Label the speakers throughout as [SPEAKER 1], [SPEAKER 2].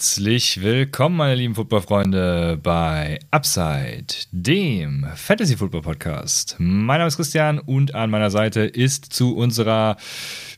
[SPEAKER 1] Herzlich willkommen, meine lieben Footballfreunde, bei Upside, dem Fantasy Football Podcast. Mein Name ist Christian und an meiner Seite ist zu unserer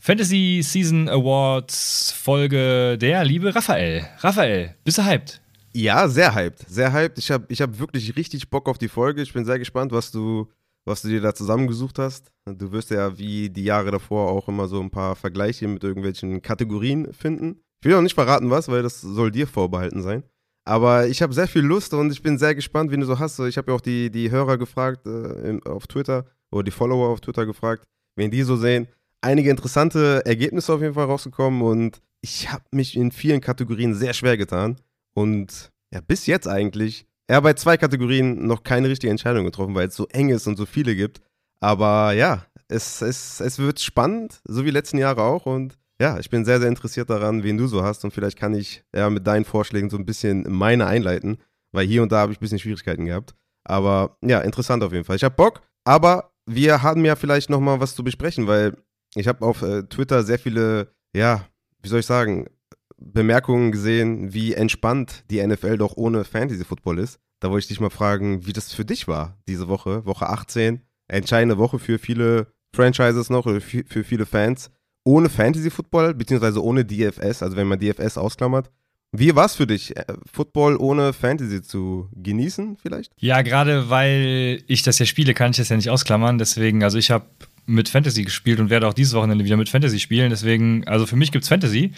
[SPEAKER 1] Fantasy Season Awards Folge der liebe Raphael. Raphael, bist du hyped?
[SPEAKER 2] Ja, sehr hyped, sehr hyped. Ich habe ich hab wirklich richtig Bock auf die Folge. Ich bin sehr gespannt, was du, was du dir da zusammengesucht hast. Du wirst ja wie die Jahre davor auch immer so ein paar Vergleiche mit irgendwelchen Kategorien finden. Ich will auch nicht verraten, was, weil das soll dir vorbehalten sein. Aber ich habe sehr viel Lust und ich bin sehr gespannt, wen du so hast. Ich habe ja auch die, die Hörer gefragt äh, auf Twitter oder die Follower auf Twitter gefragt, wen die so sehen. Einige interessante Ergebnisse auf jeden Fall rausgekommen und ich habe mich in vielen Kategorien sehr schwer getan. Und ja, bis jetzt eigentlich, ja, bei zwei Kategorien noch keine richtige Entscheidung getroffen, weil es so eng ist und so viele gibt. Aber ja, es, es, es wird spannend, so wie letzten Jahre auch. Und ja, ich bin sehr, sehr interessiert daran, wen du so hast und vielleicht kann ich ja mit deinen Vorschlägen so ein bisschen meine einleiten, weil hier und da habe ich ein bisschen Schwierigkeiten gehabt. Aber ja, interessant auf jeden Fall. Ich habe Bock, aber wir haben ja vielleicht nochmal was zu besprechen, weil ich habe auf äh, Twitter sehr viele, ja, wie soll ich sagen, Bemerkungen gesehen, wie entspannt die NFL doch ohne Fantasy Football ist. Da wollte ich dich mal fragen, wie das für dich war diese Woche, Woche 18. Entscheidende Woche für viele Franchises noch, für viele Fans ohne Fantasy Football, beziehungsweise ohne DFS, also wenn man DFS ausklammert. Wie war es für dich, äh, Football ohne Fantasy zu genießen vielleicht?
[SPEAKER 1] Ja, gerade weil ich das ja spiele, kann ich das ja nicht ausklammern. Deswegen, also ich habe mit Fantasy gespielt und werde auch dieses Wochenende wieder mit Fantasy spielen. Deswegen, also für mich gibt es Fantasy.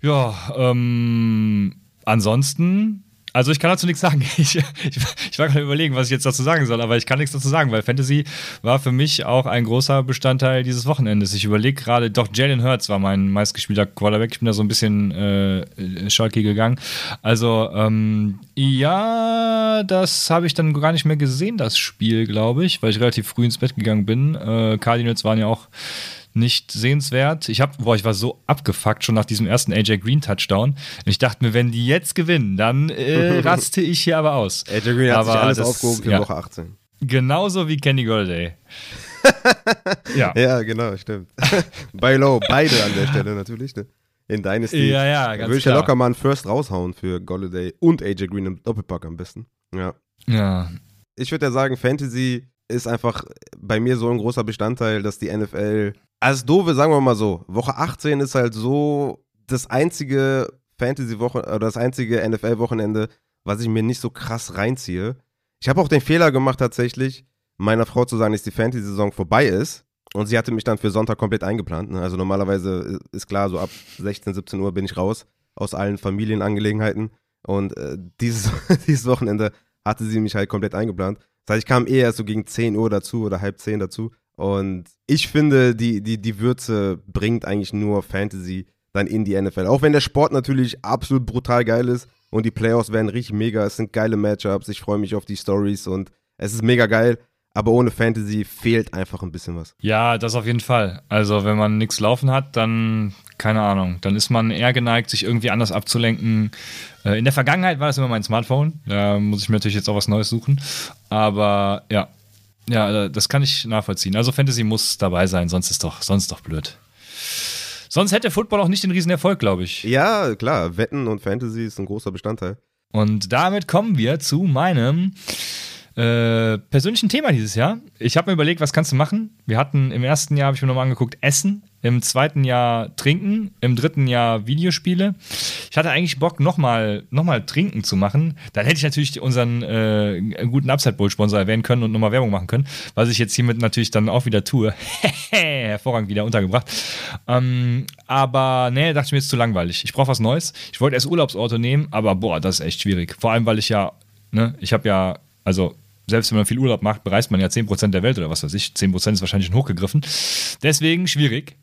[SPEAKER 1] Ja, ähm, ansonsten also ich kann dazu nichts sagen. Ich, ich, ich war gerade überlegen, was ich jetzt dazu sagen soll, aber ich kann nichts dazu sagen, weil Fantasy war für mich auch ein großer Bestandteil dieses Wochenendes. Ich überlege gerade, doch Jalen Hurts war mein meistgespielter Quarterback. Ich bin da so ein bisschen äh, schalky gegangen. Also ähm, ja, das habe ich dann gar nicht mehr gesehen, das Spiel, glaube ich, weil ich relativ früh ins Bett gegangen bin. Äh, Cardinals waren ja auch nicht sehenswert. Ich habe, boah, ich war so abgefuckt schon nach diesem ersten AJ Green Touchdown. Und ich dachte mir, wenn die jetzt gewinnen, dann äh, raste ich hier aber aus.
[SPEAKER 2] AJ Green hat aber sich alles das, aufgehoben für ja, Woche 18.
[SPEAKER 1] Genauso wie Kenny Golladay.
[SPEAKER 2] ja. ja, genau, stimmt. Bei Low, beide an der Stelle natürlich. Ne? In Dynasty.
[SPEAKER 1] Ja, ja, ganz
[SPEAKER 2] Würde ich ja locker mal einen First raushauen für Golladay und AJ Green im Doppelpack am besten. Ja.
[SPEAKER 1] Ja.
[SPEAKER 2] Ich würde ja sagen, Fantasy ist einfach bei mir so ein großer Bestandteil, dass die NFL also doofe, sagen wir mal so, Woche 18 ist halt so das einzige Fantasy-Woche oder das einzige NFL-Wochenende, was ich mir nicht so krass reinziehe. Ich habe auch den Fehler gemacht tatsächlich, meiner Frau zu sagen, dass die Fantasy-Saison vorbei ist. Und sie hatte mich dann für Sonntag komplett eingeplant. Ne? Also normalerweise ist klar, so ab 16, 17 Uhr bin ich raus aus allen Familienangelegenheiten. Und äh, dieses, dieses Wochenende hatte sie mich halt komplett eingeplant. Das heißt, ich kam eher so gegen 10 Uhr dazu oder halb 10 dazu. Und ich finde, die, die, die Würze bringt eigentlich nur Fantasy dann in die NFL. Auch wenn der Sport natürlich absolut brutal geil ist und die Playoffs werden richtig mega. Es sind geile Matchups. Ich freue mich auf die Stories und es ist mega geil. Aber ohne Fantasy fehlt einfach ein bisschen was.
[SPEAKER 1] Ja, das auf jeden Fall. Also, wenn man nichts laufen hat, dann, keine Ahnung, dann ist man eher geneigt, sich irgendwie anders abzulenken. Äh, in der Vergangenheit war das immer mein Smartphone. Da muss ich mir natürlich jetzt auch was Neues suchen. Aber ja, ja, äh, das kann ich nachvollziehen. Also Fantasy muss dabei sein, sonst ist doch, sonst doch blöd. Sonst hätte Football auch nicht den Riesenerfolg, glaube ich.
[SPEAKER 2] Ja, klar. Wetten und Fantasy ist ein großer Bestandteil.
[SPEAKER 1] Und damit kommen wir zu meinem äh, persönlichen Thema dieses Jahr. Ich habe mir überlegt, was kannst du machen? Wir hatten im ersten Jahr, habe ich mir nochmal angeguckt, Essen, im zweiten Jahr Trinken, im dritten Jahr Videospiele. Ich hatte eigentlich Bock, nochmal noch mal Trinken zu machen. Dann hätte ich natürlich unseren äh, guten Upside Bowl Sponsor erwähnen können und nochmal Werbung machen können, was ich jetzt hiermit natürlich dann auch wieder tue. Hervorragend wieder untergebracht. Ähm, aber nee, dachte ich mir jetzt zu langweilig. Ich brauche was Neues. Ich wollte erst Urlaubsorte nehmen, aber boah, das ist echt schwierig. Vor allem, weil ich ja, ne, ich habe ja, also selbst wenn man viel Urlaub macht, bereist man ja 10% der Welt oder was weiß ich. 10% ist wahrscheinlich schon hochgegriffen. Deswegen schwierig.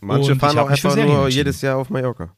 [SPEAKER 2] Manche Und fahren auch einfach nur jedes Jahr auf Mallorca.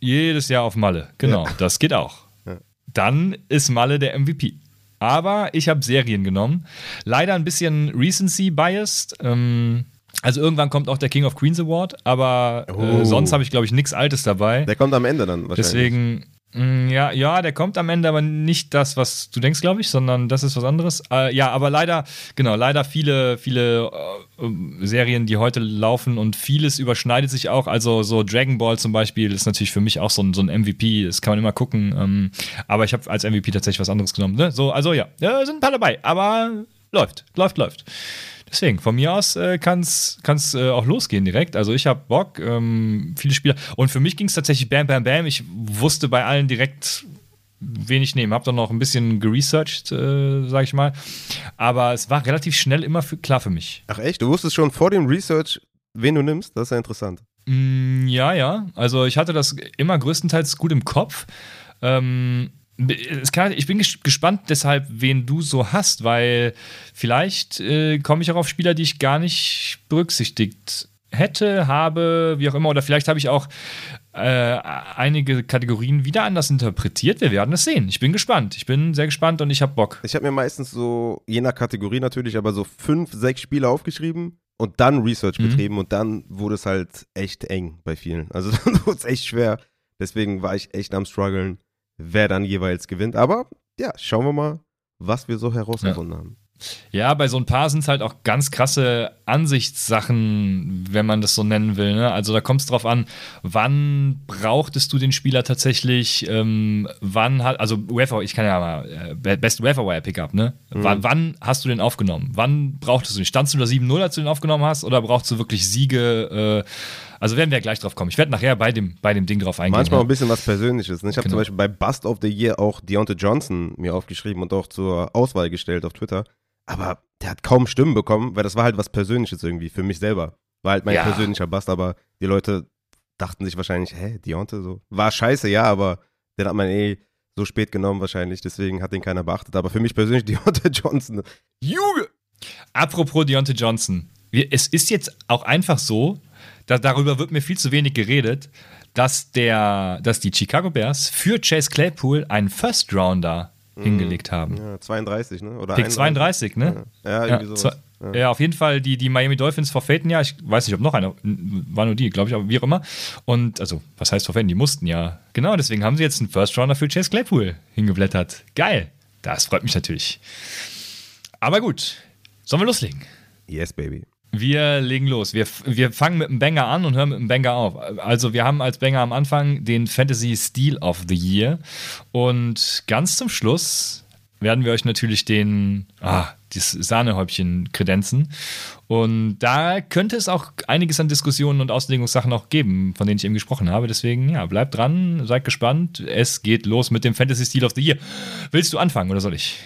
[SPEAKER 1] Jedes Jahr auf Malle, genau. Ja. Das geht auch. Ja. Dann ist Malle der MVP. Aber ich habe Serien genommen. Leider ein bisschen Recency-biased. Ähm, also irgendwann kommt auch der King of Queens Award, aber äh, oh. sonst habe ich, glaube ich, nichts Altes dabei.
[SPEAKER 2] Der kommt am Ende dann
[SPEAKER 1] wahrscheinlich. Deswegen, ja, ja, der kommt am Ende, aber nicht das, was du denkst, glaube ich, sondern das ist was anderes. Äh, ja, aber leider, genau, leider viele, viele äh, Serien, die heute laufen und vieles überschneidet sich auch. Also so Dragon Ball zum Beispiel ist natürlich für mich auch so ein, so ein MVP. Das kann man immer gucken. Ähm, aber ich habe als MVP tatsächlich was anderes genommen. Ne? So, also ja, äh, sind ein paar dabei, aber läuft, läuft, läuft. Deswegen, von mir aus äh, kann es äh, auch losgehen direkt. Also ich habe Bock, ähm, viele Spieler. Und für mich ging es tatsächlich bam, bam, bam. Ich wusste bei allen direkt, wen ich nehme. Habe dann noch ein bisschen geresearched, äh, sage ich mal. Aber es war relativ schnell immer für, klar für mich.
[SPEAKER 2] Ach echt? Du wusstest schon vor dem Research, wen du nimmst? Das ist ja interessant.
[SPEAKER 1] Mm, ja, ja. Also ich hatte das immer größtenteils gut im Kopf. Ähm, kann, ich bin gespannt deshalb, wen du so hast, weil vielleicht äh, komme ich auch auf Spieler, die ich gar nicht berücksichtigt hätte, habe, wie auch immer, oder vielleicht habe ich auch äh, einige Kategorien wieder anders interpretiert. Wir werden es sehen. Ich bin gespannt. Ich bin sehr gespannt und ich habe Bock.
[SPEAKER 2] Ich habe mir meistens so, je nach Kategorie natürlich, aber so fünf, sechs Spiele aufgeschrieben und dann Research mhm. betrieben und dann wurde es halt echt eng bei vielen. Also dann wurde es echt schwer. Deswegen war ich echt am struggeln wer dann jeweils gewinnt. Aber ja, schauen wir mal, was wir so herausgefunden ja. haben.
[SPEAKER 1] Ja, bei so ein paar sind es halt auch ganz krasse Ansichtssachen, wenn man das so nennen will. Ne? Also da kommt es drauf an, wann brauchtest du den Spieler tatsächlich, ähm, wann hat, also UEFA, ich kann ja mal, äh, Best Wire Pickup, ne? Mhm. Wann, wann, hast du den aufgenommen? Wann brauchtest du den? Standst du da 7-0, als du den aufgenommen hast, oder brauchst du wirklich Siege? Äh, also werden wir gleich drauf kommen. Ich werde nachher bei dem, bei dem Ding drauf eingehen.
[SPEAKER 2] Manchmal ja. ein bisschen was Persönliches. Ne? Ich habe genau. zum Beispiel bei Bust of the Year auch Deontay Johnson mir aufgeschrieben und auch zur Auswahl gestellt auf Twitter. Aber der hat kaum Stimmen bekommen, weil das war halt was Persönliches irgendwie für mich selber. War halt mein ja. persönlicher Bust, aber die Leute dachten sich wahrscheinlich, hä, Deontay so. War scheiße, ja, aber den hat man eh so spät genommen wahrscheinlich, deswegen hat den keiner beachtet. Aber für mich persönlich Deontay Johnson. Junge!
[SPEAKER 1] Apropos Deontay Johnson. Es ist jetzt auch einfach so, da, darüber wird mir viel zu wenig geredet, dass, der, dass die Chicago Bears für Chase Claypool einen First Rounder mhm. hingelegt haben.
[SPEAKER 2] Ja, 32, ne? Oder
[SPEAKER 1] Pick 32, ne?
[SPEAKER 2] Ja, ja.
[SPEAKER 1] Ja. ja. auf jeden Fall die, die Miami Dolphins verfehlten ja. Ich weiß nicht, ob noch einer, war nur die, glaube ich, aber wie auch immer. Und, also, was heißt verfehlen? Die mussten ja. Genau, deswegen haben sie jetzt einen First Rounder für Chase Claypool hingeblättert. Geil. Das freut mich natürlich. Aber gut, sollen wir loslegen?
[SPEAKER 2] Yes, baby.
[SPEAKER 1] Wir legen los. Wir, wir fangen mit einem Banger an und hören mit einem Banger auf. Also wir haben als Banger am Anfang den Fantasy Steel of the Year und ganz zum Schluss werden wir euch natürlich den, ah, das Sahnehäubchen kredenzen. Und da könnte es auch einiges an Diskussionen und Auslegungssachen noch geben, von denen ich eben gesprochen habe. Deswegen, ja, bleibt dran, seid gespannt. Es geht los mit dem Fantasy Steel of the Year. Willst du anfangen oder soll ich?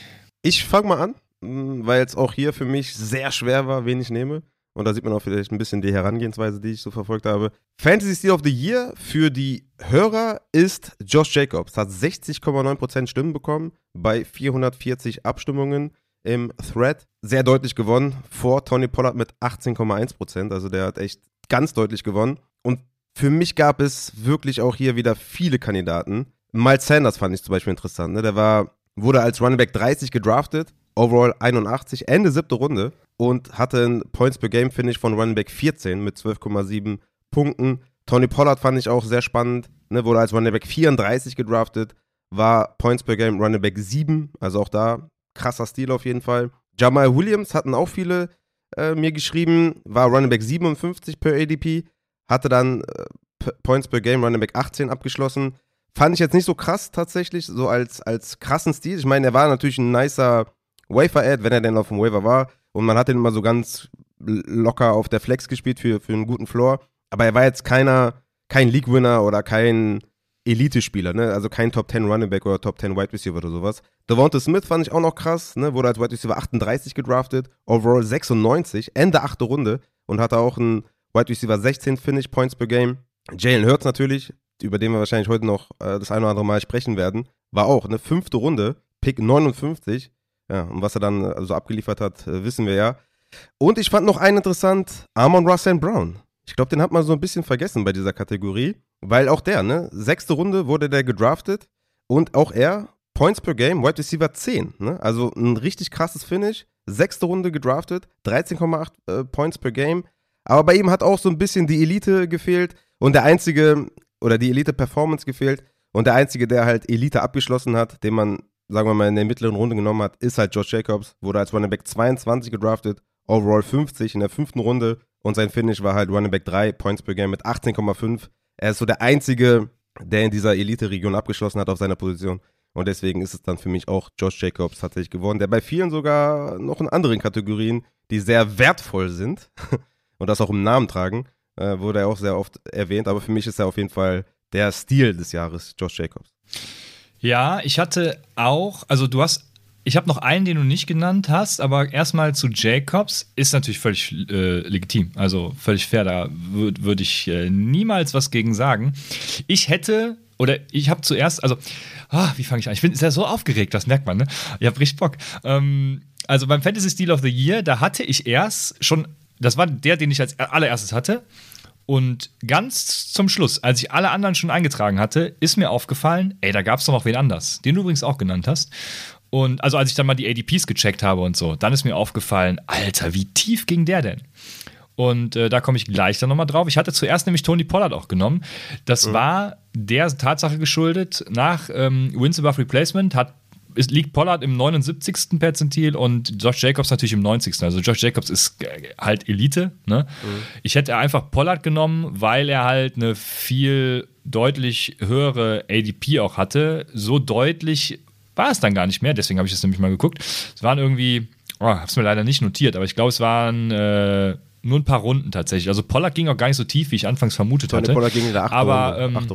[SPEAKER 2] Ich fange mal an, weil es auch hier für mich sehr schwer war, wen ich nehme. Und da sieht man auch vielleicht ein bisschen die Herangehensweise, die ich so verfolgt habe. Fantasy Steel of the Year für die Hörer ist Josh Jacobs. Hat 60,9% Stimmen bekommen bei 440 Abstimmungen im Thread. Sehr deutlich gewonnen vor Tony Pollard mit 18,1%. Also der hat echt ganz deutlich gewonnen. Und für mich gab es wirklich auch hier wieder viele Kandidaten. Miles Sanders fand ich zum Beispiel interessant. Ne? Der war, wurde als Running Back 30 gedraftet Overall 81, Ende siebte Runde und hatte ein Points per Game Finish von Running Back 14 mit 12,7 Punkten. Tony Pollard fand ich auch sehr spannend, ne, wurde als Running Back 34 gedraftet, war Points per Game Running Back 7, also auch da krasser Stil auf jeden Fall. Jamal Williams hatten auch viele äh, mir geschrieben, war Running Back 57 per ADP, hatte dann äh, Points per Game Running Back 18 abgeschlossen. Fand ich jetzt nicht so krass tatsächlich, so als, als krassen Stil. Ich meine, er war natürlich ein nicer Wafer-Ad, wenn er denn auf dem Waiver war. Und man hat ihn immer so ganz locker auf der Flex gespielt für, für einen guten Floor. Aber er war jetzt keiner, kein League-Winner oder kein Elite-Spieler, ne? Also kein Top 10 Running Back oder Top 10 Wide Receiver oder sowas. Devonta Smith fand ich auch noch krass, ne? Wurde als Wide Receiver 38 gedraftet, overall 96, Ende achte Runde und hatte auch einen Wide Receiver 16 Finish Points per Game. Jalen Hurts natürlich, über den wir wahrscheinlich heute noch äh, das eine oder andere Mal sprechen werden, war auch eine fünfte Runde, Pick 59, ja, und was er dann also abgeliefert hat, äh, wissen wir ja. Und ich fand noch einen interessant, Amon Russell Brown. Ich glaube, den hat man so ein bisschen vergessen bei dieser Kategorie, weil auch der, ne, sechste Runde wurde der gedraftet und auch er, Points per Game, Wide Receiver 10, ne, also ein richtig krasses Finish, sechste Runde gedraftet, 13,8 äh, Points per Game, aber bei ihm hat auch so ein bisschen die Elite gefehlt und der einzige, oder die Elite-Performance gefehlt Und der Einzige, der halt Elite abgeschlossen hat, den man, sagen wir mal, in der mittleren Runde genommen hat, ist halt Josh Jacobs. Wurde als Running Back 22 gedraftet, overall 50 in der fünften Runde. Und sein Finish war halt Running Back 3 Points per Game mit 18,5. Er ist so der Einzige, der in dieser Elite-Region abgeschlossen hat auf seiner Position. Und deswegen ist es dann für mich auch Josh Jacobs tatsächlich geworden, der bei vielen sogar noch in anderen Kategorien, die sehr wertvoll sind und das auch im Namen tragen, äh, wurde er auch sehr oft erwähnt. Aber für mich ist er auf jeden Fall der Stil des Jahres, Josh Jacobs.
[SPEAKER 1] Ja, ich hatte auch, also du hast ich habe noch einen, den du nicht genannt hast, aber erstmal zu Jacobs ist natürlich völlig äh, legitim, also völlig fair. Da würde würd ich äh, niemals was gegen sagen. Ich hätte oder ich habe zuerst, also, ah, wie fange ich an? Ich bin sehr so aufgeregt, das merkt man, ne? Ich habe richtig Bock. Ähm, also beim Fantasy Steel of the Year, da hatte ich erst schon, das war der, den ich als allererstes hatte. Und ganz zum Schluss, als ich alle anderen schon eingetragen hatte, ist mir aufgefallen, ey, da gab es doch noch wen anders, den du übrigens auch genannt hast. Und also als ich dann mal die ADPs gecheckt habe und so, dann ist mir aufgefallen, Alter, wie tief ging der denn? Und äh, da komme ich gleich dann nochmal drauf. Ich hatte zuerst nämlich Tony Pollard auch genommen. Das mhm. war der Tatsache geschuldet, nach ähm, Wins above Replacement hat es liegt Pollard im 79. Perzentil und Josh Jacobs natürlich im 90. Also Josh Jacobs ist äh, halt Elite. Ne? Mhm. Ich hätte einfach Pollard genommen, weil er halt eine viel deutlich höhere ADP auch hatte. So deutlich war es dann gar nicht mehr, deswegen habe ich es nämlich mal geguckt. Es waren irgendwie, oh, habe es mir leider nicht notiert, aber ich glaube, es waren äh, nur ein paar Runden tatsächlich. Also Pollack ging auch gar nicht so tief, wie ich anfangs vermutet hatte. Pollack ging in der achten aber, Runde. Ähm, achte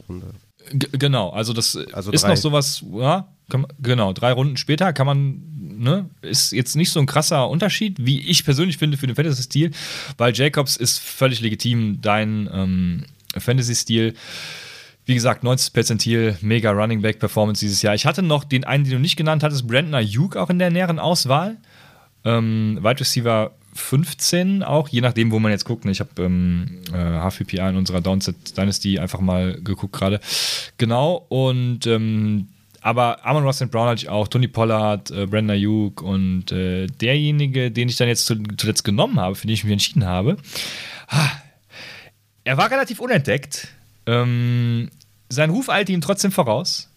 [SPEAKER 1] Genau, also das also ist noch sowas, ja, man, genau, drei Runden später kann man, ne, ist jetzt nicht so ein krasser Unterschied, wie ich persönlich finde für den Fantasy-Stil, weil Jacobs ist völlig legitim dein ähm, Fantasy-Stil. Wie gesagt, 90 Perzentil, mega Running Back Performance dieses Jahr. Ich hatte noch den einen, den du nicht genannt hattest, Brandon Ayuk auch in der näheren Auswahl. Ähm, Wide Receiver 15 auch, je nachdem, wo man jetzt guckt. Ne? Ich habe ähm, äh, HVPA in unserer Downset Dynasty einfach mal geguckt gerade. Genau, und ähm, aber Amon Ross Brown hatte ich auch, Tony Pollard, äh, Brandon Ayuk und äh, derjenige, den ich dann jetzt zuletzt genommen habe, für den ich mich entschieden habe, ah, er war relativ unentdeckt. Ähm, sein Ruf eilte ihm trotzdem voraus.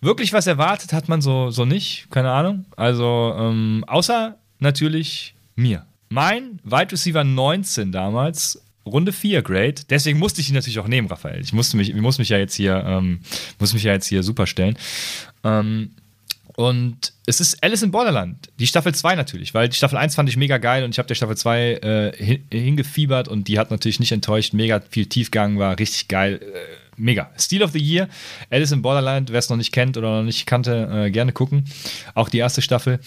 [SPEAKER 1] Wirklich was erwartet hat man so, so nicht, keine Ahnung. Also, ähm, außer natürlich mir. Mein Wide Receiver 19 damals, Runde 4 Grade. Deswegen musste ich ihn natürlich auch nehmen, Raphael. Ich musste mich, ich muss mich ja jetzt hier, ähm, muss mich ja jetzt hier super stellen. Ähm, und es ist Alice in Borderland, die Staffel 2 natürlich, weil die Staffel 1 fand ich mega geil und ich habe der Staffel 2 äh, hingefiebert und die hat natürlich nicht enttäuscht, mega viel Tiefgang, war richtig geil. Äh, mega. Steel of the Year, Alice in Borderland, wer es noch nicht kennt oder noch nicht kannte, äh, gerne gucken. Auch die erste Staffel.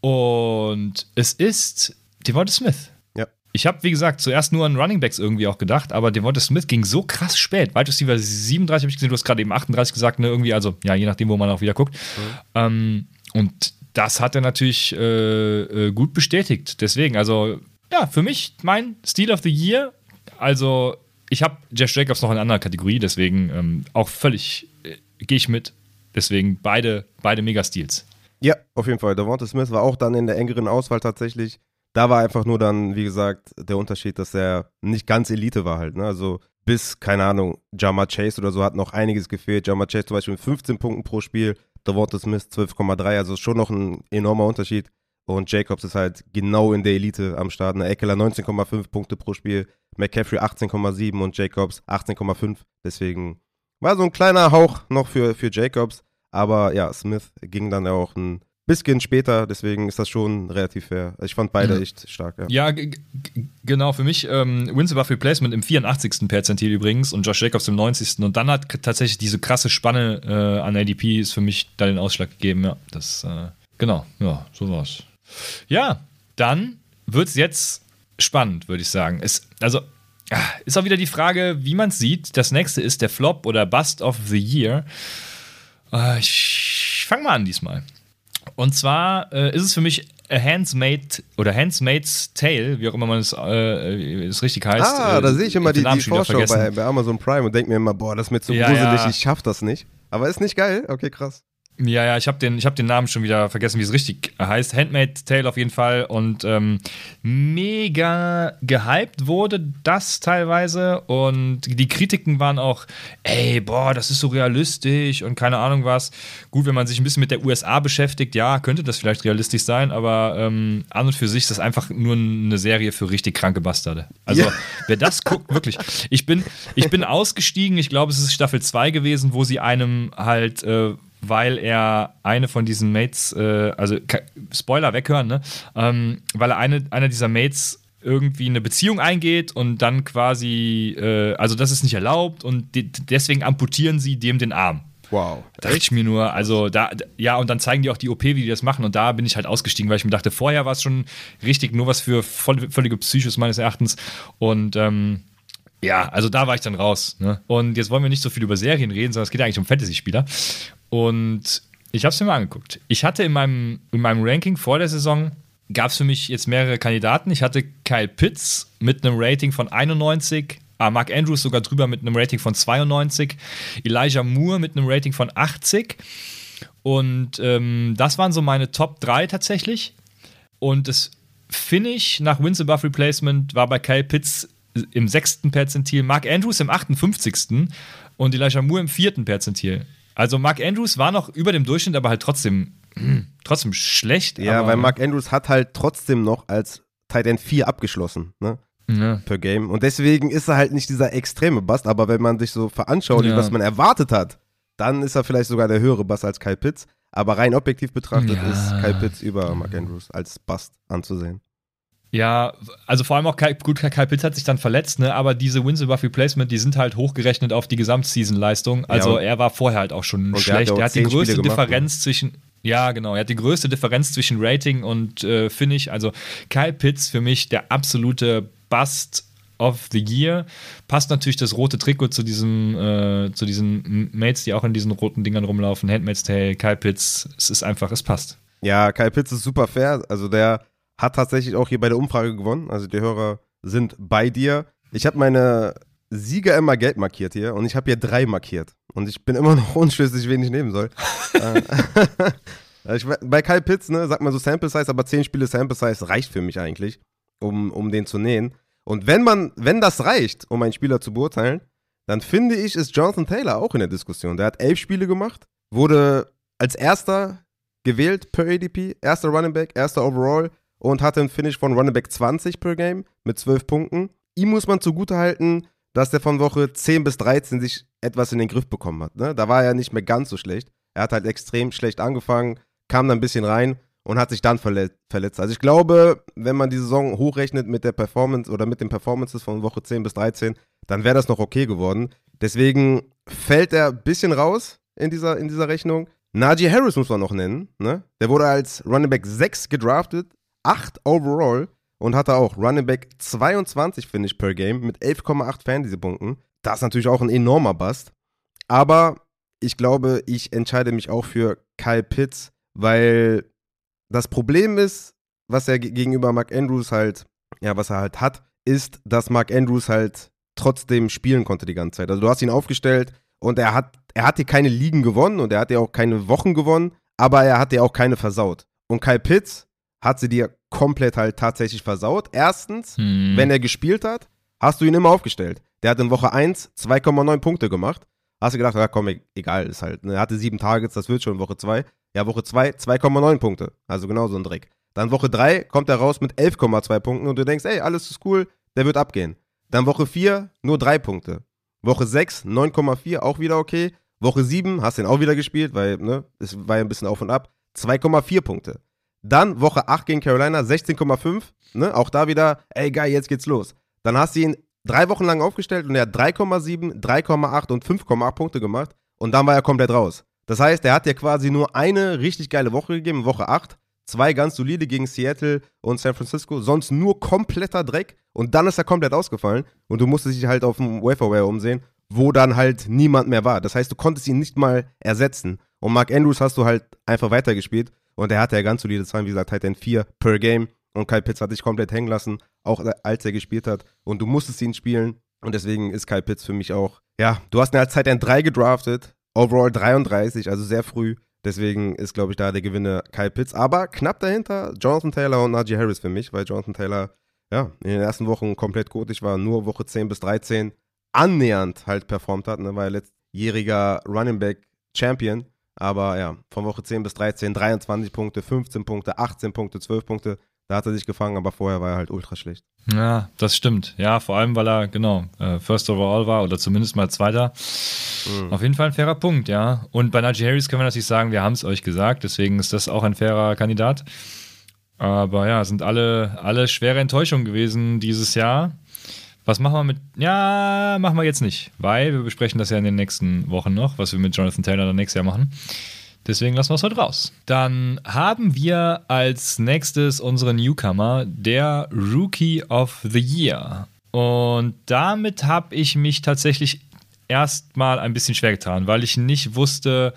[SPEAKER 1] Und es ist Devonta Smith.
[SPEAKER 2] Ja.
[SPEAKER 1] Ich habe, wie gesagt, zuerst nur an Running Backs irgendwie auch gedacht, aber Devonta Smith ging so krass spät. Wide Receiver 37 habe ich gesehen, du hast gerade eben 38 gesagt, ne, irgendwie, also ja, je nachdem, wo man auch wieder guckt. Mhm. Ähm, und das hat er natürlich äh, äh, gut bestätigt. Deswegen, also ja, für mich mein Steel of the Year. Also ich habe Jeff Jacobs noch in einer anderen Kategorie, deswegen ähm, auch völlig äh, gehe ich mit. Deswegen beide, beide Mega-Steals.
[SPEAKER 2] Ja, auf jeden Fall. Devonta Smith war auch dann in der engeren Auswahl tatsächlich. Da war einfach nur dann, wie gesagt, der Unterschied, dass er nicht ganz Elite war halt. Ne? Also bis, keine Ahnung, Jama Chase oder so hat noch einiges gefehlt. Jama Chase zum Beispiel mit 15 Punkten pro Spiel, Devonta Smith 12,3, also schon noch ein enormer Unterschied. Und Jacobs ist halt genau in der Elite am Start. Ne? Eckler 19,5 Punkte pro Spiel, McCaffrey 18,7 und Jacobs 18,5. Deswegen war so ein kleiner Hauch noch für, für Jacobs. Aber ja, Smith ging dann auch ein bisschen später, deswegen ist das schon relativ fair. Ich fand beide mhm. echt stark.
[SPEAKER 1] Ja, ja genau. Für mich ähm, Wins above Replacement im 84. Perzentil übrigens und Josh Jacobs im 90. Und dann hat tatsächlich diese krasse Spanne äh, an ADP ist für mich da den Ausschlag gegeben. Ja, das, äh, genau, ja, so war's. Ja, dann wird es jetzt spannend, würde ich sagen. Es, also, ah, ist auch wieder die Frage, wie man es sieht. Das nächste ist der Flop oder Bust of the Year. Äh, ich fange mal an diesmal. Und zwar äh, ist es für mich a Handsmade oder Handsmaid's Tale, wie auch immer man es äh, richtig heißt.
[SPEAKER 2] Ah, da sehe ich immer die, die Vorschau bei, bei, Amazon Prime und denke mir immer, boah, das ist mir zu ja, gruselig, ja. ich schaff das nicht. Aber ist nicht geil? Okay, krass.
[SPEAKER 1] Ja, ja, ich habe den, hab den Namen schon wieder vergessen, wie es richtig heißt. Handmade Tale auf jeden Fall. Und ähm, mega gehypt wurde das teilweise. Und die Kritiken waren auch, ey, boah, das ist so realistisch und keine Ahnung was. Gut, wenn man sich ein bisschen mit der USA beschäftigt, ja, könnte das vielleicht realistisch sein, aber ähm, an und für sich ist das einfach nur eine Serie für richtig kranke Bastarde. Also, ja. wer das guckt, wirklich. Ich bin, ich bin ausgestiegen, ich glaube, es ist Staffel 2 gewesen, wo sie einem halt. Äh, weil er eine von diesen Mates, äh, also Spoiler weghören, ne? Ähm, weil er eine, einer dieser Mates irgendwie eine Beziehung eingeht und dann quasi, äh, also das ist nicht erlaubt und de deswegen amputieren sie dem den Arm.
[SPEAKER 2] Wow.
[SPEAKER 1] Da dachte ich mir nur, also da, ja, und dann zeigen die auch die OP, wie die das machen. Und da bin ich halt ausgestiegen, weil ich mir dachte, vorher war es schon richtig, nur was für voll, völlige Psychos meines Erachtens. Und ähm, ja, also da war ich dann raus. Ne? Und jetzt wollen wir nicht so viel über Serien reden, sondern es geht eigentlich um Fantasy-Spieler. Und ich habe es mir mal angeguckt. Ich hatte in meinem, in meinem Ranking vor der Saison, gab es für mich jetzt mehrere Kandidaten. Ich hatte Kyle Pitts mit einem Rating von 91, ah, Mark Andrews sogar drüber mit einem Rating von 92, Elijah Moore mit einem Rating von 80. Und ähm, das waren so meine Top 3 tatsächlich. Und das Finish nach Wins Above Replacement war bei Kyle Pitts im sechsten Perzentil, Mark Andrews im 58. und Elijah Moore im vierten Perzentil. Also Mark Andrews war noch über dem Durchschnitt, aber halt trotzdem, trotzdem schlecht.
[SPEAKER 2] Ja, weil Mark Andrews hat halt trotzdem noch als Tight End 4 abgeschlossen, ne? Ja. Per Game. Und deswegen ist er halt nicht dieser extreme Bust, aber wenn man sich so veranschaulicht, ja. was man erwartet hat, dann ist er vielleicht sogar der höhere Bust als Kyle Pitts. Aber rein objektiv betrachtet ja. ist Kyle Pitts über Mark Andrews als Bust anzusehen.
[SPEAKER 1] Ja, also vor allem auch Kai, gut, Kyle Pitts hat sich dann verletzt, ne? aber diese Wins above Replacement, die sind halt hochgerechnet auf die Gesamtseason-Leistung. Also ja, er war vorher halt auch schon schlecht. Er hat die größte gemacht, Differenz ne? zwischen, ja genau, er hat die größte Differenz zwischen Rating und äh, Finish. Also Kyle Pitts für mich der absolute Bust of the Year. Passt natürlich das rote Trikot zu diesem, äh, zu diesen Mates, die auch in diesen roten Dingern rumlaufen. Handmaid's Tale, Kyle Pitts. Es ist einfach, es passt.
[SPEAKER 2] Ja, Kyle Pitts ist super fair. Also der hat tatsächlich auch hier bei der Umfrage gewonnen. Also die Hörer sind bei dir. Ich habe meine Sieger immer gelb markiert hier und ich habe hier drei markiert. Und ich bin immer noch unschlüssig, wen ich nehmen soll. Äh, ich, bei Kyle Pitts, ne, sagt man so Sample Size, aber zehn Spiele Sample Size reicht für mich eigentlich, um, um den zu nähen. Und wenn man, wenn das reicht, um einen Spieler zu beurteilen, dann finde ich, ist Jonathan Taylor auch in der Diskussion. Der hat elf Spiele gemacht, wurde als erster gewählt per ADP, erster Running Back, erster Overall, und hatte einen Finish von Running Back 20 per Game mit 12 Punkten. Ihm muss man zugutehalten, dass der von Woche 10 bis 13 sich etwas in den Griff bekommen hat. Ne? Da war er nicht mehr ganz so schlecht. Er hat halt extrem schlecht angefangen, kam dann ein bisschen rein und hat sich dann verletzt. Also ich glaube, wenn man die Saison hochrechnet mit der Performance oder mit den Performances von Woche 10 bis 13, dann wäre das noch okay geworden. Deswegen fällt er ein bisschen raus in dieser, in dieser Rechnung. Najee Harris muss man noch nennen. Ne? Der wurde als Running Back 6 gedraftet, 8 overall und hatte auch Running Back 22 Finish per Game mit 11,8 Fantasy-Punkten. Das ist natürlich auch ein enormer Bust. Aber ich glaube, ich entscheide mich auch für Kyle Pitts, weil das Problem ist, was er gegenüber Mark Andrews halt, ja, was er halt hat, ist, dass Mark Andrews halt trotzdem spielen konnte die ganze Zeit. Also du hast ihn aufgestellt und er hat, er hat dir keine Ligen gewonnen und er hat dir auch keine Wochen gewonnen, aber er hat dir auch keine versaut. Und Kyle Pitts hat sie dir komplett halt tatsächlich versaut. Erstens, hm. wenn er gespielt hat, hast du ihn immer aufgestellt. Der hat in Woche 1 2,9 Punkte gemacht. Hast du gedacht, ja komm, e-, egal, ist halt. Ne? Er hatte sieben Targets, das wird schon Woche 2. Ja, Woche 2 2,9 Punkte. Also genau so ein Dreck. Dann Woche 3 kommt er raus mit 11,2 Punkten und du denkst, ey, alles ist cool, der wird abgehen. Dann Woche 4 nur 3 Punkte. Woche 6 9,4, auch wieder okay. Woche 7 hast du ihn auch wieder gespielt, weil ne, es war ja ein bisschen auf und ab. 2,4 Punkte. Dann Woche 8 gegen Carolina, 16,5. Ne? Auch da wieder, ey geil, jetzt geht's los. Dann hast du ihn drei Wochen lang aufgestellt und er hat 3,7, 3,8 und 5,8 Punkte gemacht. Und dann war er komplett raus. Das heißt, er hat dir quasi nur eine richtig geile Woche gegeben, Woche 8. Zwei ganz solide gegen Seattle und San Francisco. Sonst nur kompletter Dreck. Und dann ist er komplett ausgefallen. Und du musstest dich halt auf dem Waferware umsehen, wo dann halt niemand mehr war. Das heißt, du konntest ihn nicht mal ersetzen. Und Mark Andrews hast du halt einfach weitergespielt. Und er hatte ja ganz solide Zahlen, wie gesagt, Titan 4 per Game. Und Kyle Pitts hat sich komplett hängen lassen, auch als er gespielt hat. Und du musstest ihn spielen. Und deswegen ist Kyle Pitts für mich auch, ja, du hast ihn als Titan 3 gedraftet, overall 33, also sehr früh. Deswegen ist, glaube ich, da der Gewinner Kyle Pitts. Aber knapp dahinter Jonathan Taylor und Najee Harris für mich, weil Jonathan Taylor ja, in den ersten Wochen komplett gut. Ich war nur Woche 10 bis 13 annähernd halt performt hat. Ne, war ja letztjähriger Running Back Champion. Aber ja, von Woche 10 bis 13 23 Punkte, 15 Punkte, 18 Punkte, 12 Punkte. Da hat er sich gefangen, aber vorher war er halt ultra schlecht.
[SPEAKER 1] Ja, das stimmt. Ja, vor allem, weil er, genau, äh, First Overall war oder zumindest mal Zweiter. Mhm. Auf jeden Fall ein fairer Punkt, ja. Und bei Najee Harris können wir natürlich sagen, wir haben es euch gesagt, deswegen ist das auch ein fairer Kandidat. Aber ja, sind alle, alle schwere Enttäuschungen gewesen dieses Jahr. Was machen wir mit. Ja, machen wir jetzt nicht, weil wir besprechen das ja in den nächsten Wochen noch, was wir mit Jonathan Taylor dann nächstes Jahr machen. Deswegen lassen wir es heute raus. Dann haben wir als nächstes unsere Newcomer, der Rookie of the Year. Und damit habe ich mich tatsächlich erstmal ein bisschen schwer getan, weil ich nicht wusste,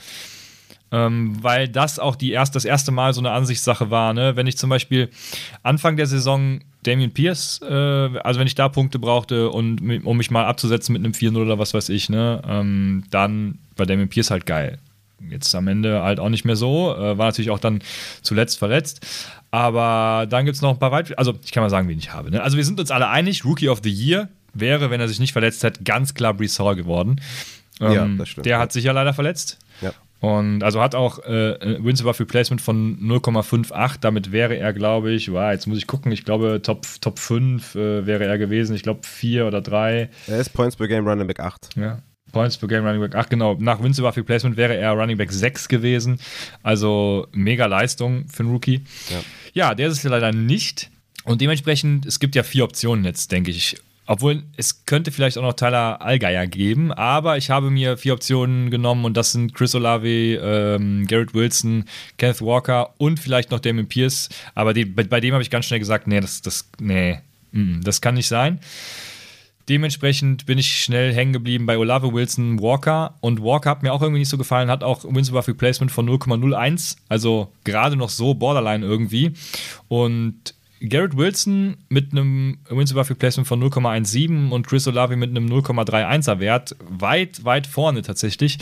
[SPEAKER 1] ähm, weil das auch die erst, das erste Mal so eine Ansichtssache war. Ne? Wenn ich zum Beispiel Anfang der Saison Damien Pierce, äh, also wenn ich da Punkte brauchte und um mich mal abzusetzen mit einem 4-0 oder was weiß ich, ne, ähm, dann war Damien Pierce halt geil. Jetzt am Ende halt auch nicht mehr so, äh, war natürlich auch dann zuletzt verletzt. Aber dann gibt es noch ein paar weitere, also ich kann mal sagen, wen ich habe. Ne? Also wir sind uns alle einig, Rookie of the Year wäre, wenn er sich nicht verletzt hätte, ganz klar Brees Hall geworden. Ähm, ja, das stimmt. Der hat sich ja leider verletzt. Ja. Und also hat auch äh, Wins above Replacement von 0,58. Damit wäre er, glaube ich, wow, jetzt muss ich gucken, ich glaube, Top, Top 5 äh, wäre er gewesen. Ich glaube, 4 oder 3.
[SPEAKER 2] Er ist Points per Game Running Back 8.
[SPEAKER 1] Ja. Points per Game Running Back 8, genau. Nach Wins above Replacement wäre er Running Back 6 gewesen. Also mega Leistung für einen Rookie. Ja, ja der ist es leider nicht. Und dementsprechend, es gibt ja vier Optionen jetzt, denke ich, obwohl es könnte vielleicht auch noch Tyler Allgeier geben, aber ich habe mir vier Optionen genommen und das sind Chris Olave, ähm, Garrett Wilson, Kenneth Walker und vielleicht noch Damon Pierce. Aber die, bei, bei, dem habe ich ganz schnell gesagt, nee, das, das, nee, mm, das kann nicht sein. Dementsprechend bin ich schnell hängen geblieben bei Olave Wilson, Walker. Und Walker hat mir auch irgendwie nicht so gefallen, hat auch Wins above Replacement von 0,01, also gerade noch so Borderline irgendwie. Und Garrett Wilson mit einem Wins above Replacement von 0,17 und Chris Olave mit einem 0,31er Wert weit, weit vorne tatsächlich.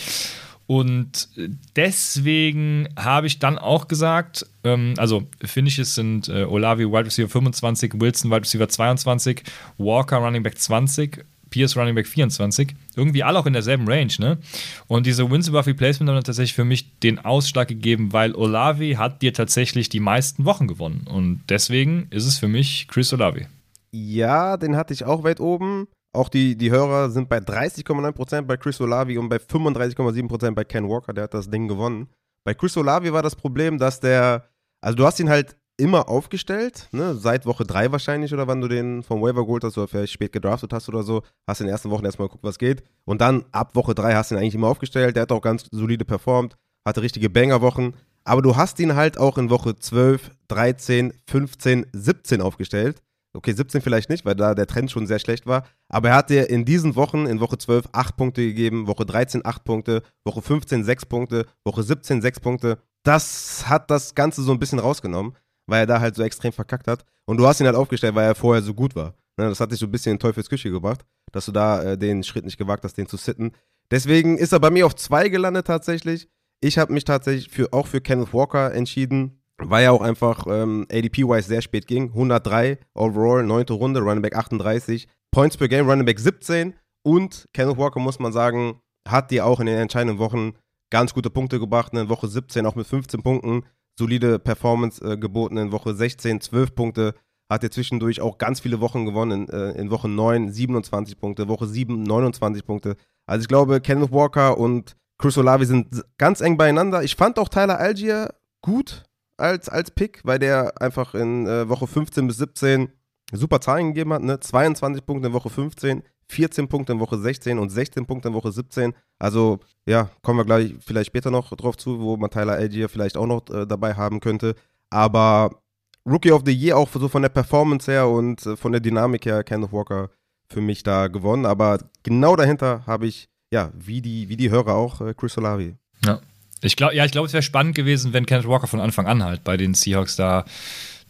[SPEAKER 1] Und deswegen habe ich dann auch gesagt, ähm, also Finishes sind äh, Olavi Wide Receiver 25, Wilson Wide Receiver 22, Walker Running Back 20, Pierce Running Back 24. Irgendwie alle auch in derselben Range, ne? Und diese Wins above Replacement haben tatsächlich für mich den Ausschlag gegeben, weil Olavi hat dir tatsächlich die meisten Wochen gewonnen. Und deswegen ist es für mich Chris Olavi.
[SPEAKER 2] Ja, den hatte ich auch weit oben. Auch die, die Hörer sind bei 30,9% bei Chris Olavi und bei 35,7% bei Ken Walker, der hat das Ding gewonnen. Bei Chris Olavi war das Problem, dass der, also du hast ihn halt immer aufgestellt, ne? seit Woche 3 wahrscheinlich oder wann du den vom Waiver geholt hast oder vielleicht spät gedraftet hast oder so, hast in den ersten Wochen erstmal geguckt, was geht und dann ab Woche 3 hast du ihn eigentlich immer aufgestellt, der hat auch ganz solide performt, hatte richtige Banger-Wochen, aber du hast ihn halt auch in Woche 12, 13, 15, 17 aufgestellt. Okay, 17 vielleicht nicht, weil da der Trend schon sehr schlecht war. Aber er hat dir in diesen Wochen, in Woche 12, 8 Punkte gegeben, Woche 13 8 Punkte, Woche 15 6 Punkte, Woche 17 6 Punkte. Das hat das Ganze so ein bisschen rausgenommen weil er da halt so extrem verkackt hat. Und du hast ihn halt aufgestellt, weil er vorher so gut war. Ne, das hat dich so ein bisschen in Teufels Küche gebracht, dass du da äh, den Schritt nicht gewagt hast, den zu sitten. Deswegen ist er bei mir auf zwei gelandet tatsächlich. Ich habe mich tatsächlich für, auch für Kenneth Walker entschieden, weil er auch einfach ähm, ADP-wise sehr spät ging. 103 overall, neunte Runde, Running Back 38, Points per Game, Running Back 17 und Kenneth Walker, muss man sagen, hat dir auch in den entscheidenden Wochen ganz gute Punkte gebracht. In Woche 17 auch mit 15 Punkten solide Performance äh, geboten in Woche 16, 12 Punkte. Hat er zwischendurch auch ganz viele Wochen gewonnen. In, äh, in Woche 9 27 Punkte, Woche 7 29 Punkte. Also ich glaube, Kenneth Walker und Chris Olavi sind ganz eng beieinander. Ich fand auch Tyler Algier gut als, als Pick, weil der einfach in äh, Woche 15 bis 17 super Zahlen gegeben hat. Ne? 22 Punkte in Woche 15, 14 Punkte in Woche 16 und 16 Punkte in Woche 17. Also, ja, kommen wir gleich vielleicht später noch drauf zu, wo man Tyler Algier vielleicht auch noch äh, dabei haben könnte. Aber Rookie of the Year auch so von der Performance her und äh, von der Dynamik her, Kenneth Walker für mich da gewonnen. Aber genau dahinter habe ich, ja, wie die, wie die Hörer auch, äh, Chris Olavi.
[SPEAKER 1] Ja. Ich glaube, ja, ich glaube, es wäre spannend gewesen, wenn Kenneth Walker von Anfang an halt bei den Seahawks da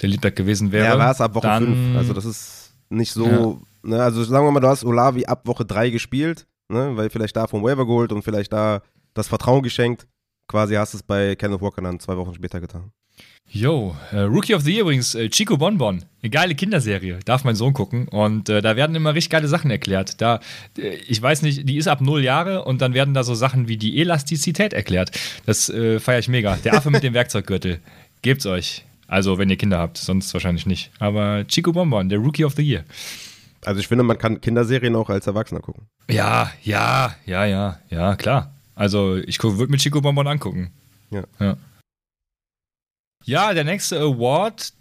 [SPEAKER 1] der Leadback gewesen wäre. Ja,
[SPEAKER 2] war es ab Woche 5. Also das ist nicht so Ne, also sagen wir mal, du hast Olavi ab Woche 3 gespielt, ne, weil vielleicht da vom Waiver geholt und vielleicht da das Vertrauen geschenkt. quasi hast es bei Kenneth Walker dann zwei Wochen später getan.
[SPEAKER 1] Yo, äh, Rookie of the Year übrigens, äh, Chico Bonbon. Eine geile Kinderserie. Darf mein Sohn gucken. Und äh, da werden immer richtig geile Sachen erklärt. Da, äh, ich weiß nicht, die ist ab null Jahre und dann werden da so Sachen wie die Elastizität erklärt. Das äh, feiere ich mega. Der Affe mit dem Werkzeuggürtel. Gebt's euch. Also, wenn ihr Kinder habt, sonst wahrscheinlich nicht. Aber Chico Bonbon, der Rookie of the Year.
[SPEAKER 2] Also ich finde, man kann Kinderserien auch als Erwachsener gucken.
[SPEAKER 1] Ja, ja, ja, ja, ja, klar. Also ich würde mir Chico Bonbon angucken.
[SPEAKER 2] Ja.
[SPEAKER 1] Ja, ja der nächste Award,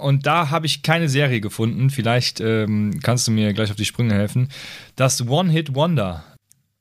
[SPEAKER 1] und da habe ich keine Serie gefunden. Vielleicht ähm, kannst du mir gleich auf die Sprünge helfen. Das One-Hit Wonder.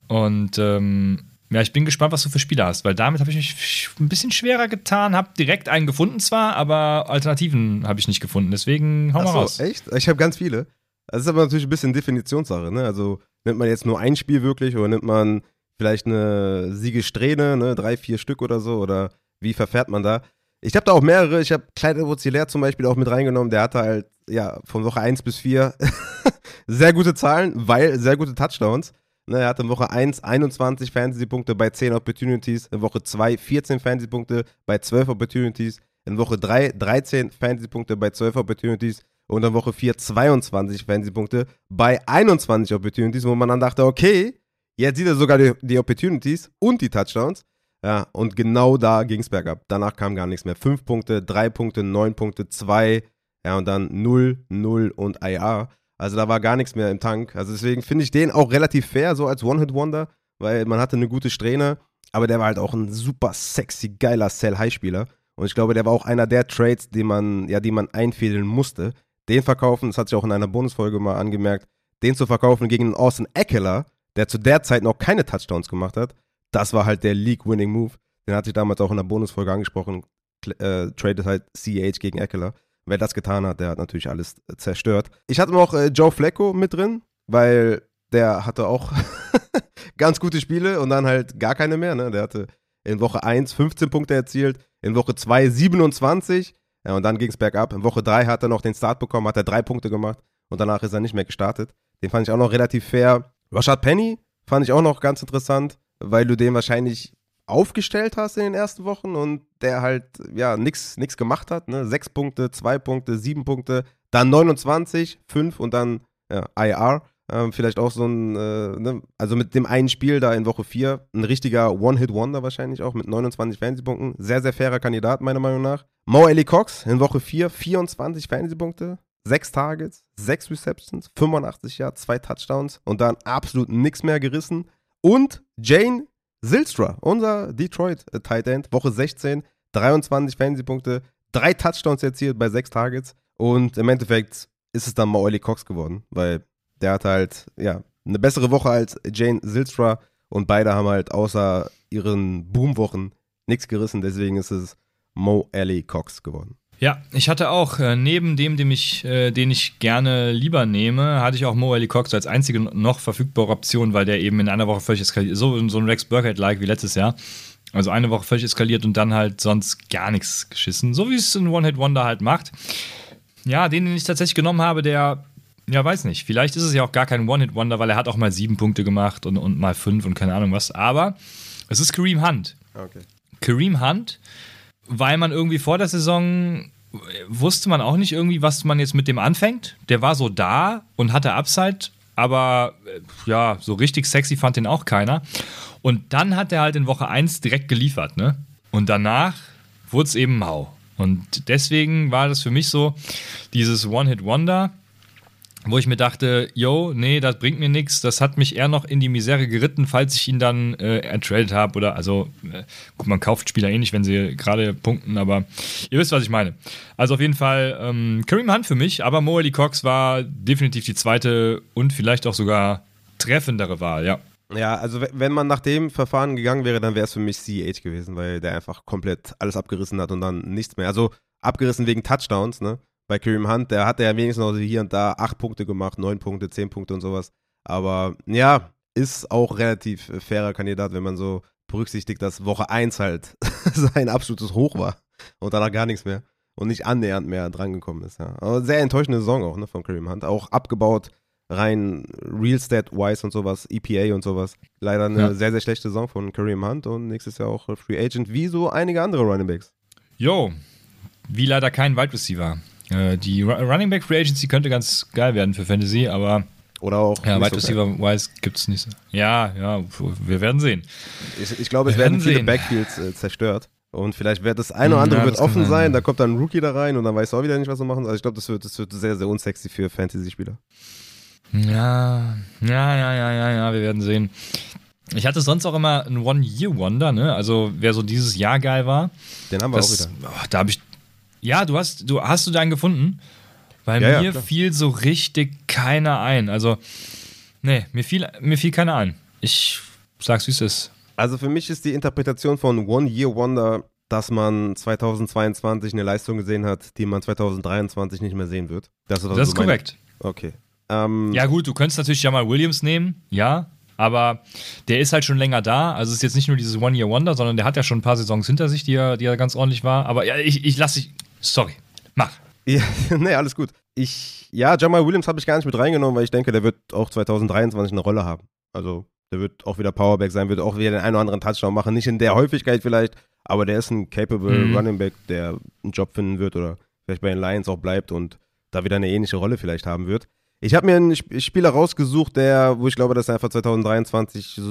[SPEAKER 1] Und ähm, ja, ich bin gespannt, was du für Spiele hast, weil damit habe ich mich ein bisschen schwerer getan. Habe direkt einen gefunden zwar, aber Alternativen habe ich nicht gefunden. Deswegen hau
[SPEAKER 2] Ach
[SPEAKER 1] mal
[SPEAKER 2] so,
[SPEAKER 1] raus.
[SPEAKER 2] echt? Ich habe ganz viele. Das ist aber natürlich ein bisschen Definitionssache, ne? Also nimmt man jetzt nur ein Spiel wirklich oder nimmt man vielleicht eine Siegesträhne, ne? Drei, vier Stück oder so oder wie verfährt man da? Ich habe da auch mehrere. Ich habe Clyde Edwards zum Beispiel auch mit reingenommen. Der hatte halt, ja, von Woche 1 bis 4 sehr gute Zahlen, weil sehr gute Touchdowns. Ne, er hatte in Woche 1 21 Fantasy-Punkte bei 10 Opportunities, in Woche 2 14 Fantasy-Punkte bei 12 Opportunities, in Woche 3 13 Fantasy-Punkte bei 12 Opportunities und in Woche 4 22 Fantasy-Punkte bei 21 Opportunities, wo man dann dachte, okay, jetzt sieht er sogar die, die Opportunities und die Touchdowns. Ja, und genau da ging es bergab. Danach kam gar nichts mehr. 5 Punkte, 3 Punkte, 9 Punkte, 2, ja, und dann 0, 0 und IR. Also da war gar nichts mehr im Tank. Also deswegen finde ich den auch relativ fair, so als One-Hit-Wonder, weil man hatte eine gute Strähne, aber der war halt auch ein super sexy, geiler Sell-High-Spieler. Und ich glaube, der war auch einer der Trades, die man, ja, die man einfädeln musste. Den verkaufen, das hat sich auch in einer Bonusfolge mal angemerkt, den zu verkaufen gegen einen Austin Eckler, der zu der Zeit noch keine Touchdowns gemacht hat, das war halt der League-Winning-Move. Den hatte ich damals auch in der Bonusfolge angesprochen. Äh, tradet halt CH gegen Eckler. Wer das getan hat, der hat natürlich alles zerstört. Ich hatte noch äh, Joe Flacco mit drin, weil der hatte auch ganz gute Spiele und dann halt gar keine mehr. Ne? Der hatte in Woche 1 15 Punkte erzielt, in Woche 2 27 ja, und dann ging es bergab. In Woche 3 hat er noch den Start bekommen, hat er drei Punkte gemacht und danach ist er nicht mehr gestartet. Den fand ich auch noch relativ fair. Rashad Penny fand ich auch noch ganz interessant weil du den wahrscheinlich aufgestellt hast in den ersten Wochen und der halt ja nichts gemacht hat. Ne? Sechs Punkte, zwei Punkte, sieben Punkte, dann 29, fünf und dann ja, IR. Ähm, vielleicht auch so ein, äh, ne? also mit dem einen Spiel da in Woche 4, ein richtiger One-Hit-Wonder wahrscheinlich auch mit 29 Fantasy-Punkten. Sehr, sehr fairer Kandidat, meiner Meinung nach. Mo Ellie Cox in Woche 4, 24 Fantasy-Punkte, 6 Targets, 6 Receptions, 85 Yards, 2 Touchdowns und dann absolut nichts mehr gerissen. Und Jane Silstra, unser Detroit äh, Tight End, Woche 16, 23 Fantasy-Punkte, drei Touchdowns erzielt bei sechs Targets. Und im Endeffekt ist es dann mal Ollie Cox geworden, weil der hat halt, ja, eine bessere Woche als Jane Silstra und beide haben halt außer ihren Boomwochen nichts gerissen. Deswegen ist es Mo Alley Cox geworden.
[SPEAKER 1] Ja, ich hatte auch, äh, neben dem, dem ich, äh, den ich gerne lieber nehme, hatte ich auch Mo Ali Cox als einzige noch verfügbare Option, weil der eben in einer Woche völlig eskaliert, so, so ein Rex Burkhead-like wie letztes Jahr. Also eine Woche völlig eskaliert und dann halt sonst gar nichts geschissen. So wie es ein One-Hit-Wonder halt macht. Ja, den, den ich tatsächlich genommen habe, der, ja, weiß nicht. Vielleicht ist es ja auch gar kein One-Hit-Wonder, weil er hat auch mal sieben Punkte gemacht und, und mal fünf und keine Ahnung was. Aber es ist Kareem Hunt.
[SPEAKER 2] Okay.
[SPEAKER 1] Kareem Hunt weil man irgendwie vor der Saison wusste man auch nicht irgendwie, was man jetzt mit dem anfängt. Der war so da und hatte Upside, aber äh, ja, so richtig sexy fand den auch keiner. Und dann hat er halt in Woche 1 direkt geliefert, ne? Und danach wurde es eben mau. Und deswegen war das für mich so dieses One-Hit-Wonder wo ich mir dachte, yo, nee, das bringt mir nichts. Das hat mich eher noch in die Misere geritten, falls ich ihn dann äh, ertradet habe. Oder also, äh, gut, man kauft Spieler eh nicht, wenn sie gerade punkten, aber ihr wisst, was ich meine. Also auf jeden Fall ähm, Kareem Hunt für mich, aber Moeli Cox war definitiv die zweite und vielleicht auch sogar treffendere Wahl, ja.
[SPEAKER 2] Ja, also wenn man nach dem Verfahren gegangen wäre, dann wäre es für mich CH gewesen, weil der einfach komplett alles abgerissen hat und dann nichts mehr. Also abgerissen wegen Touchdowns, ne? Bei Kareem Hunt, der hat ja wenigstens noch hier und da acht Punkte gemacht, neun Punkte, zehn Punkte und sowas. Aber ja, ist auch relativ fairer Kandidat, wenn man so berücksichtigt, dass Woche 1 halt sein absolutes Hoch war und danach gar nichts mehr und nicht annähernd mehr drangekommen ist. Ja. Aber sehr enttäuschende Saison auch ne, von Kareem Hunt. Auch abgebaut rein Real Stat-wise und sowas, EPA und sowas. Leider eine ja. sehr, sehr schlechte Saison von Kareem Hunt und nächstes Jahr auch Free Agent, wie so einige andere Running Backs.
[SPEAKER 1] Jo, wie leider kein Wide Receiver. Äh, die Running Back Free Agency könnte ganz geil werden für Fantasy, aber
[SPEAKER 2] oder auch.
[SPEAKER 1] Ja, Wide Receiver Wise gibt es nicht so. Ja, ja, wir werden sehen.
[SPEAKER 2] Ich, ich glaube, es wir werden, werden viele sehen. Backfields äh, zerstört. Und vielleicht wird das eine oder andere ja, wird offen sein, da kommt dann ein Rookie da rein und dann weißt du auch wieder nicht, was du machen Also ich glaube, das wird, das wird sehr, sehr unsexy für Fantasy-Spieler.
[SPEAKER 1] Ja, ja, ja, ja, ja, ja, wir werden sehen. Ich hatte sonst auch immer einen One-Year-Wonder, ne? Also wer so dieses Jahr geil war.
[SPEAKER 2] Den haben wir das, auch wieder.
[SPEAKER 1] Oh, da habe ich. Ja, du hast, du hast du deinen gefunden? Weil ja, mir ja, fiel so richtig keiner ein. Also, nee, mir fiel, mir fiel keiner ein. Ich sag's, wie es ist.
[SPEAKER 2] Also für mich ist die Interpretation von One Year Wonder, dass man 2022 eine Leistung gesehen hat, die man 2023 nicht mehr sehen wird.
[SPEAKER 1] Das ist, das ist korrekt.
[SPEAKER 2] Okay.
[SPEAKER 1] Ähm, ja gut, du könntest natürlich Jamal Williams nehmen, ja, aber der ist halt schon länger da. Also es ist jetzt nicht nur dieses One Year Wonder, sondern der hat ja schon ein paar Saisons hinter sich, die er, die er ganz ordentlich war. Aber ja, ich, ich lasse dich. Sorry, mach.
[SPEAKER 2] Ja, nee, alles gut. Ich, ja, Jamal Williams habe ich gar nicht mit reingenommen, weil ich denke, der wird auch 2023 eine Rolle haben. Also, der wird auch wieder Powerback sein, wird auch wieder den einen oder anderen Touchdown machen. Nicht in der Häufigkeit vielleicht, aber der ist ein capable mhm. Running Back, der einen Job finden wird oder vielleicht bei den Lions auch bleibt und da wieder eine ähnliche Rolle vielleicht haben wird. Ich habe mir einen Spieler rausgesucht, der, wo ich glaube, dass er einfach 2023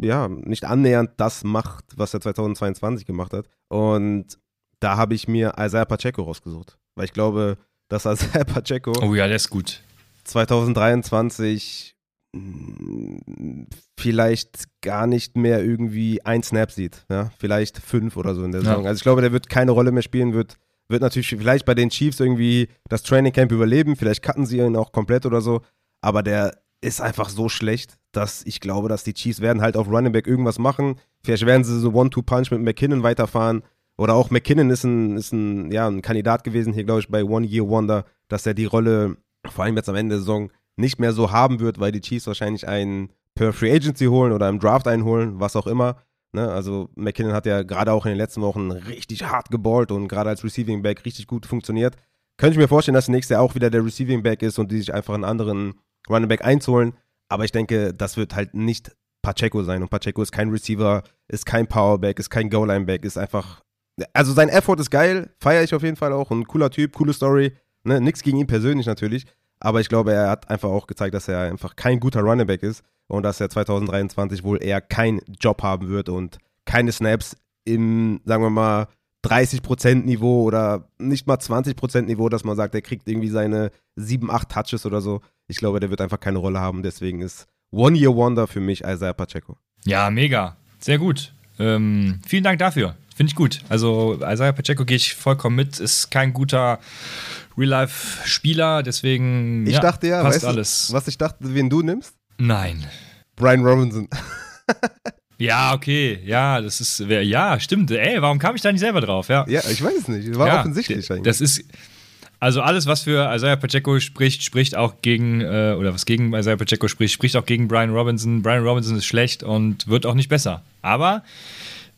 [SPEAKER 2] ja nicht annähernd das macht, was er 2022 gemacht hat. Und da habe ich mir Isaiah Pacheco rausgesucht. Weil ich glaube, dass Isaiah Pacheco.
[SPEAKER 1] Oh ja, der ist gut.
[SPEAKER 2] 2023 hm, vielleicht gar nicht mehr irgendwie ein Snap sieht. Ja? Vielleicht fünf oder so in der Saison. Ja. Also ich glaube, der wird keine Rolle mehr spielen, wird, wird natürlich vielleicht bei den Chiefs irgendwie das Training Camp überleben. Vielleicht cutten sie ihn auch komplett oder so. Aber der ist einfach so schlecht, dass ich glaube, dass die Chiefs werden halt auf Running Back irgendwas machen. Vielleicht werden sie so One-Two-Punch mit McKinnon weiterfahren. Oder auch McKinnon ist ein, ist ein, ja, ein Kandidat gewesen hier, glaube ich, bei One Year Wonder, dass er die Rolle vor allem jetzt am Ende der Saison nicht mehr so haben wird, weil die Chiefs wahrscheinlich einen per Free Agency holen oder im Draft einholen, was auch immer. Ne? Also McKinnon hat ja gerade auch in den letzten Wochen richtig hart geballt und gerade als Receiving Back richtig gut funktioniert. Könnte ich mir vorstellen, dass nächstes Jahr auch wieder der Receiving Back ist und die sich einfach einen anderen Running Back einzuholen. Aber ich denke, das wird halt nicht Pacheco sein. Und Pacheco ist kein Receiver, ist kein Powerback, ist kein Goal-Line-Back, ist einfach also sein Effort ist geil, feiere ich auf jeden Fall auch. Ein cooler Typ, coole Story. Ne? Nix gegen ihn persönlich natürlich. Aber ich glaube, er hat einfach auch gezeigt, dass er einfach kein guter Running Back ist und dass er 2023 wohl eher keinen Job haben wird und keine Snaps im, sagen wir mal, 30% Niveau oder nicht mal 20% Niveau, dass man sagt, er kriegt irgendwie seine 7, 8 Touches oder so. Ich glaube, der wird einfach keine Rolle haben. Deswegen ist One Year Wonder für mich Isaiah Pacheco.
[SPEAKER 1] Ja, mega. Sehr gut. Ähm, vielen Dank dafür. Finde ich gut. Also Isaiah Pacheco gehe ich vollkommen mit. Ist kein guter Real-Life-Spieler, deswegen
[SPEAKER 2] ich ja, dachte ja,
[SPEAKER 1] passt weißt alles.
[SPEAKER 2] Du, was ich dachte, wen du nimmst?
[SPEAKER 1] Nein.
[SPEAKER 2] Brian Robinson.
[SPEAKER 1] ja, okay. Ja, das ist, ja, stimmt. Ey, warum kam ich da nicht selber drauf? Ja,
[SPEAKER 2] ja ich weiß es nicht. War ja, offensichtlich eigentlich.
[SPEAKER 1] Das ist, also alles, was für Isaiah Pacheco spricht, spricht auch gegen, äh, oder was gegen Isaiah Pacheco spricht, spricht auch gegen Brian Robinson. Brian Robinson ist schlecht und wird auch nicht besser. Aber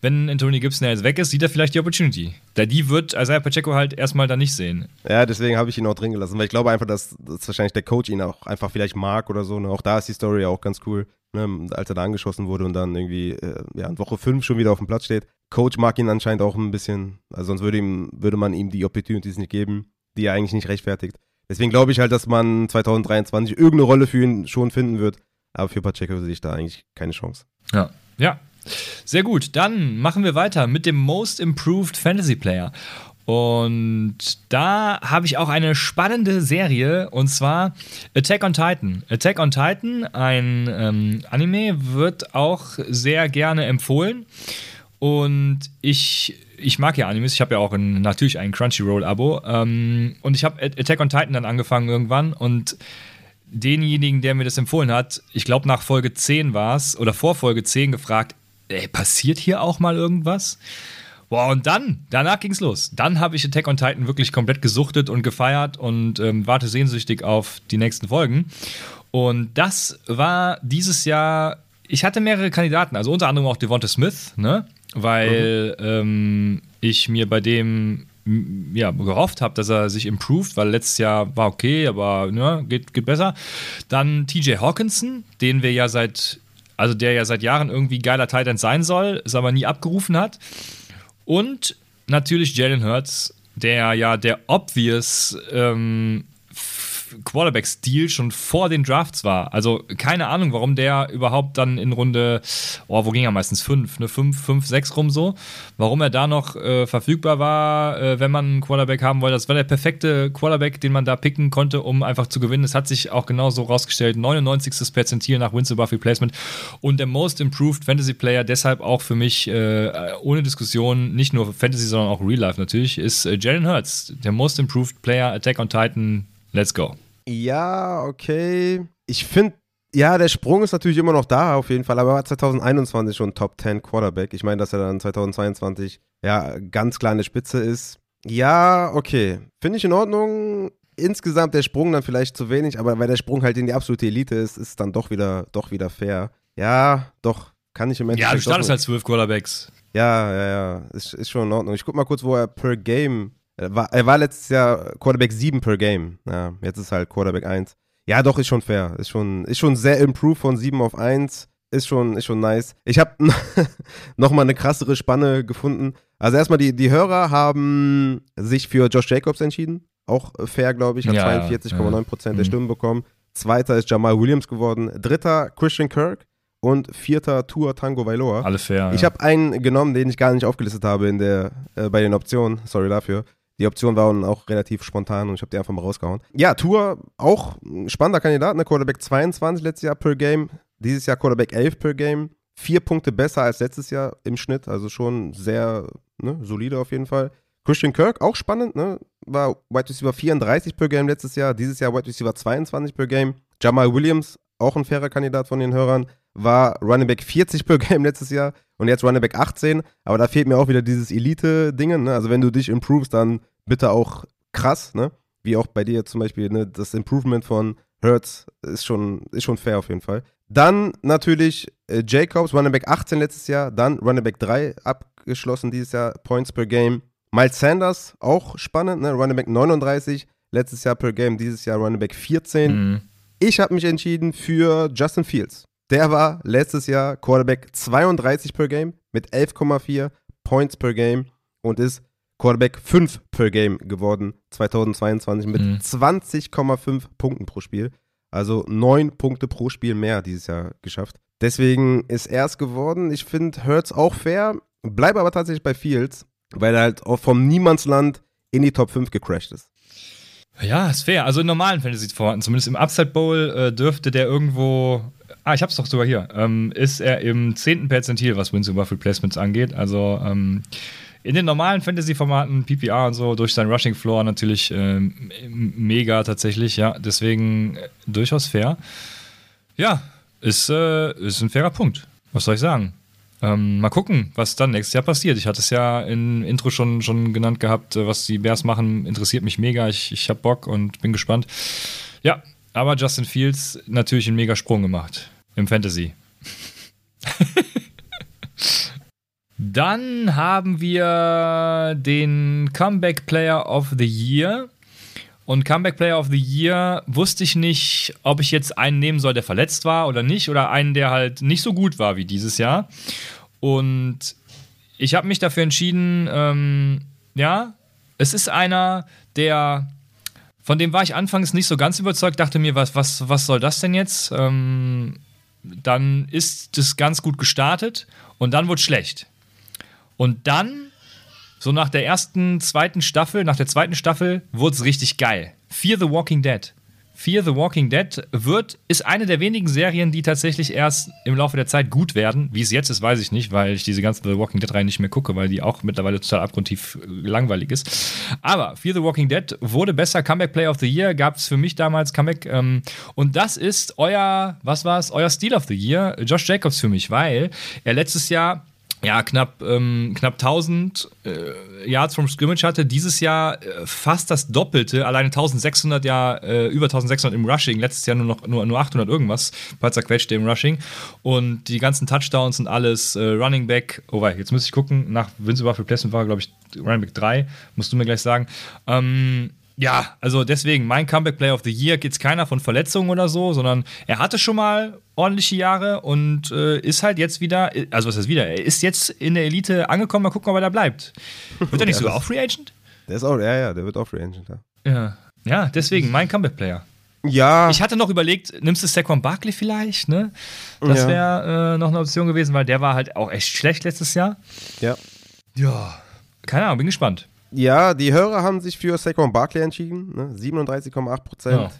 [SPEAKER 1] wenn Anthony Gibson jetzt weg ist, sieht er vielleicht die Opportunity. Da die wird Isaiah Pacheco halt erstmal dann nicht sehen.
[SPEAKER 2] Ja, deswegen habe ich ihn auch drin gelassen, weil ich glaube einfach, dass, dass wahrscheinlich der Coach ihn auch einfach vielleicht mag oder so. Ne? Auch da ist die Story auch ganz cool, ne? als er da angeschossen wurde und dann irgendwie äh, ja, in Woche 5 schon wieder auf dem Platz steht. Coach mag ihn anscheinend auch ein bisschen, also sonst würde, ihm, würde man ihm die Opportunities nicht geben, die er eigentlich nicht rechtfertigt. Deswegen glaube ich halt, dass man 2023 irgendeine Rolle für ihn schon finden wird. Aber für Pacheco sehe ich da eigentlich keine Chance.
[SPEAKER 1] Ja, ja, sehr gut, dann machen wir weiter mit dem Most Improved Fantasy Player. Und da habe ich auch eine spannende Serie und zwar Attack on Titan. Attack on Titan, ein ähm, Anime, wird auch sehr gerne empfohlen. Und ich, ich mag ja Animes. Ich habe ja auch ein, natürlich ein Crunchyroll-Abo. Ähm, und ich habe Attack on Titan dann angefangen irgendwann. Und denjenigen, der mir das empfohlen hat, ich glaube nach Folge 10 war es, oder vor Folge 10 gefragt, ey, passiert hier auch mal irgendwas? Boah, und dann, danach ging's los. Dann habe ich Attack on Titan wirklich komplett gesuchtet und gefeiert und ähm, warte sehnsüchtig auf die nächsten Folgen. Und das war dieses Jahr, ich hatte mehrere Kandidaten, also unter anderem auch Devonta Smith, ne? Weil mhm. ähm, ich mir bei dem ja, gehofft habe, dass er sich improved, weil letztes Jahr war okay, aber ne, geht, geht besser. Dann TJ Hawkinson, den wir ja seit, also der ja seit Jahren irgendwie geiler Titan sein soll, es aber nie abgerufen hat. Und natürlich Jalen Hurts, der ja der obvious ähm, Quarterback-Stil schon vor den Drafts war. Also keine Ahnung, warum der überhaupt dann in Runde, oh, wo ging er meistens? Fünf, ne? Fünf, fünf, sechs rum so. Warum er da noch äh, verfügbar war, äh, wenn man einen Quarterback haben wollte. Das war der perfekte Quarterback, den man da picken konnte, um einfach zu gewinnen. Es hat sich auch genauso rausgestellt. 99. Perzentil nach Wins above Replacement und der Most Improved Fantasy Player, deshalb auch für mich äh, ohne Diskussion, nicht nur Fantasy, sondern auch Real Life natürlich, ist äh, Jalen Hurts, der Most Improved Player Attack on Titan. Let's go.
[SPEAKER 2] Ja, okay. Ich finde, ja, der Sprung ist natürlich immer noch da, auf jeden Fall, aber er war 2021 schon Top 10 Quarterback. Ich meine, dass er dann 2022 ja ganz kleine Spitze ist. Ja, okay. Finde ich in Ordnung. Insgesamt der Sprung dann vielleicht zu wenig, aber weil der Sprung halt in die absolute Elite ist, ist dann doch wieder, doch wieder fair. Ja, doch, kann ich im Endeffekt.
[SPEAKER 1] Ja, du startest halt zwölf Quarterbacks.
[SPEAKER 2] Ja, ja, ja. Ist, ist schon in Ordnung. Ich guck mal kurz, wo er per Game er war, er war letztes Jahr Quarterback 7 per Game. Ja, jetzt ist halt Quarterback 1. Ja, doch, ist schon fair. Ist schon, ist schon sehr improved von 7 auf 1. Ist schon, ist schon nice. Ich habe nochmal eine krassere Spanne gefunden. Also erstmal, die, die Hörer haben sich für Josh Jacobs entschieden. Auch fair, glaube ich. Hat ja, 42,9% ja. der mhm. Stimmen bekommen. Zweiter ist Jamal Williams geworden. Dritter Christian Kirk. Und vierter Tour Tango Vailoa.
[SPEAKER 1] Alle fair.
[SPEAKER 2] Ich ja. habe einen genommen, den ich gar nicht aufgelistet habe in der, äh, bei den Optionen. Sorry dafür. Die Option war auch relativ spontan und ich habe die einfach mal rausgehauen. Ja, Tour auch ein spannender Kandidat, ne? Quarterback 22 letztes Jahr per Game, dieses Jahr Quarterback 11 per Game. Vier Punkte besser als letztes Jahr im Schnitt, also schon sehr ne, solide auf jeden Fall. Christian Kirk, auch spannend, ne? War Wide Receiver 34 per Game letztes Jahr, dieses Jahr Wide Receiver 22 per Game. Jamal Williams, auch ein fairer Kandidat von den Hörern, war Running Back 40 per Game letztes Jahr und jetzt Running Back 18. Aber da fehlt mir auch wieder dieses Elite-Ding. Ne? Also wenn du dich improvest, dann bitte auch krass, ne? Wie auch bei dir zum Beispiel, ne? Das Improvement von Hertz ist schon, ist schon fair auf jeden Fall. Dann natürlich äh, Jacobs, Running Back 18 letztes Jahr, dann Running Back 3 abgeschlossen dieses Jahr, Points per Game. Miles Sanders, auch spannend, ne? Running Back 39, letztes Jahr per Game, dieses Jahr Running Back 14. Mhm. Ich habe mich entschieden für Justin Fields. Der war letztes Jahr Quarterback 32 per Game mit 11,4 Points per Game und ist Quarterback 5 per Game geworden 2022 mit mhm. 20,5 Punkten pro Spiel. Also 9 Punkte pro Spiel mehr dieses Jahr geschafft. Deswegen ist er es geworden. Ich finde Hurts auch fair, bleibe aber tatsächlich bei Fields, weil er halt auch vom Niemandsland in die Top 5 gecrashed ist.
[SPEAKER 1] Ja, ist fair. Also in normalen Fantasy-Formaten, zumindest im Upside Bowl, äh, dürfte der irgendwo Ah, ich hab's doch sogar hier. Ähm, ist er im 10. Perzentil, was Wins über Placements angeht. Also ähm, in den normalen Fantasy-Formaten, PPR und so, durch seinen Rushing Floor natürlich ähm, mega tatsächlich, ja. Deswegen äh, durchaus fair. Ja, ist, äh, ist ein fairer Punkt. Was soll ich sagen? Ähm, mal gucken, was dann nächstes Jahr passiert. Ich hatte es ja im Intro schon, schon genannt gehabt, äh, was die Bears machen, interessiert mich mega. Ich, ich hab Bock und bin gespannt. Ja, aber Justin Fields natürlich einen mega Sprung gemacht im Fantasy. Dann haben wir den Comeback Player of the Year. Und Comeback Player of the Year wusste ich nicht, ob ich jetzt einen nehmen soll, der verletzt war oder nicht, oder einen, der halt nicht so gut war wie dieses Jahr. Und ich habe mich dafür entschieden, ähm, ja, es ist einer, der von dem war ich anfangs nicht so ganz überzeugt, dachte mir, was, was, was soll das denn jetzt? Ähm, dann ist es ganz gut gestartet und dann es schlecht. Und dann, so nach der ersten, zweiten Staffel, nach der zweiten Staffel, wurde es richtig geil. Fear the Walking Dead. Fear the Walking Dead wird, ist eine der wenigen Serien, die tatsächlich erst im Laufe der Zeit gut werden. Wie es jetzt ist, weiß ich nicht, weil ich diese ganzen The Walking Dead-Reihen nicht mehr gucke, weil die auch mittlerweile total abgrundtief äh, langweilig ist. Aber Fear the Walking Dead wurde besser. Comeback Play of the Year gab es für mich damals Comeback. Ähm, und das ist euer, was war es? Euer Steal of the Year, Josh Jacobs für mich, weil er letztes Jahr ja, knapp, ähm, knapp 1000 äh, Yards vom Scrimmage hatte. Dieses Jahr äh, fast das Doppelte, alleine 1600 ja, äh, über 1600 im Rushing. Letztes Jahr nur noch nur, nur 800 irgendwas, paar zerquetschte im Rushing. Und die ganzen Touchdowns sind alles äh, Running Back. Oh, wei, jetzt muss ich gucken. Nach Vince Waffle Placement war, glaube ich, Running Back 3. Musst du mir gleich sagen. Ähm, ja, also deswegen, mein Comeback Player of the Year geht es keiner von Verletzungen oder so, sondern er hatte schon mal ordentliche Jahre und äh, ist halt jetzt wieder, also was heißt wieder, er ist jetzt in der Elite angekommen, mal gucken, ob er da bleibt. Wird er nicht sogar auch Free Agent?
[SPEAKER 2] Der ist auch, ja, ja, der wird auch Free Agent, ja.
[SPEAKER 1] Ja, ja deswegen, mein Comeback Player.
[SPEAKER 2] Ja.
[SPEAKER 1] Ich hatte noch überlegt, nimmst du Saquon Barkley vielleicht, ne? Das wäre äh, noch eine Option gewesen, weil der war halt auch echt schlecht letztes Jahr.
[SPEAKER 2] Ja.
[SPEAKER 1] Ja, keine Ahnung, bin gespannt.
[SPEAKER 2] Ja, die Hörer haben sich für Saquon Barkley entschieden. Ne? 37,8 Prozent. Ja.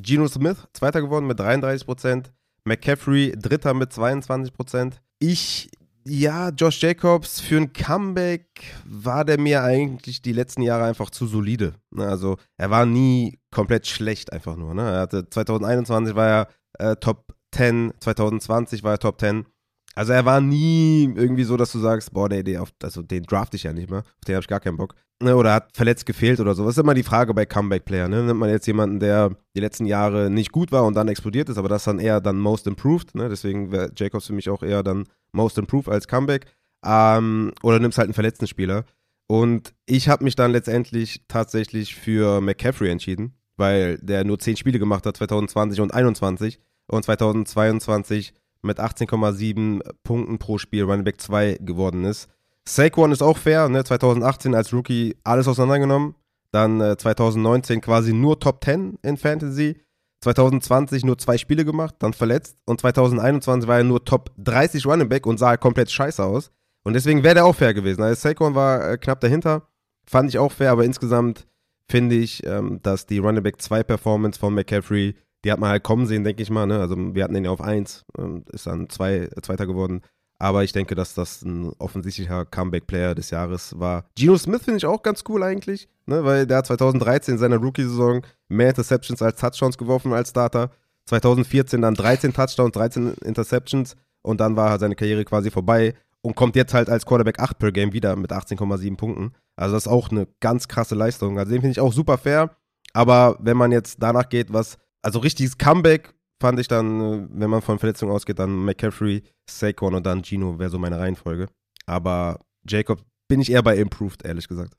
[SPEAKER 2] Geno Smith, Zweiter geworden mit 33 Prozent. McCaffrey, Dritter mit 22 Prozent. Ich, ja, Josh Jacobs, für ein Comeback war der mir eigentlich die letzten Jahre einfach zu solide. Ne? Also, er war nie komplett schlecht einfach nur. Ne? Er hatte 2021 war er äh, Top 10, 2020 war er Top 10. Also er war nie irgendwie so, dass du sagst, boah, nee, nee, auf, also den draft ich ja nicht mehr, auf den habe ich gar keinen Bock. Ne, oder hat verletzt gefehlt oder so. Das ist immer die Frage bei Comeback-Player. Ne? Nimmt man jetzt jemanden, der die letzten Jahre nicht gut war und dann explodiert ist, aber das dann eher dann Most Improved. Ne? Deswegen wäre Jacobs für mich auch eher dann Most Improved als Comeback. Ähm, oder nimmst halt einen verletzten Spieler. Und ich habe mich dann letztendlich tatsächlich für McCaffrey entschieden, weil der nur 10 Spiele gemacht hat, 2020 und 2021. Und 2022 mit 18,7 Punkten pro Spiel Running Back 2 geworden ist. Saquon ist auch fair, ne? 2018 als Rookie alles auseinandergenommen. Dann äh, 2019 quasi nur Top 10 in Fantasy. 2020 nur zwei Spiele gemacht, dann verletzt. Und 2021 war er nur Top 30 Running Back und sah komplett scheiße aus. Und deswegen wäre der auch fair gewesen. Also Saquon war äh, knapp dahinter. Fand ich auch fair, aber insgesamt finde ich, ähm, dass die Running Back 2 Performance von McCaffrey die hat man halt kommen sehen, denke ich mal. Ne? Also wir hatten den ja auf 1, ist dann zwei, Zweiter geworden. Aber ich denke, dass das ein offensichtlicher Comeback-Player des Jahres war. Geno Smith finde ich auch ganz cool eigentlich, ne? weil der hat 2013 in seiner Rookie-Saison mehr Interceptions als Touchdowns geworfen als Starter. 2014 dann 13 Touchdowns, 13 Interceptions und dann war seine Karriere quasi vorbei und kommt jetzt halt als Quarterback 8 per Game wieder mit 18,7 Punkten. Also das ist auch eine ganz krasse Leistung. Also den finde ich auch super fair. Aber wenn man jetzt danach geht, was also richtiges Comeback fand ich dann, äh, wenn man von Verletzungen ausgeht, dann McCaffrey, Saquon und dann Gino wäre so meine Reihenfolge. Aber Jacob bin ich eher bei Improved, ehrlich gesagt.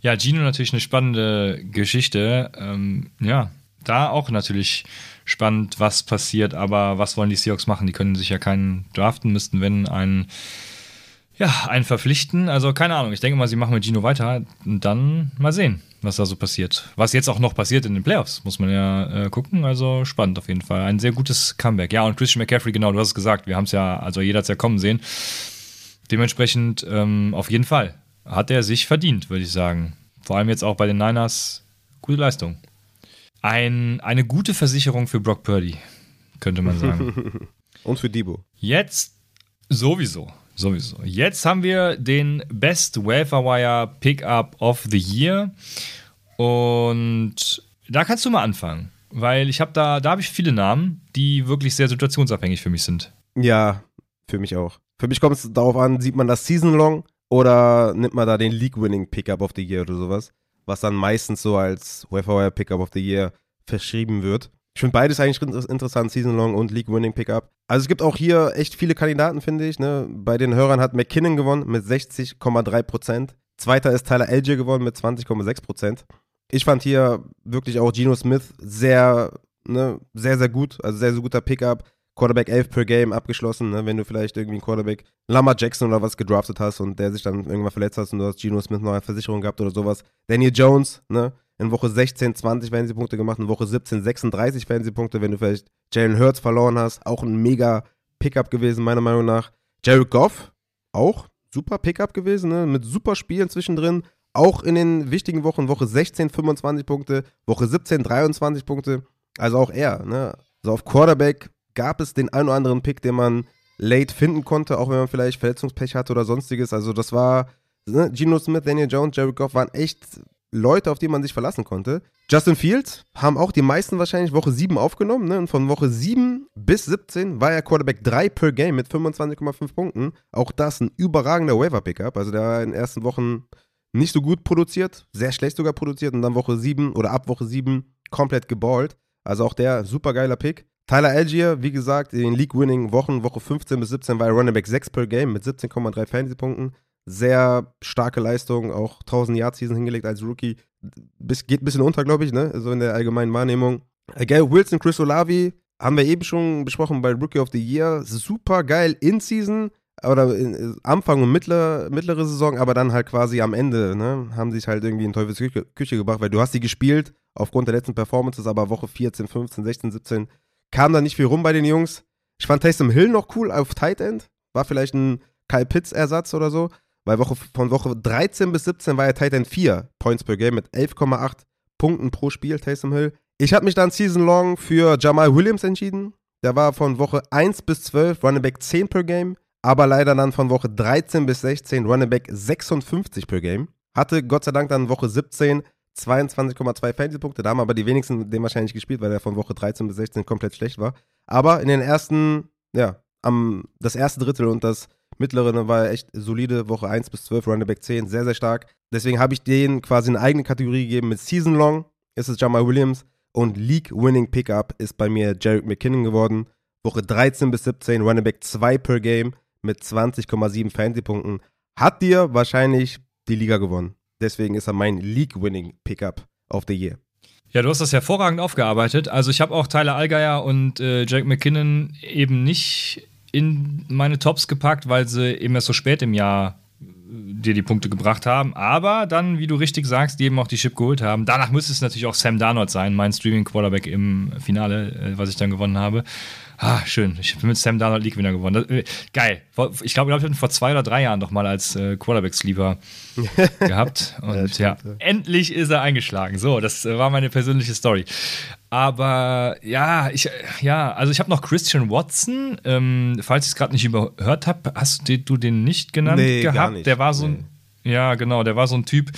[SPEAKER 1] Ja, Gino natürlich eine spannende Geschichte. Ähm, ja, da auch natürlich spannend, was passiert, aber was wollen die Seahawks machen? Die können sich ja keinen draften, müssten, wenn, einen, ja, einen verpflichten. Also keine Ahnung, ich denke mal, sie machen mit Gino weiter und dann mal sehen was da so passiert. Was jetzt auch noch passiert in den Playoffs, muss man ja äh, gucken. Also spannend auf jeden Fall. Ein sehr gutes Comeback. Ja, und Christian McCaffrey, genau, du hast es gesagt. Wir haben es ja, also jeder hat es ja kommen sehen. Dementsprechend ähm, auf jeden Fall hat er sich verdient, würde ich sagen. Vor allem jetzt auch bei den Niners. Gute Leistung. Ein, eine gute Versicherung für Brock Purdy, könnte man sagen.
[SPEAKER 2] und für Debo.
[SPEAKER 1] Jetzt sowieso. Sowieso. Jetzt haben wir den Best Welfare Pickup of the Year. Und da kannst du mal anfangen. Weil ich habe da, da habe ich viele Namen, die wirklich sehr situationsabhängig für mich sind.
[SPEAKER 2] Ja, für mich auch. Für mich kommt es darauf an, sieht man das Season Long oder nimmt man da den League-Winning Pickup of the Year oder sowas, was dann meistens so als Welfare Pickup of the Year verschrieben wird. Ich finde beides eigentlich interessant, Season Long und League Winning Pickup. Also es gibt auch hier echt viele Kandidaten, finde ich. Ne? Bei den Hörern hat McKinnon gewonnen mit 60,3 Prozent. Zweiter ist Tyler Algier gewonnen mit 20,6 Prozent. Ich fand hier wirklich auch Geno Smith sehr, ne, sehr, sehr gut. Also sehr, sehr guter Pickup. Quarterback 11 per Game abgeschlossen, ne? wenn du vielleicht irgendwie einen Quarterback Lama Jackson oder was gedraftet hast und der sich dann irgendwann verletzt hast und du hast Geno Smith noch eine Versicherung gehabt oder sowas. Daniel Jones, ne? In Woche 16 20 Fantasy-Punkte gemacht, in Woche 17 36 Fantasy-Punkte, wenn du vielleicht Jalen Hurts verloren hast. Auch ein mega Pickup gewesen, meiner Meinung nach. Jared Goff, auch super Pickup gewesen, ne? mit super Spielen zwischendrin. Auch in den wichtigen Wochen, Woche 16 25 Punkte, Woche 17 23 Punkte. Also auch er. Ne? Also auf Quarterback gab es den einen oder anderen Pick, den man late finden konnte, auch wenn man vielleicht Verletzungspech hatte oder sonstiges. Also das war, ne? Geno Smith, Daniel Jones, Jared Goff waren echt Leute, auf die man sich verlassen konnte. Justin Fields haben auch die meisten wahrscheinlich Woche 7 aufgenommen. Ne? Und von Woche 7 bis 17 war er Quarterback 3 per Game mit 25,5 Punkten. Auch das ein überragender Waiver-Pickup. Also der war in den ersten Wochen nicht so gut produziert, sehr schlecht sogar produziert und dann Woche 7 oder ab Woche 7 komplett geballt. Also auch der super geiler Pick. Tyler Algier, wie gesagt, in den League-Winning-Wochen, Woche 15 bis 17 war er Running Back 6 per Game mit 17,3 Fantasy-Punkten. Sehr starke Leistung, auch 1000 Yard Season hingelegt als Rookie. Bis, geht ein bisschen unter, glaube ich, ne? So in der allgemeinen Wahrnehmung. Äh, Gary Wilson, Chris Olavi, haben wir eben schon besprochen bei Rookie of the Year. Super geil in Season oder äh, Anfang und mittler, mittlere Saison, aber dann halt quasi am Ende, ne? Haben sich halt irgendwie in Teufels Küche, Küche gebracht, weil du hast die gespielt aufgrund der letzten Performances, aber Woche 14, 15, 16, 17 kam da nicht viel rum bei den Jungs. Ich fand Taysom Hill noch cool auf Tight End. War vielleicht ein Kyle Pitts Ersatz oder so. Weil Woche, von Woche 13 bis 17 war er Titan 4 Points per Game mit 11,8 Punkten pro Spiel, Taysom Hill. Ich habe mich dann Season Long für Jamal Williams entschieden. Der war von Woche 1 bis 12 Running Back 10 per Game, aber leider dann von Woche 13 bis 16 Running Back 56 per Game. Hatte Gott sei Dank dann Woche 17 22,2 Fantasy-Punkte. Da haben aber die wenigsten den wahrscheinlich gespielt, weil er von Woche 13 bis 16 komplett schlecht war. Aber in den ersten, ja, am, das erste Drittel und das Mittlere war echt solide, Woche 1 bis 12, Running Back 10, sehr, sehr stark. Deswegen habe ich den quasi eine eigene Kategorie gegeben mit Season Long, ist es Jamal Williams und League Winning Pickup ist bei mir Jarek McKinnon geworden. Woche 13 bis 17, Running Back 2 per Game mit 20,7 Fantasy-Punkten. Hat dir wahrscheinlich die Liga gewonnen. Deswegen ist er mein League Winning Pickup of the Year.
[SPEAKER 1] Ja, du hast das hervorragend aufgearbeitet. Also ich habe auch Tyler Allgeier und äh, Jake McKinnon eben nicht in meine Tops gepackt, weil sie eben erst so spät im Jahr äh, dir die Punkte gebracht haben. Aber dann, wie du richtig sagst, die eben auch die Chip geholt haben. Danach müsste es natürlich auch Sam Darnold sein, mein Streaming-Quarterback im Finale, äh, was ich dann gewonnen habe. Ah, schön. Ich bin mit Sam Darnold League Winner gewonnen. Das, äh, geil. Ich glaube, wir hatten vor zwei oder drei Jahren noch mal als äh, Quarterback-Sleeper gehabt. Und ja, ja, endlich ist er eingeschlagen. So, das äh, war meine persönliche Story. Aber ja, ich, ja, also ich habe noch Christian Watson. Ähm, falls ich es gerade nicht überhört habe, hast du den nicht genannt nee, gehabt? Gar nicht. Der war so ein, ja, genau, der war so ein Typ,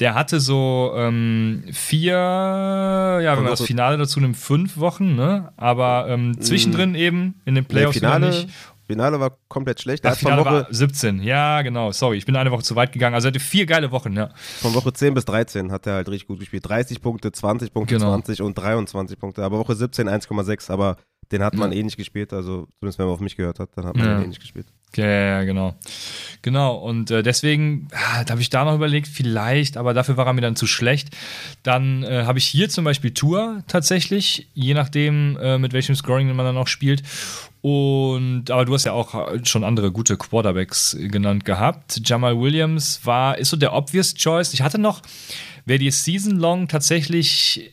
[SPEAKER 1] der hatte so ähm, vier, ja, wenn man das Finale dazu nimmt, fünf Wochen, ne? Aber ähm, zwischendrin mm. eben in den Playoffs nee,
[SPEAKER 2] Finale,
[SPEAKER 1] nicht.
[SPEAKER 2] Finale war komplett schlecht.
[SPEAKER 1] Das Finale Woche, war 17, ja, genau. Sorry, ich bin eine Woche zu weit gegangen. Also er hatte vier geile Wochen, ja.
[SPEAKER 2] Von Woche 10 bis 13 hat er halt richtig gut gespielt. 30 Punkte, 20 Punkte, genau. 20 und 23 Punkte. Aber Woche 17 1,6. Aber den hat man ja. eh nicht gespielt. Also zumindest wenn man auf mich gehört hat, dann hat man ja. eh nicht gespielt.
[SPEAKER 1] Ja, ja, genau. Genau, und äh, deswegen ah, habe ich da noch überlegt, vielleicht, aber dafür war er mir dann zu schlecht. Dann äh, habe ich hier zum Beispiel Tour tatsächlich, je nachdem, äh, mit welchem Scoring man dann auch spielt. Und aber du hast ja auch schon andere gute Quarterbacks genannt gehabt. Jamal Williams war, ist so der obvious choice. Ich hatte noch, wer die Season Long tatsächlich,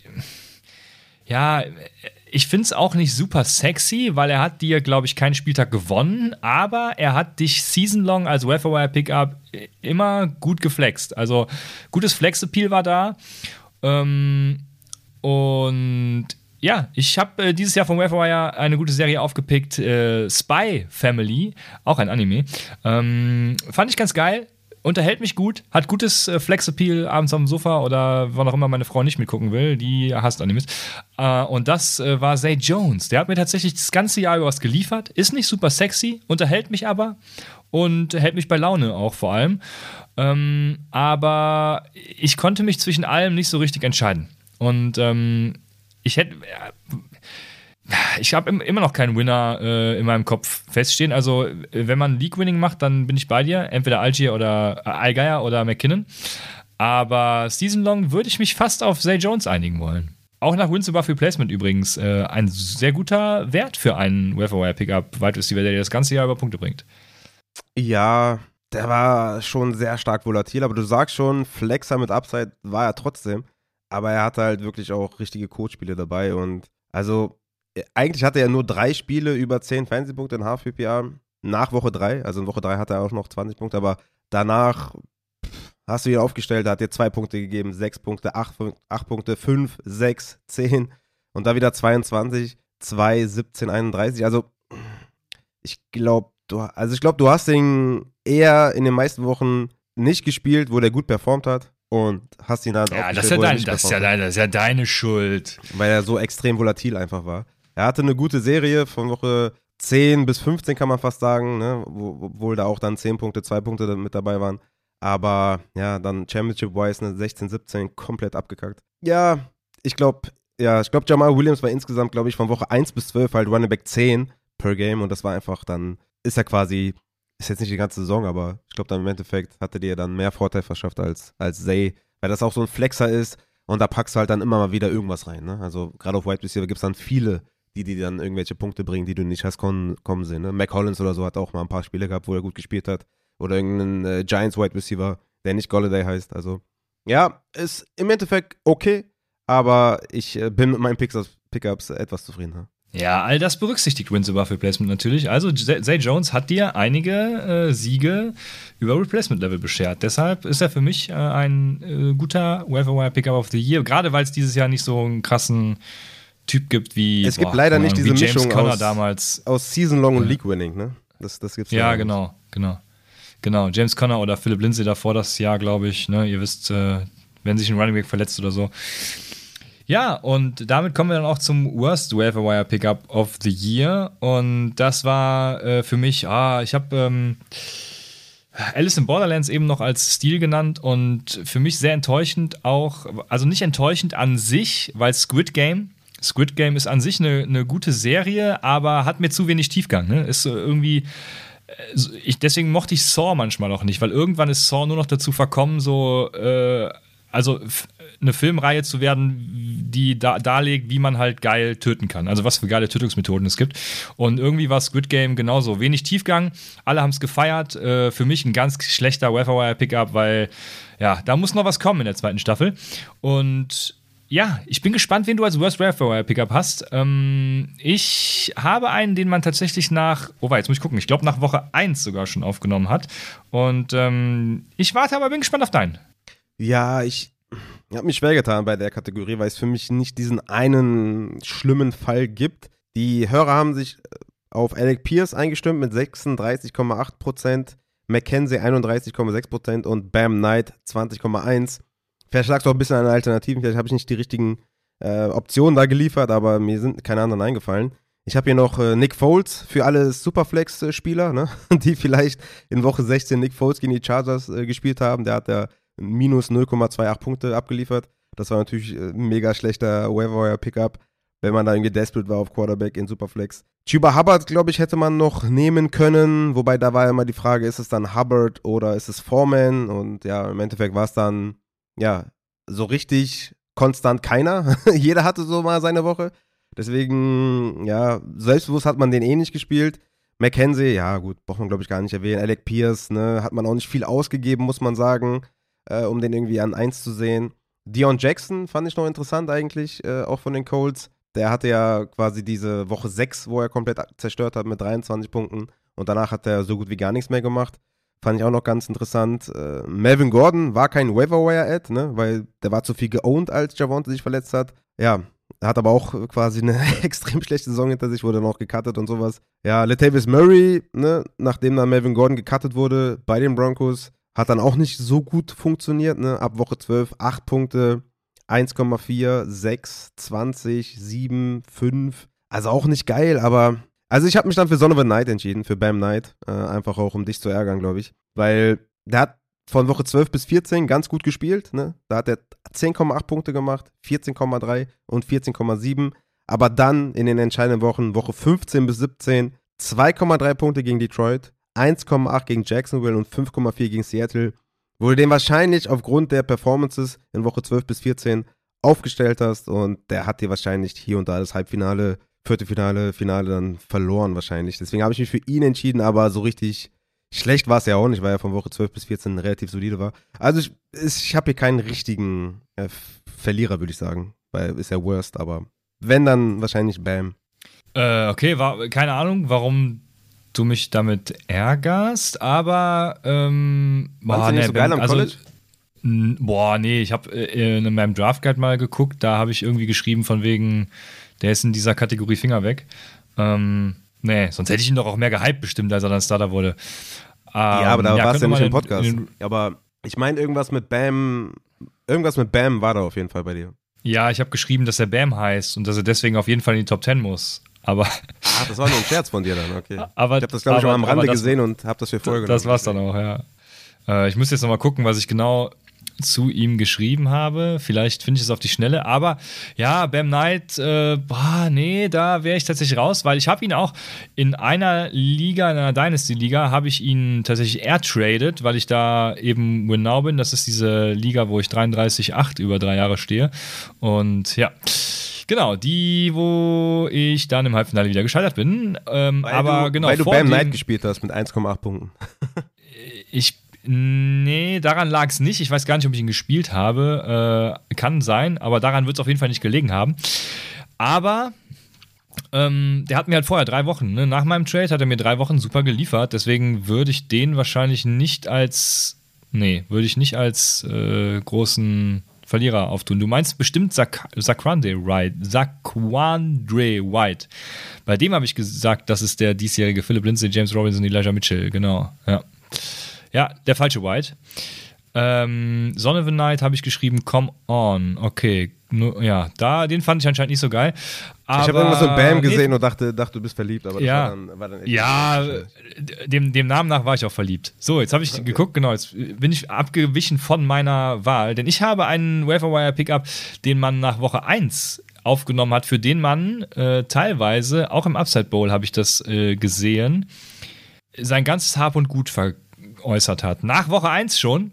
[SPEAKER 1] ja, ich finde es auch nicht super sexy, weil er hat dir, glaube ich, keinen Spieltag gewonnen, aber er hat dich season-long als Waferwire Pickup immer gut geflext. Also gutes Flex-Appeal war da. Ähm, und ja, ich habe äh, dieses Jahr von Waferwire eine gute Serie aufgepickt, äh, Spy Family, auch ein Anime. Ähm, fand ich ganz geil unterhält mich gut, hat gutes äh, Flex-Appeal abends am Sofa oder wann auch immer meine Frau nicht mitgucken will, die hasst Animes. Äh, und das äh, war Zay Jones. Der hat mir tatsächlich das ganze Jahr über was geliefert, ist nicht super sexy, unterhält mich aber und hält mich bei Laune auch vor allem. Ähm, aber ich konnte mich zwischen allem nicht so richtig entscheiden. Und ähm, ich hätte ich habe immer noch keinen Winner äh, in meinem Kopf feststehen. Also, wenn man League-Winning macht, dann bin ich bei dir. Entweder Algier oder äh, Allgeier oder McKinnon. Aber Season Long würde ich mich fast auf Zay Jones einigen wollen. Auch nach Wins above Replacement übrigens. Äh, ein sehr guter Wert für einen Wire Pickup, Wide Receiver, der das ganze Jahr über Punkte bringt.
[SPEAKER 2] Ja, der war schon sehr stark volatil, aber du sagst schon, Flexer mit Upside war er trotzdem. Aber er hatte halt wirklich auch richtige Codespiele dabei und also äh, eigentlich hatte er nur drei Spiele über 10 Fantasy-Punkte in Half-PPA nach Woche 3. Also in Woche 3 hatte er auch noch 20 Punkte, aber danach hast du ihn aufgestellt, hat dir zwei Punkte gegeben, sechs Punkte, acht, acht Punkte, fünf, sechs, zehn und da wieder 22, 2, 17, 31. Also ich glaube, du, also ich glaube, du hast ihn eher in den meisten Wochen nicht gespielt, wo der gut performt hat. und hast ihn dann
[SPEAKER 1] Ja, das ist ja, dein, das, ist ja deine, das ist ja deine Schuld.
[SPEAKER 2] Weil er so extrem volatil einfach war. Er hatte eine gute Serie von Woche 10 bis 15, kann man fast sagen, ne? obwohl da auch dann 10 Punkte, 2 Punkte mit dabei waren. Aber ja, dann Championship-wise eine 16, 17 komplett abgekackt. Ja, ich glaube, ja, ich glaube, Jamal Williams war insgesamt, glaube ich, von Woche 1 bis 12 halt Running Back 10 per Game und das war einfach dann, ist er quasi ist jetzt nicht die ganze Saison, aber ich glaube, dann im Endeffekt hatte dir dann mehr Vorteil verschafft als, als Zay, weil das auch so ein Flexer ist und da packst du halt dann immer mal wieder irgendwas rein. Ne? Also gerade auf Wide Receiver gibt es dann viele, die dir dann irgendwelche Punkte bringen, die du nicht hast kommen, kommen sehen. Ne? Mac Hollins oder so hat auch mal ein paar Spiele gehabt, wo er gut gespielt hat. Oder irgendein äh, Giants Wide Receiver, der nicht Golladay heißt. Also ja, ist im Endeffekt okay, aber ich äh, bin mit meinen Pickups, Pickups etwas zufrieden. Ne?
[SPEAKER 1] Ja, all das berücksichtigt Wins über Replacement natürlich. Also Zay Jones hat dir einige äh, Siege über Replacement-Level beschert. Deshalb ist er für mich äh, ein äh, guter Wire Pickup of the Year, gerade weil es dieses Jahr nicht so einen krassen Typ gibt wie
[SPEAKER 2] Es gibt boah, leider nicht diese James Mischung
[SPEAKER 1] Conner aus, damals.
[SPEAKER 2] aus Season Long und League Winning, ne? Das, das gibt's
[SPEAKER 1] ja, genau, genau. Genau, James Conner oder Philip Lindsay davor das Jahr, glaube ich, ne? Ihr wisst, äh, wenn sich ein Running Back verletzt oder so ja, und damit kommen wir dann auch zum Worst Waiver Wire Pickup of the Year. Und das war äh, für mich, ah, ich habe ähm, Alice in Borderlands eben noch als Stil genannt und für mich sehr enttäuschend auch, also nicht enttäuschend an sich, weil Squid Game Squid Game ist an sich eine, eine gute Serie, aber hat mir zu wenig Tiefgang. Ne? Ist irgendwie. Äh, ich, deswegen mochte ich Saw manchmal auch nicht, weil irgendwann ist Saw nur noch dazu verkommen, so. Äh, also eine Filmreihe zu werden, die da, darlegt, wie man halt geil töten kann. Also was für geile Tötungsmethoden es gibt. Und irgendwie war Squid Game genauso. Wenig Tiefgang, alle haben es gefeiert. Äh, für mich ein ganz schlechter Waferwire-Pickup, weil ja, da muss noch was kommen in der zweiten Staffel. Und ja, ich bin gespannt, wen du als Worst Wire Pickup hast. Ähm, ich habe einen, den man tatsächlich nach, oh, jetzt muss ich gucken, ich glaube nach Woche 1 sogar schon aufgenommen hat. Und ähm, ich warte aber, bin gespannt auf deinen.
[SPEAKER 2] Ja, ich, habe mich schwer getan bei der Kategorie, weil es für mich nicht diesen einen schlimmen Fall gibt. Die Hörer haben sich äh, auf Alec Pierce eingestimmt mit 36,8%, Mackenzie 31,6% und Bam Knight 20,1%. Vielleicht lag es auch ein bisschen an Alternativen, vielleicht habe ich nicht die richtigen äh, Optionen da geliefert, aber mir sind keine anderen eingefallen. Ich habe hier noch äh, Nick Foles für alle Superflex-Spieler, ne? die vielleicht in Woche 16 Nick Foles gegen die Chargers äh, gespielt haben. Der hat ja minus 0,28 Punkte abgeliefert. Das war natürlich ein äh, mega schlechter Waiver-Pickup, wenn man da irgendwie desperate war auf Quarterback in Superflex. Chuba Hubbard, glaube ich, hätte man noch nehmen können, wobei da war immer die Frage, ist es dann Hubbard oder ist es Foreman? Und ja, im Endeffekt war es dann, ja, so richtig konstant keiner. Jeder hatte so mal seine Woche. Deswegen, ja, selbstbewusst hat man den eh nicht gespielt. Mackenzie, ja gut, braucht man glaube ich gar nicht erwähnen. Alec Pierce, ne, hat man auch nicht viel ausgegeben, muss man sagen äh, um den irgendwie an 1 zu sehen. Dion Jackson fand ich noch interessant eigentlich, äh, auch von den Colts. Der hatte ja quasi diese Woche 6, wo er komplett zerstört hat mit 23 Punkten. Und danach hat er so gut wie gar nichts mehr gemacht. Fand ich auch noch ganz interessant. Äh, Melvin Gordon war kein Waiver-Wire-Ad, ne? weil der war zu viel geowned, als Javonte sich verletzt hat. Ja, hat aber auch quasi eine extrem schlechte Saison hinter sich, wurde noch gecuttet und sowas. Ja, Latavius Murray, ne? nachdem dann Melvin Gordon gecuttet wurde bei den Broncos, hat dann auch nicht so gut funktioniert, ne? Ab Woche 12, 8 Punkte, 1,4, 6, 20, 7, 5. Also auch nicht geil, aber. Also ich habe mich dann für Son of a Night entschieden, für Bam Knight. Äh, einfach auch, um dich zu ärgern, glaube ich. Weil der hat von Woche 12 bis 14 ganz gut gespielt. Ne? Da hat er 10,8 Punkte gemacht, 14,3 und 14,7. Aber dann in den entscheidenden Wochen, Woche 15 bis 17, 2,3 Punkte gegen Detroit, 1,8 gegen Jacksonville und 5,4 gegen Seattle, wo du den wahrscheinlich aufgrund der Performances in Woche 12 bis 14 aufgestellt hast und der hat dir wahrscheinlich hier und da das Halbfinale, Viertelfinale, Finale dann verloren wahrscheinlich. Deswegen habe ich mich für ihn entschieden, aber so richtig schlecht war es ja auch nicht, weil er von Woche 12 bis 14 relativ solide war. Also ich, ich habe hier keinen richtigen äh, Verlierer, würde ich sagen, weil ist ja Worst, aber wenn dann wahrscheinlich Bam.
[SPEAKER 1] Äh, okay, war, keine Ahnung, warum du mich damit ärgerst, aber ähm,
[SPEAKER 2] boah, nee, so geil am also, College?
[SPEAKER 1] Boah, nee, ich habe äh, in meinem Draft Guide mal geguckt, da habe ich irgendwie geschrieben von wegen, der ist in dieser Kategorie Finger weg. Ähm, nee, sonst hätte ich ihn doch auch mehr gehypt bestimmt, als er dann Starter wurde.
[SPEAKER 2] Ähm, ja, aber da ähm, ja, warst du ja nicht im Podcast. In, aber ich meine irgendwas mit Bam Irgendwas mit Bam war da auf jeden Fall bei dir.
[SPEAKER 1] Ja, ich habe geschrieben, dass er Bam heißt und dass er deswegen auf jeden Fall in die Top 10 muss. Aber.
[SPEAKER 2] Ah, das war nur ein Scherz von dir dann, okay.
[SPEAKER 1] Aber,
[SPEAKER 2] ich habe das, glaube ich,
[SPEAKER 1] aber,
[SPEAKER 2] schon mal am Rande
[SPEAKER 1] das,
[SPEAKER 2] gesehen und habe das für Folge
[SPEAKER 1] Das war's dann auch, ja. Äh, ich muss jetzt nochmal gucken, was ich genau zu ihm geschrieben habe. Vielleicht finde ich es auf die Schnelle. Aber ja, Bam Knight, äh, boah, nee, da wäre ich tatsächlich raus, weil ich habe ihn auch in einer Liga, in einer Dynasty-Liga, habe ich ihn tatsächlich airtraded, weil ich da eben Now bin. Das ist diese Liga, wo ich 33,8 über drei Jahre stehe. Und ja. Genau, die, wo ich dann im Halbfinale wieder gescheitert bin. Ähm,
[SPEAKER 2] weil
[SPEAKER 1] aber
[SPEAKER 2] du,
[SPEAKER 1] genau.
[SPEAKER 2] Weil du Bam Knight gespielt hast mit 1,8 Punkten.
[SPEAKER 1] ich Nee, daran lag es nicht. Ich weiß gar nicht, ob ich ihn gespielt habe. Äh, kann sein, aber daran wird es auf jeden Fall nicht gelegen haben. Aber ähm, der hat mir halt vorher drei Wochen, ne? nach meinem Trade hat er mir drei Wochen super geliefert. Deswegen würde ich den wahrscheinlich nicht als, nee, würde ich nicht als äh, großen Verlierer auftun. Du meinst bestimmt Zak Zaquandre White. Zaquandre White. Bei dem habe ich gesagt, das ist der diesjährige Philip Lindsay, James Robinson, Elijah Mitchell. Genau, ja. Ja, der falsche White. Ähm, Son of a Night habe ich geschrieben, come on. Okay, nur, ja, da, den fand ich anscheinend nicht so geil.
[SPEAKER 2] Aber, ich habe irgendwas mit Bam gesehen nee, und dachte, dachte, du bist verliebt, aber
[SPEAKER 1] ja,
[SPEAKER 2] war dann, war dann
[SPEAKER 1] Ja, dem, dem Namen nach war ich auch verliebt. So, jetzt habe ich okay. geguckt, genau, jetzt bin ich abgewichen von meiner Wahl, denn ich habe einen Waferwire Pickup, den man nach Woche 1 aufgenommen hat, für den man äh, teilweise, auch im Upside Bowl habe ich das äh, gesehen, sein ganzes Hab und Gut veräußert hat. Nach Woche 1 schon.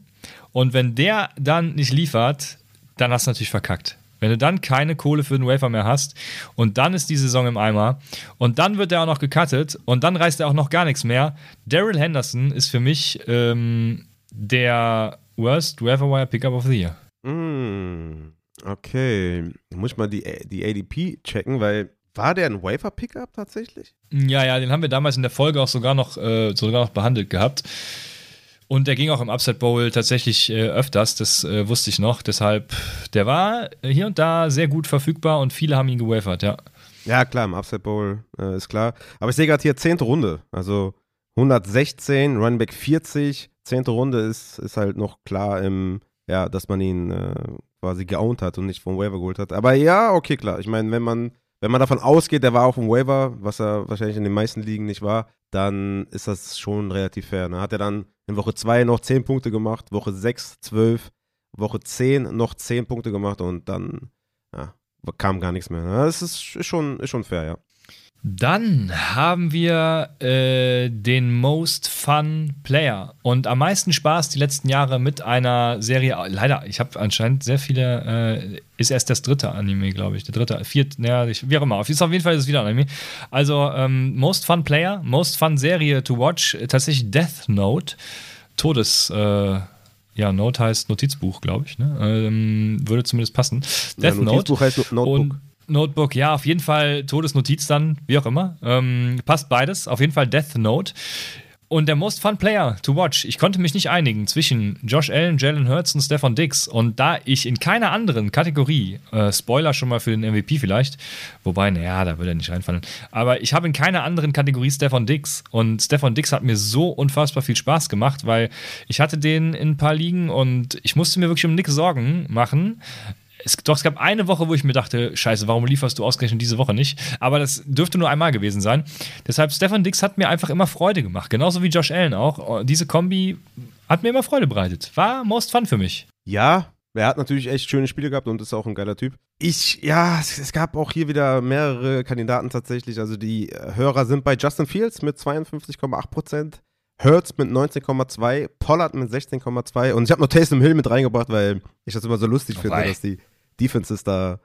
[SPEAKER 1] Und wenn der dann nicht liefert, dann hast du natürlich verkackt. Wenn du dann keine Kohle für den Wafer mehr hast und dann ist die Saison im Eimer und dann wird er auch noch gecuttet und dann reißt er auch noch gar nichts mehr. Daryl Henderson ist für mich ähm, der Worst Waferwire Pickup of the Year.
[SPEAKER 2] Mm, okay. Muss ich mal die, die ADP checken, weil war der ein Wafer-Pickup tatsächlich?
[SPEAKER 1] Ja, ja, den haben wir damals in der Folge auch sogar noch, äh, sogar noch behandelt gehabt. Und der ging auch im Upset Bowl tatsächlich äh, öfters, das äh, wusste ich noch. Deshalb, der war hier und da sehr gut verfügbar und viele haben ihn gewafert, ja.
[SPEAKER 2] Ja, klar, im Upset Bowl äh, ist klar. Aber ich sehe gerade hier 10. Runde. Also 116, Running Back 40, 10. Runde ist, ist halt noch klar im, ja, dass man ihn äh, quasi geowned hat und nicht vom Waiver geholt hat. Aber ja, okay, klar. Ich meine, wenn man, wenn man davon ausgeht, der war auch im Waiver, was er wahrscheinlich in den meisten Ligen nicht war, dann ist das schon relativ fair. Ne? Hat er dann in Woche 2 noch 10 Punkte gemacht, Woche 6 12, Woche 10 noch 10 Punkte gemacht und dann ja, kam gar nichts mehr. Ne? Das ist, schon, ist schon fair, ja.
[SPEAKER 1] Dann haben wir äh, den Most Fun Player und am meisten Spaß die letzten Jahre mit einer Serie. Leider, ich habe anscheinend sehr viele. Äh, ist erst das dritte Anime, glaube ich. Der dritte, vierte, naja, wie auch immer. Auf jeden Fall ist es wieder ein Anime. Also, ähm, Most Fun Player, Most Fun Serie to watch, tatsächlich Death Note. Todes. Äh, ja, Note heißt Notizbuch, glaube ich. Ne? Ähm, würde zumindest passen.
[SPEAKER 2] Death ja, Notizbuch
[SPEAKER 1] Note.
[SPEAKER 2] heißt Notebook.
[SPEAKER 1] Und Notebook, ja, auf jeden Fall Todesnotiz dann, wie auch immer. Ähm, passt beides. Auf jeden Fall Death Note. Und der Most Fun Player to watch. Ich konnte mich nicht einigen zwischen Josh Allen, Jalen Hurts und Stefan Dix. Und da ich in keiner anderen Kategorie, äh, Spoiler schon mal für den MVP vielleicht, wobei, naja, da würde er nicht reinfallen, aber ich habe in keiner anderen Kategorie Stefan Dix. Und Stefan Dix hat mir so unfassbar viel Spaß gemacht, weil ich hatte den in ein paar Ligen und ich musste mir wirklich um nichts Sorgen machen es, doch, es gab eine Woche, wo ich mir dachte, scheiße, warum lieferst du ausgerechnet diese Woche nicht? Aber das dürfte nur einmal gewesen sein. Deshalb, Stefan Dix hat mir einfach immer Freude gemacht. Genauso wie Josh Allen auch. Diese Kombi hat mir immer Freude bereitet. War most fun für mich.
[SPEAKER 2] Ja, er hat natürlich echt schöne Spiele gehabt und ist auch ein geiler Typ. Ich, ja, es, gab auch hier wieder mehrere Kandidaten tatsächlich. Also die Hörer sind bei Justin Fields mit 52,8 Prozent. Hurts mit 19,2, Pollard mit 16,2 und ich habe noch Taysom Hill mit reingebracht, weil ich das immer so lustig oh, finde, dass die Defenses da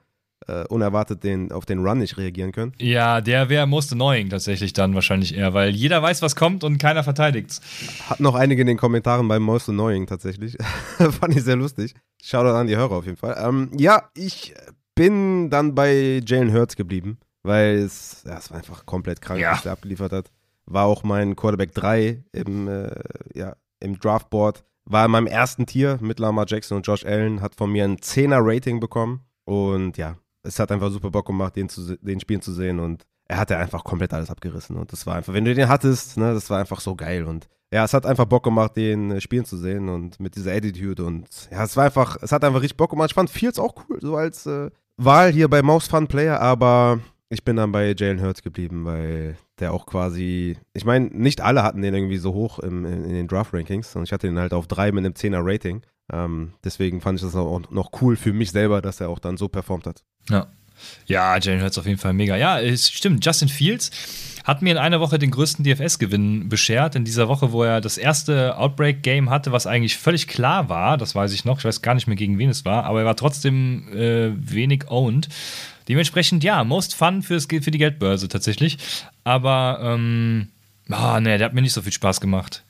[SPEAKER 2] äh, unerwartet den, auf den Run nicht reagieren können.
[SPEAKER 1] Ja, der wäre most annoying tatsächlich dann wahrscheinlich eher, weil jeder weiß, was kommt und keiner verteidigt.
[SPEAKER 2] Hat noch einige in den Kommentaren beim most annoying tatsächlich. Fand ich sehr lustig. Shoutout an die Hörer auf jeden Fall. Ähm, ja, ich bin dann bei Jalen Hurts geblieben, weil es, ja, es war einfach komplett krank, ja. was er abgeliefert hat war auch mein Quarterback 3 im, äh, ja, im Draftboard. War in meinem ersten Tier mit Lamar Jackson und Josh Allen, hat von mir ein 10er Rating bekommen. Und ja, es hat einfach super Bock gemacht, den, zu, den Spielen zu sehen. Und er hat ja einfach komplett alles abgerissen. Und das war einfach, wenn du den hattest, ne, das war einfach so geil. Und ja, es hat einfach Bock gemacht, den äh, spielen zu sehen und mit dieser Attitude und ja, es war einfach, es hat einfach richtig Bock gemacht. Ich fand Fields auch cool, so als äh, Wahl hier bei Most Fun Player, aber ich bin dann bei Jalen Hurts geblieben, weil der auch quasi, ich meine, nicht alle hatten den irgendwie so hoch im, in, in den Draft-Rankings und ich hatte den halt auf drei mit einem 10er Rating. Ähm, deswegen fand ich das auch noch cool für mich selber, dass er auch dann so performt hat.
[SPEAKER 1] Ja. Ja, Jalen Hurts auf jeden Fall mega. Ja, es stimmt. Justin Fields hat mir in einer Woche den größten DFS-Gewinn beschert. In dieser Woche, wo er das erste Outbreak-Game hatte, was eigentlich völlig klar war. Das weiß ich noch. Ich weiß gar nicht mehr, gegen wen es war. Aber er war trotzdem äh, wenig owned. Dementsprechend, ja, most fun fürs, für die Geldbörse tatsächlich. Aber, ähm, oh, nee, der hat mir nicht so viel Spaß gemacht.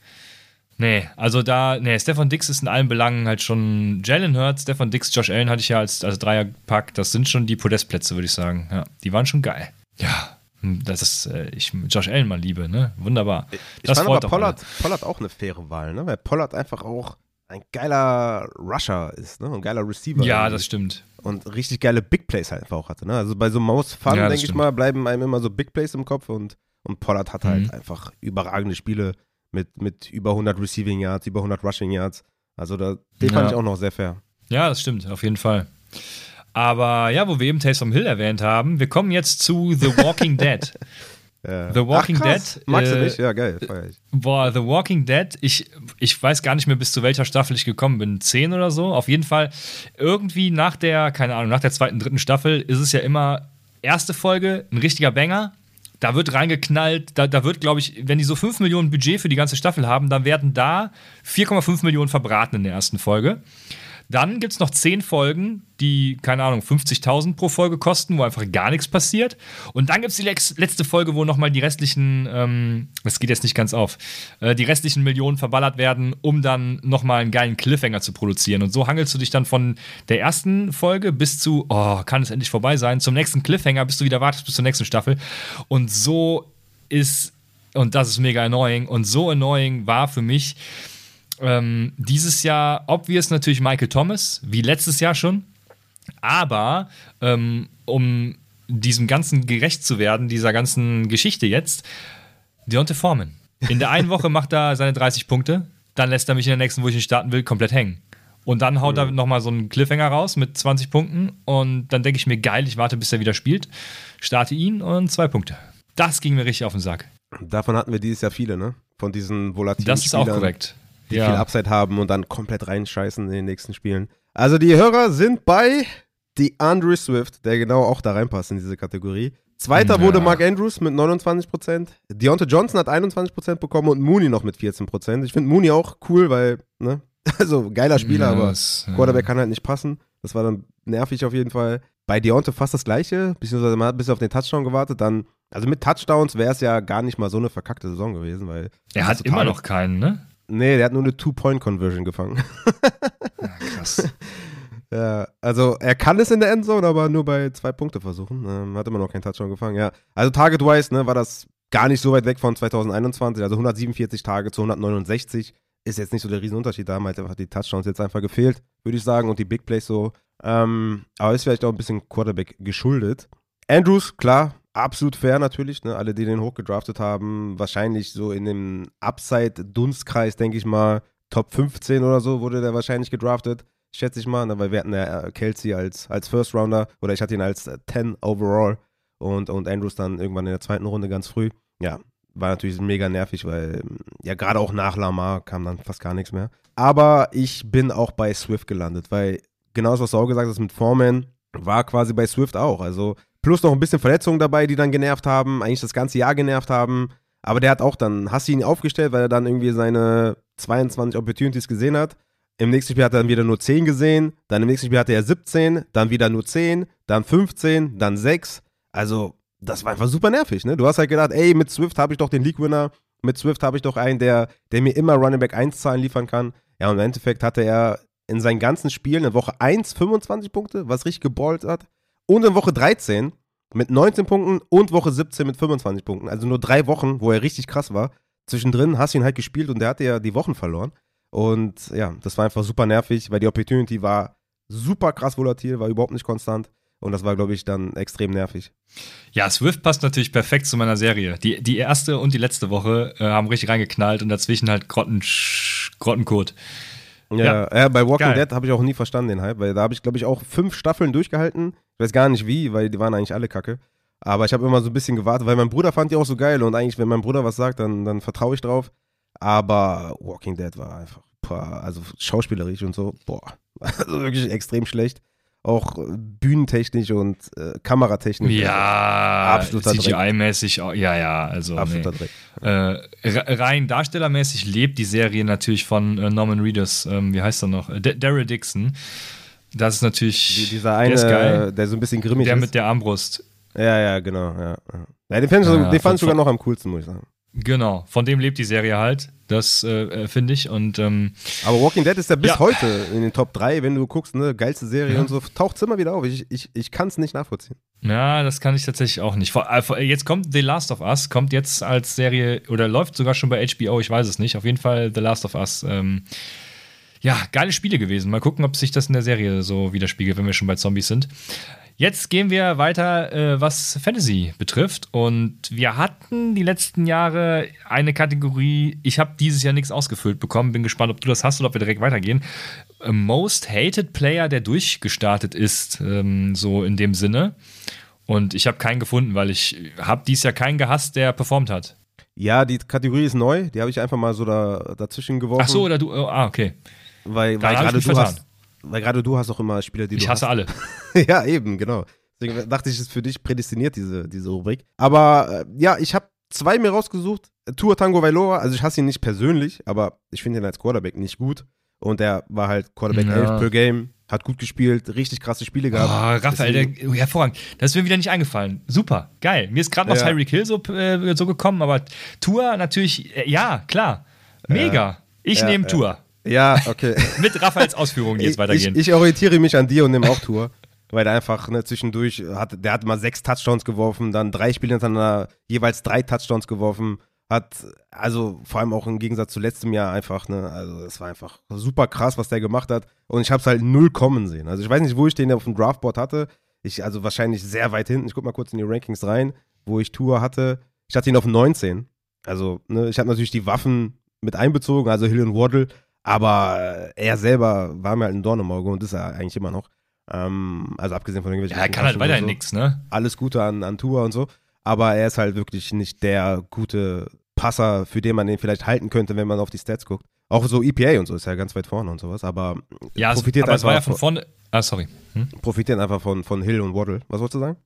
[SPEAKER 1] Nee, also da, nee, Stefan Dix ist in allen Belangen halt schon Jalen Hurts, Stefan Dix, Josh Allen hatte ich ja als, als Dreierpack. Das sind schon die Podestplätze, würde ich sagen. Ja, die waren schon geil. Ja, hm, das ist, äh, ich Josh Allen mal liebe, ne? Wunderbar.
[SPEAKER 2] Ich das fand aber Pollard, Pollard auch eine faire Wahl, ne? Weil Pollard einfach auch ein geiler Rusher ist, ne? Ein geiler Receiver.
[SPEAKER 1] Ja, das stimmt.
[SPEAKER 2] Und richtig geile Big Plays halt einfach auch hatte, ne? Also bei so Maus Fun, ja, denke ich mal, bleiben einem immer so Big Plays im Kopf und, und Pollard hat halt mhm. einfach überragende Spiele mit, mit über 100 Receiving Yards, über 100 Rushing Yards. Also da, den ja. fand ich auch noch sehr fair.
[SPEAKER 1] Ja, das stimmt, auf jeden Fall. Aber ja, wo wir eben Taysom Hill erwähnt haben, wir kommen jetzt zu The Walking Dead.
[SPEAKER 2] Ja. The Walking Ach, Dead. Magst du äh, nicht? Ja, geil. Feier ich.
[SPEAKER 1] Boah, The Walking Dead. Ich, ich weiß gar nicht mehr, bis zu welcher Staffel ich gekommen bin. Zehn oder so. Auf jeden Fall irgendwie nach der, keine Ahnung, nach der zweiten, dritten Staffel ist es ja immer erste Folge, ein richtiger Banger. Da wird reingeknallt, da, da wird, glaube ich, wenn die so 5 Millionen Budget für die ganze Staffel haben, dann werden da 4,5 Millionen verbraten in der ersten Folge. Dann gibt es noch 10 Folgen, die, keine Ahnung, 50.000 pro Folge kosten, wo einfach gar nichts passiert. Und dann gibt es die letzte Folge, wo nochmal die restlichen, ähm, das geht jetzt nicht ganz auf, äh, die restlichen Millionen verballert werden, um dann nochmal einen geilen Cliffhanger zu produzieren. Und so hangelst du dich dann von der ersten Folge bis zu, oh, kann es endlich vorbei sein, zum nächsten Cliffhanger, bis du wieder wartest bis zur nächsten Staffel. Und so ist, und das ist mega annoying, und so annoying war für mich, ähm, dieses Jahr obvious natürlich Michael Thomas, wie letztes Jahr schon. Aber ähm, um diesem Ganzen gerecht zu werden, dieser ganzen Geschichte jetzt, Deontay Foreman. In der einen Woche macht er seine 30 Punkte, dann lässt er mich in der nächsten, wo ich ihn starten will, komplett hängen. Und dann haut mhm. er nochmal so einen Cliffhanger raus mit 20 Punkten und dann denke ich mir, geil, ich warte, bis er wieder spielt, starte ihn und zwei Punkte. Das ging mir richtig auf den Sack.
[SPEAKER 2] Davon hatten wir dieses Jahr viele, ne? Von diesen volatilen
[SPEAKER 1] Das ist Spielern. auch korrekt
[SPEAKER 2] die ja. viel Upside haben und dann komplett reinscheißen in den nächsten Spielen. Also die Hörer sind bei die Andrew Swift, der genau auch da reinpasst in diese Kategorie. Zweiter ja. wurde Mark Andrews mit 29%. Deontay Johnson hat 21% bekommen und Mooney noch mit 14%. Ich finde Mooney auch cool, weil, ne, also geiler Spieler, yes, aber Quarterback kann halt nicht passen. Das war dann nervig auf jeden Fall. Bei Deontay fast das gleiche, beziehungsweise man hat bis auf den Touchdown gewartet, dann, also mit Touchdowns wäre es ja gar nicht mal so eine verkackte Saison gewesen, weil.
[SPEAKER 1] Er hat immer noch keinen, ne?
[SPEAKER 2] Nee, der hat nur eine Two-Point-Conversion gefangen. ja, krass. ja, also er kann es in der Endzone, aber nur bei zwei Punkte versuchen. Ähm, hat immer noch keinen Touchdown gefangen, ja. Also Target-wise ne, war das gar nicht so weit weg von 2021. Also 147 Tage zu 169 ist jetzt nicht so der Riesenunterschied. Da haben halt einfach die Touchdowns jetzt einfach gefehlt, würde ich sagen, und die Big Plays so. Ähm, aber ist vielleicht auch ein bisschen Quarterback geschuldet. Andrews, klar, absolut fair natürlich. Ne? Alle, die den hochgedraftet haben, wahrscheinlich so in dem Upside-Dunstkreis, denke ich mal, Top 15 oder so wurde der wahrscheinlich gedraftet. Schätze ich mal, ne? weil wir hatten ja äh, Kelsey als, als First Rounder oder ich hatte ihn als 10 äh, overall und, und Andrews dann irgendwann in der zweiten Runde ganz früh. Ja, war natürlich mega nervig, weil ja gerade auch nach Lamar kam dann fast gar nichts mehr. Aber ich bin auch bei Swift gelandet, weil genau das, was du auch gesagt hast mit Foreman, war quasi bei Swift auch. Also Plus noch ein bisschen Verletzungen dabei, die dann genervt haben, eigentlich das ganze Jahr genervt haben. Aber der hat auch dann, hast du ihn aufgestellt, weil er dann irgendwie seine 22 Opportunities gesehen hat. Im nächsten Spiel hat er dann wieder nur 10 gesehen, dann im nächsten Spiel hatte er 17, dann wieder nur 10, dann 15, dann 6. Also, das war einfach super nervig, ne? Du hast halt gedacht, ey, mit Swift habe ich doch den League-Winner, mit Swift habe ich doch einen, der, der mir immer Running Back 1 Zahlen liefern kann. Ja, und im Endeffekt hatte er in seinen ganzen Spielen in Woche 1 25 Punkte, was richtig geballt hat. Und in Woche 13 mit 19 Punkten und Woche 17 mit 25 Punkten. Also nur drei Wochen, wo er richtig krass war. Zwischendrin hast du ihn halt gespielt und der hatte ja die Wochen verloren. Und ja, das war einfach super nervig, weil die Opportunity war super krass volatil, war überhaupt nicht konstant. Und das war, glaube ich, dann extrem nervig.
[SPEAKER 1] Ja, Swift passt natürlich perfekt zu meiner Serie. Die, die erste und die letzte Woche äh, haben richtig reingeknallt und dazwischen halt Grotten, Grottencode.
[SPEAKER 2] Ja, ja. ja bei Walking Geil. Dead habe ich auch nie verstanden den Hype, weil da habe ich, glaube ich, auch fünf Staffeln durchgehalten. Ich weiß gar nicht wie, weil die waren eigentlich alle kacke. Aber ich habe immer so ein bisschen gewartet, weil mein Bruder fand die auch so geil und eigentlich, wenn mein Bruder was sagt, dann, dann vertraue ich drauf. Aber Walking Dead war einfach, boah, also schauspielerisch und so, boah, also wirklich extrem schlecht auch bühnentechnisch und äh, kameratechnisch.
[SPEAKER 1] Ja, CGI-mäßig, ja, ja, also. Absoluter nee. Dreck. Äh, rein darstellermäßig lebt die Serie natürlich von äh, Norman Reedus, ähm, wie heißt er noch? D Daryl Dixon. Das ist natürlich.
[SPEAKER 2] Die, dieser eine, der, der, so ein bisschen grimmig
[SPEAKER 1] der
[SPEAKER 2] ist.
[SPEAKER 1] Der mit der Armbrust.
[SPEAKER 2] Ja, ja, genau. Ja, ja. den fand ich, ja, den fand ich sogar noch am coolsten, muss ich sagen.
[SPEAKER 1] Genau, von dem lebt die Serie halt. Das äh, äh, finde ich. Und, ähm,
[SPEAKER 2] Aber Walking Dead ist ja bis ja. heute in den Top 3, wenn du guckst, ne, geilste Serie ja. und so, taucht es immer wieder auf. Ich, ich, ich kann es nicht nachvollziehen.
[SPEAKER 1] Ja, das kann ich tatsächlich auch nicht. Äh, jetzt kommt The Last of Us, kommt jetzt als Serie oder läuft sogar schon bei HBO, ich weiß es nicht. Auf jeden Fall The Last of Us. Ähm, ja, geile Spiele gewesen. Mal gucken, ob sich das in der Serie so widerspiegelt, wenn wir schon bei Zombies sind. Jetzt gehen wir weiter, äh, was Fantasy betrifft. Und wir hatten die letzten Jahre eine Kategorie, ich habe dieses Jahr nichts ausgefüllt bekommen. Bin gespannt, ob du das hast oder ob wir direkt weitergehen. Most Hated Player, der durchgestartet ist, ähm, so in dem Sinne. Und ich habe keinen gefunden, weil ich habe dieses Jahr keinen gehasst, der performt hat.
[SPEAKER 2] Ja, die Kategorie ist neu. Die habe ich einfach mal so da, dazwischen geworfen. Ach
[SPEAKER 1] so, oder du, oh, ah, okay.
[SPEAKER 2] Weil, weil gerade du hast, weil gerade du hast auch immer Spieler, die
[SPEAKER 1] ich
[SPEAKER 2] du
[SPEAKER 1] Ich hasse
[SPEAKER 2] hast.
[SPEAKER 1] alle.
[SPEAKER 2] ja, eben, genau. Deswegen dachte ich, es ist für dich prädestiniert, diese, diese Rubrik. Aber äh, ja, ich habe zwei mir rausgesucht. Tour Tango Vailoa, also ich hasse ihn nicht persönlich, aber ich finde ihn als Quarterback nicht gut. Und er war halt Quarterback ja. 11 per Game, hat gut gespielt, richtig krasse Spiele gehabt.
[SPEAKER 1] Oh, Raphael, der, hervorragend. Das ist mir wieder nicht eingefallen. Super, geil. Mir ist gerade noch ja. Tyreek Hill so, äh, so gekommen, aber Tour natürlich, äh, ja, klar. Mega. Ja. Ich ja, nehme Tour.
[SPEAKER 2] Ja, okay.
[SPEAKER 1] Mit Raphaels Ausführungen, die jetzt weitergehen.
[SPEAKER 2] Ich, ich, orientiere mich an dir und nehme auch Tour. Weil er einfach ne, zwischendurch hat, der hat mal sechs Touchdowns geworfen, dann drei Spiele hintereinander jeweils drei Touchdowns geworfen. Hat, also vor allem auch im Gegensatz zu letztem Jahr einfach, ne, also es war einfach super krass, was der gemacht hat. Und ich habe es halt null kommen sehen. Also ich weiß nicht, wo ich den auf dem Draftboard hatte. Ich, also wahrscheinlich sehr weit hinten. Ich guck mal kurz in die Rankings rein, wo ich Tour hatte. Ich hatte ihn auf 19. Also, ne, ich habe natürlich die Waffen mit einbezogen, also Hill und Waddle. Aber er selber war mir halt ein Dorn im Auge und ist er eigentlich immer noch. Ähm, also abgesehen von irgendwelchen.
[SPEAKER 1] Ja, er kann halt weiterhin so. nichts, ne?
[SPEAKER 2] Alles Gute an, an Tour und so. Aber er ist halt wirklich nicht der gute Passer, für den man den vielleicht halten könnte, wenn man auf die Stats guckt. Auch so EPA und so ist ja ganz weit vorne und sowas, aber
[SPEAKER 1] ja, profitiert aber es war ja von vorne. Ah, sorry. Hm?
[SPEAKER 2] Profitieren einfach von, von Hill und Waddle. Was wolltest du sagen?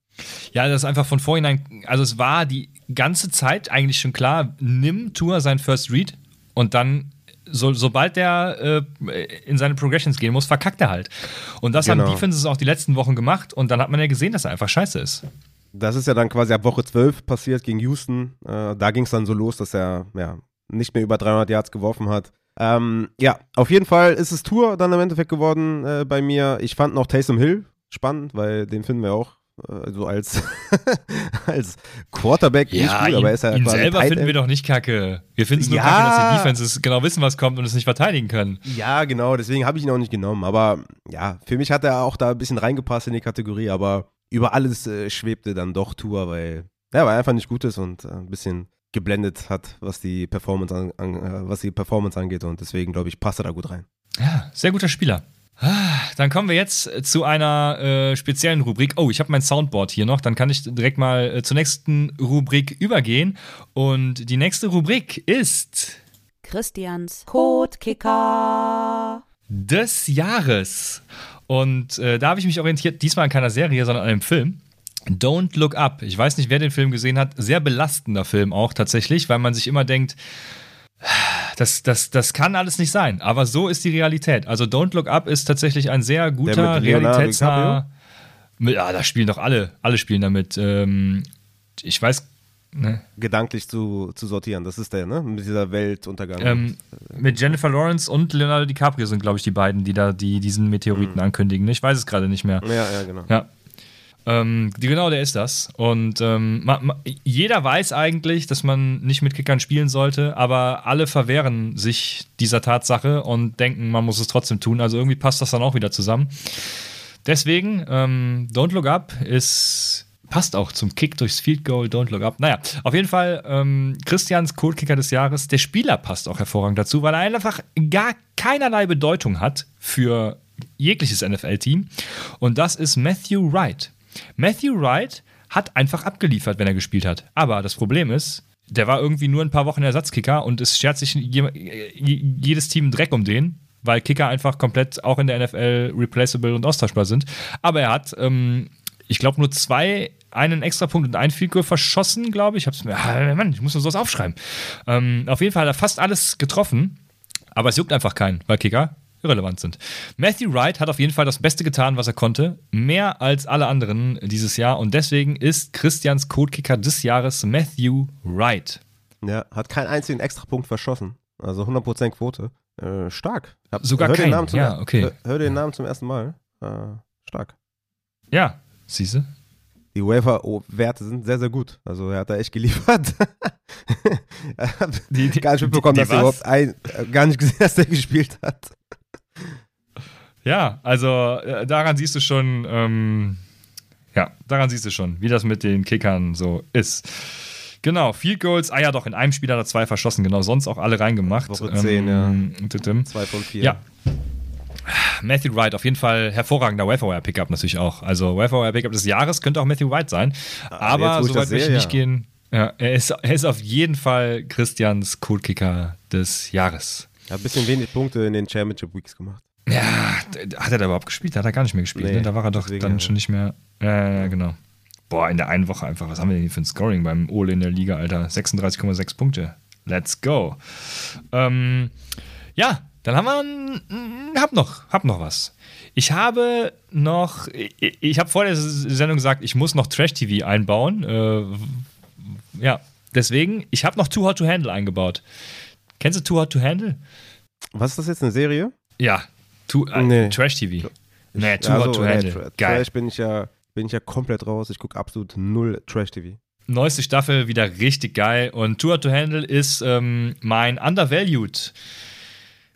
[SPEAKER 1] Ja, das ist einfach von vorhinein, also es war die ganze Zeit eigentlich schon klar, nimm Tour sein First Read und dann so, sobald der äh, in seine Progressions gehen muss, verkackt er halt. Und das genau. haben Defenses auch die letzten Wochen gemacht und dann hat man ja gesehen, dass er einfach scheiße ist.
[SPEAKER 2] Das ist ja dann quasi ab Woche 12 passiert gegen Houston. Äh, da ging es dann so los, dass er ja, nicht mehr über 300 Yards geworfen hat. Ähm, ja, auf jeden Fall ist es Tour dann im Endeffekt geworden äh, bei mir. Ich fand noch Taysom Hill spannend, weil den finden wir auch also als, als Quarterback
[SPEAKER 1] ja, nicht gut, aber er ist ja ihn selber finden wir doch nicht kacke. Wir finden es nur ja, kacke, dass die Defenses genau wissen, was kommt und es nicht verteidigen können.
[SPEAKER 2] Ja, genau, deswegen habe ich ihn auch nicht genommen. Aber ja, für mich hat er auch da ein bisschen reingepasst in die Kategorie, aber über alles äh, schwebte dann doch Tour, weil er ja, einfach nicht gut ist und äh, ein bisschen geblendet hat, was die Performance an, an äh, was die Performance angeht und deswegen glaube ich passt er da gut rein.
[SPEAKER 1] Ja, sehr guter Spieler. Dann kommen wir jetzt zu einer äh, speziellen Rubrik. Oh, ich habe mein Soundboard hier noch. Dann kann ich direkt mal äh, zur nächsten Rubrik übergehen. Und die nächste Rubrik ist
[SPEAKER 3] Christians Codekicker
[SPEAKER 1] des Jahres. Und äh, da habe ich mich orientiert, diesmal an keiner Serie, sondern an einem Film. Don't Look Up. Ich weiß nicht, wer den Film gesehen hat. Sehr belastender Film auch tatsächlich, weil man sich immer denkt, das, das, das kann alles nicht sein, aber so ist die Realität. Also Don't Look Up ist tatsächlich ein sehr guter, realitätsnah. Ja, da spielen doch alle, alle spielen damit. Ähm, ich weiß. Ne?
[SPEAKER 2] Gedanklich zu, zu sortieren, das ist der, ne? Mit dieser Weltuntergang.
[SPEAKER 1] Ähm, mit Jennifer Lawrence und Leonardo DiCaprio sind, glaube ich, die beiden, die da die diesen Meteoriten mhm. ankündigen. Ich weiß es gerade nicht mehr.
[SPEAKER 2] Ja, ja, genau.
[SPEAKER 1] Ja. Ähm, genau, der ist das. Und ähm, ma, ma, jeder weiß eigentlich, dass man nicht mit Kickern spielen sollte, aber alle verwehren sich dieser Tatsache und denken, man muss es trotzdem tun. Also irgendwie passt das dann auch wieder zusammen. deswegen, ähm, Don't Look Up ist passt auch zum Kick durchs Field Goal, Don't Look Up. Naja, auf jeden Fall ähm, Christians Codekicker des Jahres. Der Spieler passt auch hervorragend dazu, weil er einfach gar keinerlei Bedeutung hat für jegliches NFL-Team. Und das ist Matthew Wright. Matthew Wright hat einfach abgeliefert, wenn er gespielt hat. Aber das Problem ist, der war irgendwie nur ein paar Wochen Ersatzkicker und es schert sich jedes Team Dreck um den, weil Kicker einfach komplett auch in der NFL replaceable und austauschbar sind. Aber er hat, ähm, ich glaube, nur zwei, einen Extrapunkt und ein Field Goal verschossen, glaube ich. Ich hab's mir, ah, Mann, ich muss mir sowas aufschreiben. Ähm, auf jeden Fall hat er fast alles getroffen, aber es juckt einfach keinen, weil Kicker irrelevant sind. Matthew Wright hat auf jeden Fall das Beste getan, was er konnte. Mehr als alle anderen dieses Jahr. Und deswegen ist Christians Codekicker des Jahres Matthew Wright.
[SPEAKER 2] Ja, hat keinen einzigen Extrapunkt verschossen. Also 100% Quote. Äh, stark.
[SPEAKER 1] Hab, Sogar keinen. ja, okay.
[SPEAKER 2] Hör, hör, den Namen zum ersten Mal. Äh, stark.
[SPEAKER 1] Ja, siehst
[SPEAKER 2] Die Waiver-Werte sind sehr, sehr gut. Also er hat da echt geliefert. die, die, gar nicht mitbekommen, die, dass er überhaupt ein, äh, gar nicht gesehen, dass er gespielt hat.
[SPEAKER 1] Ja, also äh, daran siehst du schon, ähm, ja, daran siehst du schon, wie das mit den Kickern so ist. Genau, Field Goals, ah ja doch, in einem Spiel hat er zwei verschossen, genau, sonst auch alle reingemacht.
[SPEAKER 2] Woche 10, ähm,
[SPEAKER 1] ja.
[SPEAKER 2] Zwei von vier.
[SPEAKER 1] Ja. Matthew Wright, auf jeden Fall hervorragender Wire Pickup natürlich auch. Also Wire Pickup des Jahres könnte auch Matthew Wright sein. Ah, Aber so weit möchte ich nicht gehen. Ja, er, ist, er ist auf jeden Fall Christians Coolkicker des Jahres.
[SPEAKER 2] Er hat ein bisschen wenig Punkte in den Championship Weeks gemacht.
[SPEAKER 1] Ja, hat er da überhaupt gespielt? Hat er gar nicht mehr gespielt. Nee, ne? Da war er doch dann ja. schon nicht mehr. Ja, ja, genau. Boah, in der einen Woche einfach, was haben wir denn hier für ein Scoring beim Ole in der Liga, Alter? 36,6 Punkte. Let's go. Ähm, ja, dann haben wir, hab noch, hab noch was. Ich habe noch, ich, ich habe vor der Sendung gesagt, ich muss noch Trash TV einbauen. Äh, ja, deswegen, ich habe noch Too Hot to Handle eingebaut. Kennst du Too Hot to Handle?
[SPEAKER 2] Was ist das jetzt, eine Serie?
[SPEAKER 1] Ja, too, äh, nee. Trash TV. Nee, Too also, Hot to Handle. Nee, Geil.
[SPEAKER 2] Trash bin ich ja, bin ich ja komplett raus. Ich gucke absolut null Trash TV.
[SPEAKER 1] Neueste Staffel wieder richtig geil und Too Hot to Handle ist ähm, mein Undervalued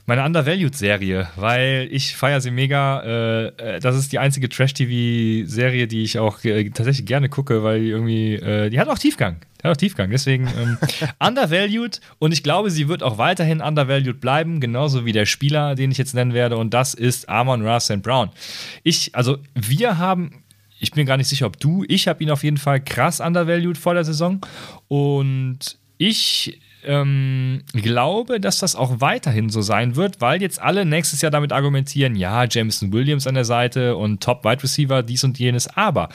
[SPEAKER 1] meine Undervalued-Serie, weil ich feiere sie mega. Äh, äh, das ist die einzige Trash-TV-Serie, die ich auch äh, tatsächlich gerne gucke, weil die irgendwie, äh, die hat auch Tiefgang. Die hat auch Tiefgang. Deswegen ähm, Undervalued und ich glaube, sie wird auch weiterhin Undervalued bleiben, genauso wie der Spieler, den ich jetzt nennen werde, und das ist Amon Ra St. Brown. Ich, also wir haben ich bin gar nicht sicher, ob du, ich habe ihn auf jeden Fall krass undervalued vor der Saison und ich ähm, glaube, dass das auch weiterhin so sein wird, weil jetzt alle nächstes Jahr damit argumentieren, ja, Jameson Williams an der Seite und Top Wide Receiver, dies und jenes. Aber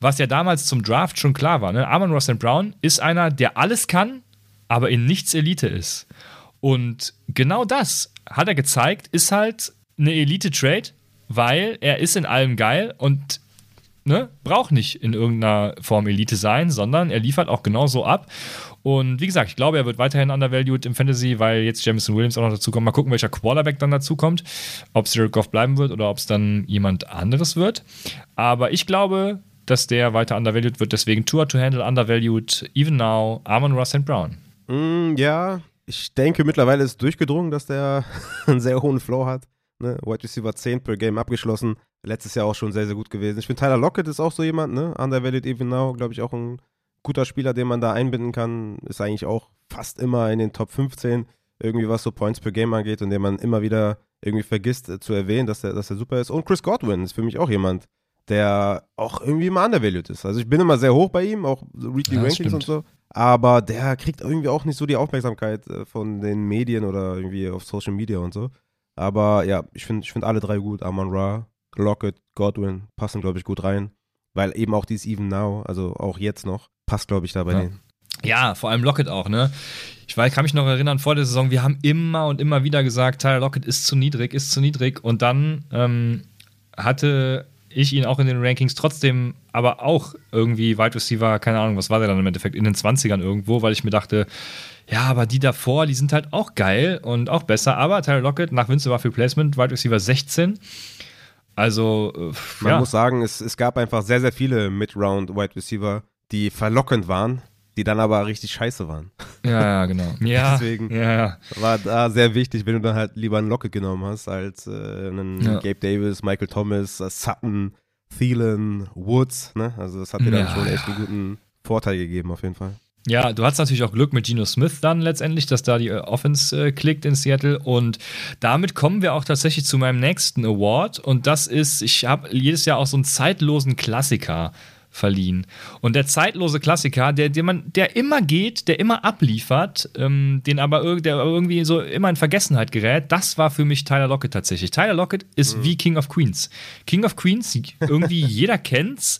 [SPEAKER 1] was ja damals zum Draft schon klar war, ne? Amon Ross Brown ist einer, der alles kann, aber in nichts Elite ist. Und genau das hat er gezeigt, ist halt eine Elite-Trade, weil er ist in allem geil und ne, braucht nicht in irgendeiner Form Elite sein, sondern er liefert auch genauso ab. Und wie gesagt, ich glaube, er wird weiterhin undervalued im Fantasy, weil jetzt Jameson Williams auch noch dazu kommt. Mal gucken, welcher Quarterback dann dazu kommt. Ob es Goff bleiben wird oder ob es dann jemand anderes wird. Aber ich glaube, dass der weiter undervalued wird. Deswegen Tour to Handle undervalued, even now, Amon Ross and Brown.
[SPEAKER 2] Mm, ja, ich denke, mittlerweile ist durchgedrungen, dass der einen sehr hohen Flow hat. Ne? Wide Receiver 10 per Game abgeschlossen. Letztes Jahr auch schon sehr, sehr gut gewesen. Ich finde, Tyler Lockett ist auch so jemand, ne? Undervalued even now, glaube ich, auch ein guter Spieler, den man da einbinden kann, ist eigentlich auch fast immer in den Top 15, irgendwie was so Points per Game angeht und den man immer wieder irgendwie vergisst äh, zu erwähnen, dass er dass der super ist. Und Chris Godwin ist für mich auch jemand, der auch irgendwie immer undervalued ist. Also ich bin immer sehr hoch bei ihm, auch Weekly ja, Rankings und so. Aber der kriegt irgendwie auch nicht so die Aufmerksamkeit äh, von den Medien oder irgendwie auf Social Media und so. Aber ja, ich finde ich find alle drei gut. Amon Ra, Lockett, Godwin passen, glaube ich, gut rein. Weil eben auch dieses Even Now, also auch jetzt noch, passt, glaube ich, da bei
[SPEAKER 1] ja.
[SPEAKER 2] denen.
[SPEAKER 1] Ja, vor allem Lockett auch, ne? Ich weiß, kann mich noch erinnern, vor der Saison, wir haben immer und immer wieder gesagt, Tyler Lockett ist zu niedrig, ist zu niedrig. Und dann ähm, hatte ich ihn auch in den Rankings trotzdem, aber auch irgendwie Wide Receiver, keine Ahnung, was war der dann im Endeffekt, in den 20ern irgendwo, weil ich mir dachte, ja, aber die davor, die sind halt auch geil und auch besser. Aber Tyler Lockett nach Windsor war für Placement, Wide Receiver 16. Also,
[SPEAKER 2] äh, man ja. muss sagen, es, es gab einfach sehr, sehr viele Mid-Round Wide Receiver, die verlockend waren, die dann aber richtig scheiße waren.
[SPEAKER 1] Ja, ja genau. Ja,
[SPEAKER 2] Deswegen
[SPEAKER 1] ja,
[SPEAKER 2] war da sehr wichtig, wenn du dann halt lieber einen Lockett genommen hast, als äh, einen. Gabe Davis, Michael Thomas, äh, Sutton, Thielen, Woods, ne? Also das hat dir dann schon echt einen guten Vorteil gegeben, auf jeden Fall.
[SPEAKER 1] Ja, du hast natürlich auch Glück mit Geno Smith dann letztendlich, dass da die äh, Offense äh, klickt in Seattle. Und damit kommen wir auch tatsächlich zu meinem nächsten Award. Und das ist, ich habe jedes Jahr auch so einen zeitlosen Klassiker verliehen. Und der zeitlose Klassiker, der, der, man, der immer geht, der immer abliefert, ähm, den aber, irg- der irgendwie so immer in Vergessenheit gerät, das war für mich Tyler Lockett tatsächlich. Tyler Lockett ist wie King of Queens. King of Queens, irgendwie jeder kennt's.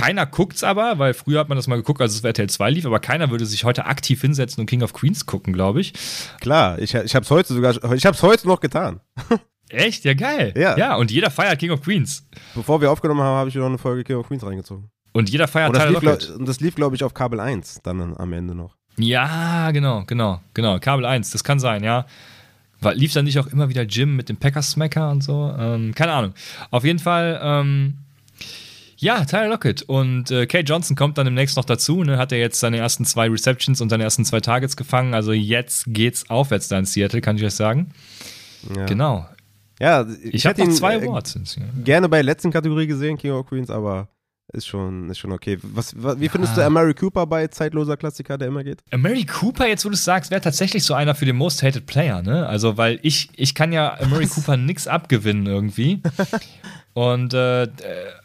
[SPEAKER 1] Keiner guckt's aber, weil früher hat man das mal geguckt, als es RTL 2 lief, aber keiner würde sich heute aktiv hinsetzen und King of Queens gucken, glaube ich.
[SPEAKER 2] Klar, ich, ich habe es heute sogar, ich habe es heute noch getan.
[SPEAKER 1] Echt? Ja, geil.
[SPEAKER 2] Ja.
[SPEAKER 1] ja, und jeder feiert King of Queens.
[SPEAKER 2] Bevor wir aufgenommen haben, habe ich noch eine Folge King of Queens reingezogen.
[SPEAKER 1] Und jeder feiert
[SPEAKER 2] Und das lief, glaub-
[SPEAKER 1] Lockett.
[SPEAKER 2] und das lief, glaube ich, auf Kabel 1 dann am Ende noch.
[SPEAKER 1] Ja, genau, genau, genau. Kabel 1, das kann sein, ja. War, lief dann nicht auch immer wieder Jim mit dem Packers-Smacker und so? Ähm, keine Ahnung. Auf jeden Fall, ähm, ja, Tyler Lockett. Und äh, Kate Johnson kommt dann demnächst noch dazu. Ne? Hat er jetzt seine ersten zwei Receptions und seine ersten zwei Targets gefangen. Also jetzt geht's aufwärts da in Seattle, kann ich euch sagen.
[SPEAKER 2] Ja.
[SPEAKER 1] Genau.
[SPEAKER 2] Ja,
[SPEAKER 1] Ich, habe
[SPEAKER 2] hätte
[SPEAKER 1] noch
[SPEAKER 2] ihn,
[SPEAKER 1] zwei
[SPEAKER 2] äh,
[SPEAKER 1] Awards.
[SPEAKER 2] Gerne bei der letzten Kategorie gesehen, King of Queens, aber ist schon, ist schon okay. Was, was, wie findest du Mary Cooper bei zeitloser Klassiker, der immer geht?
[SPEAKER 1] Mary Cooper, jetzt wo du es sagst, wäre tatsächlich so einer für den Most Hated Player, ne? Also, weil ich, ich kann ja Mary Cooper nix abgewinnen irgendwie. Und äh, äh,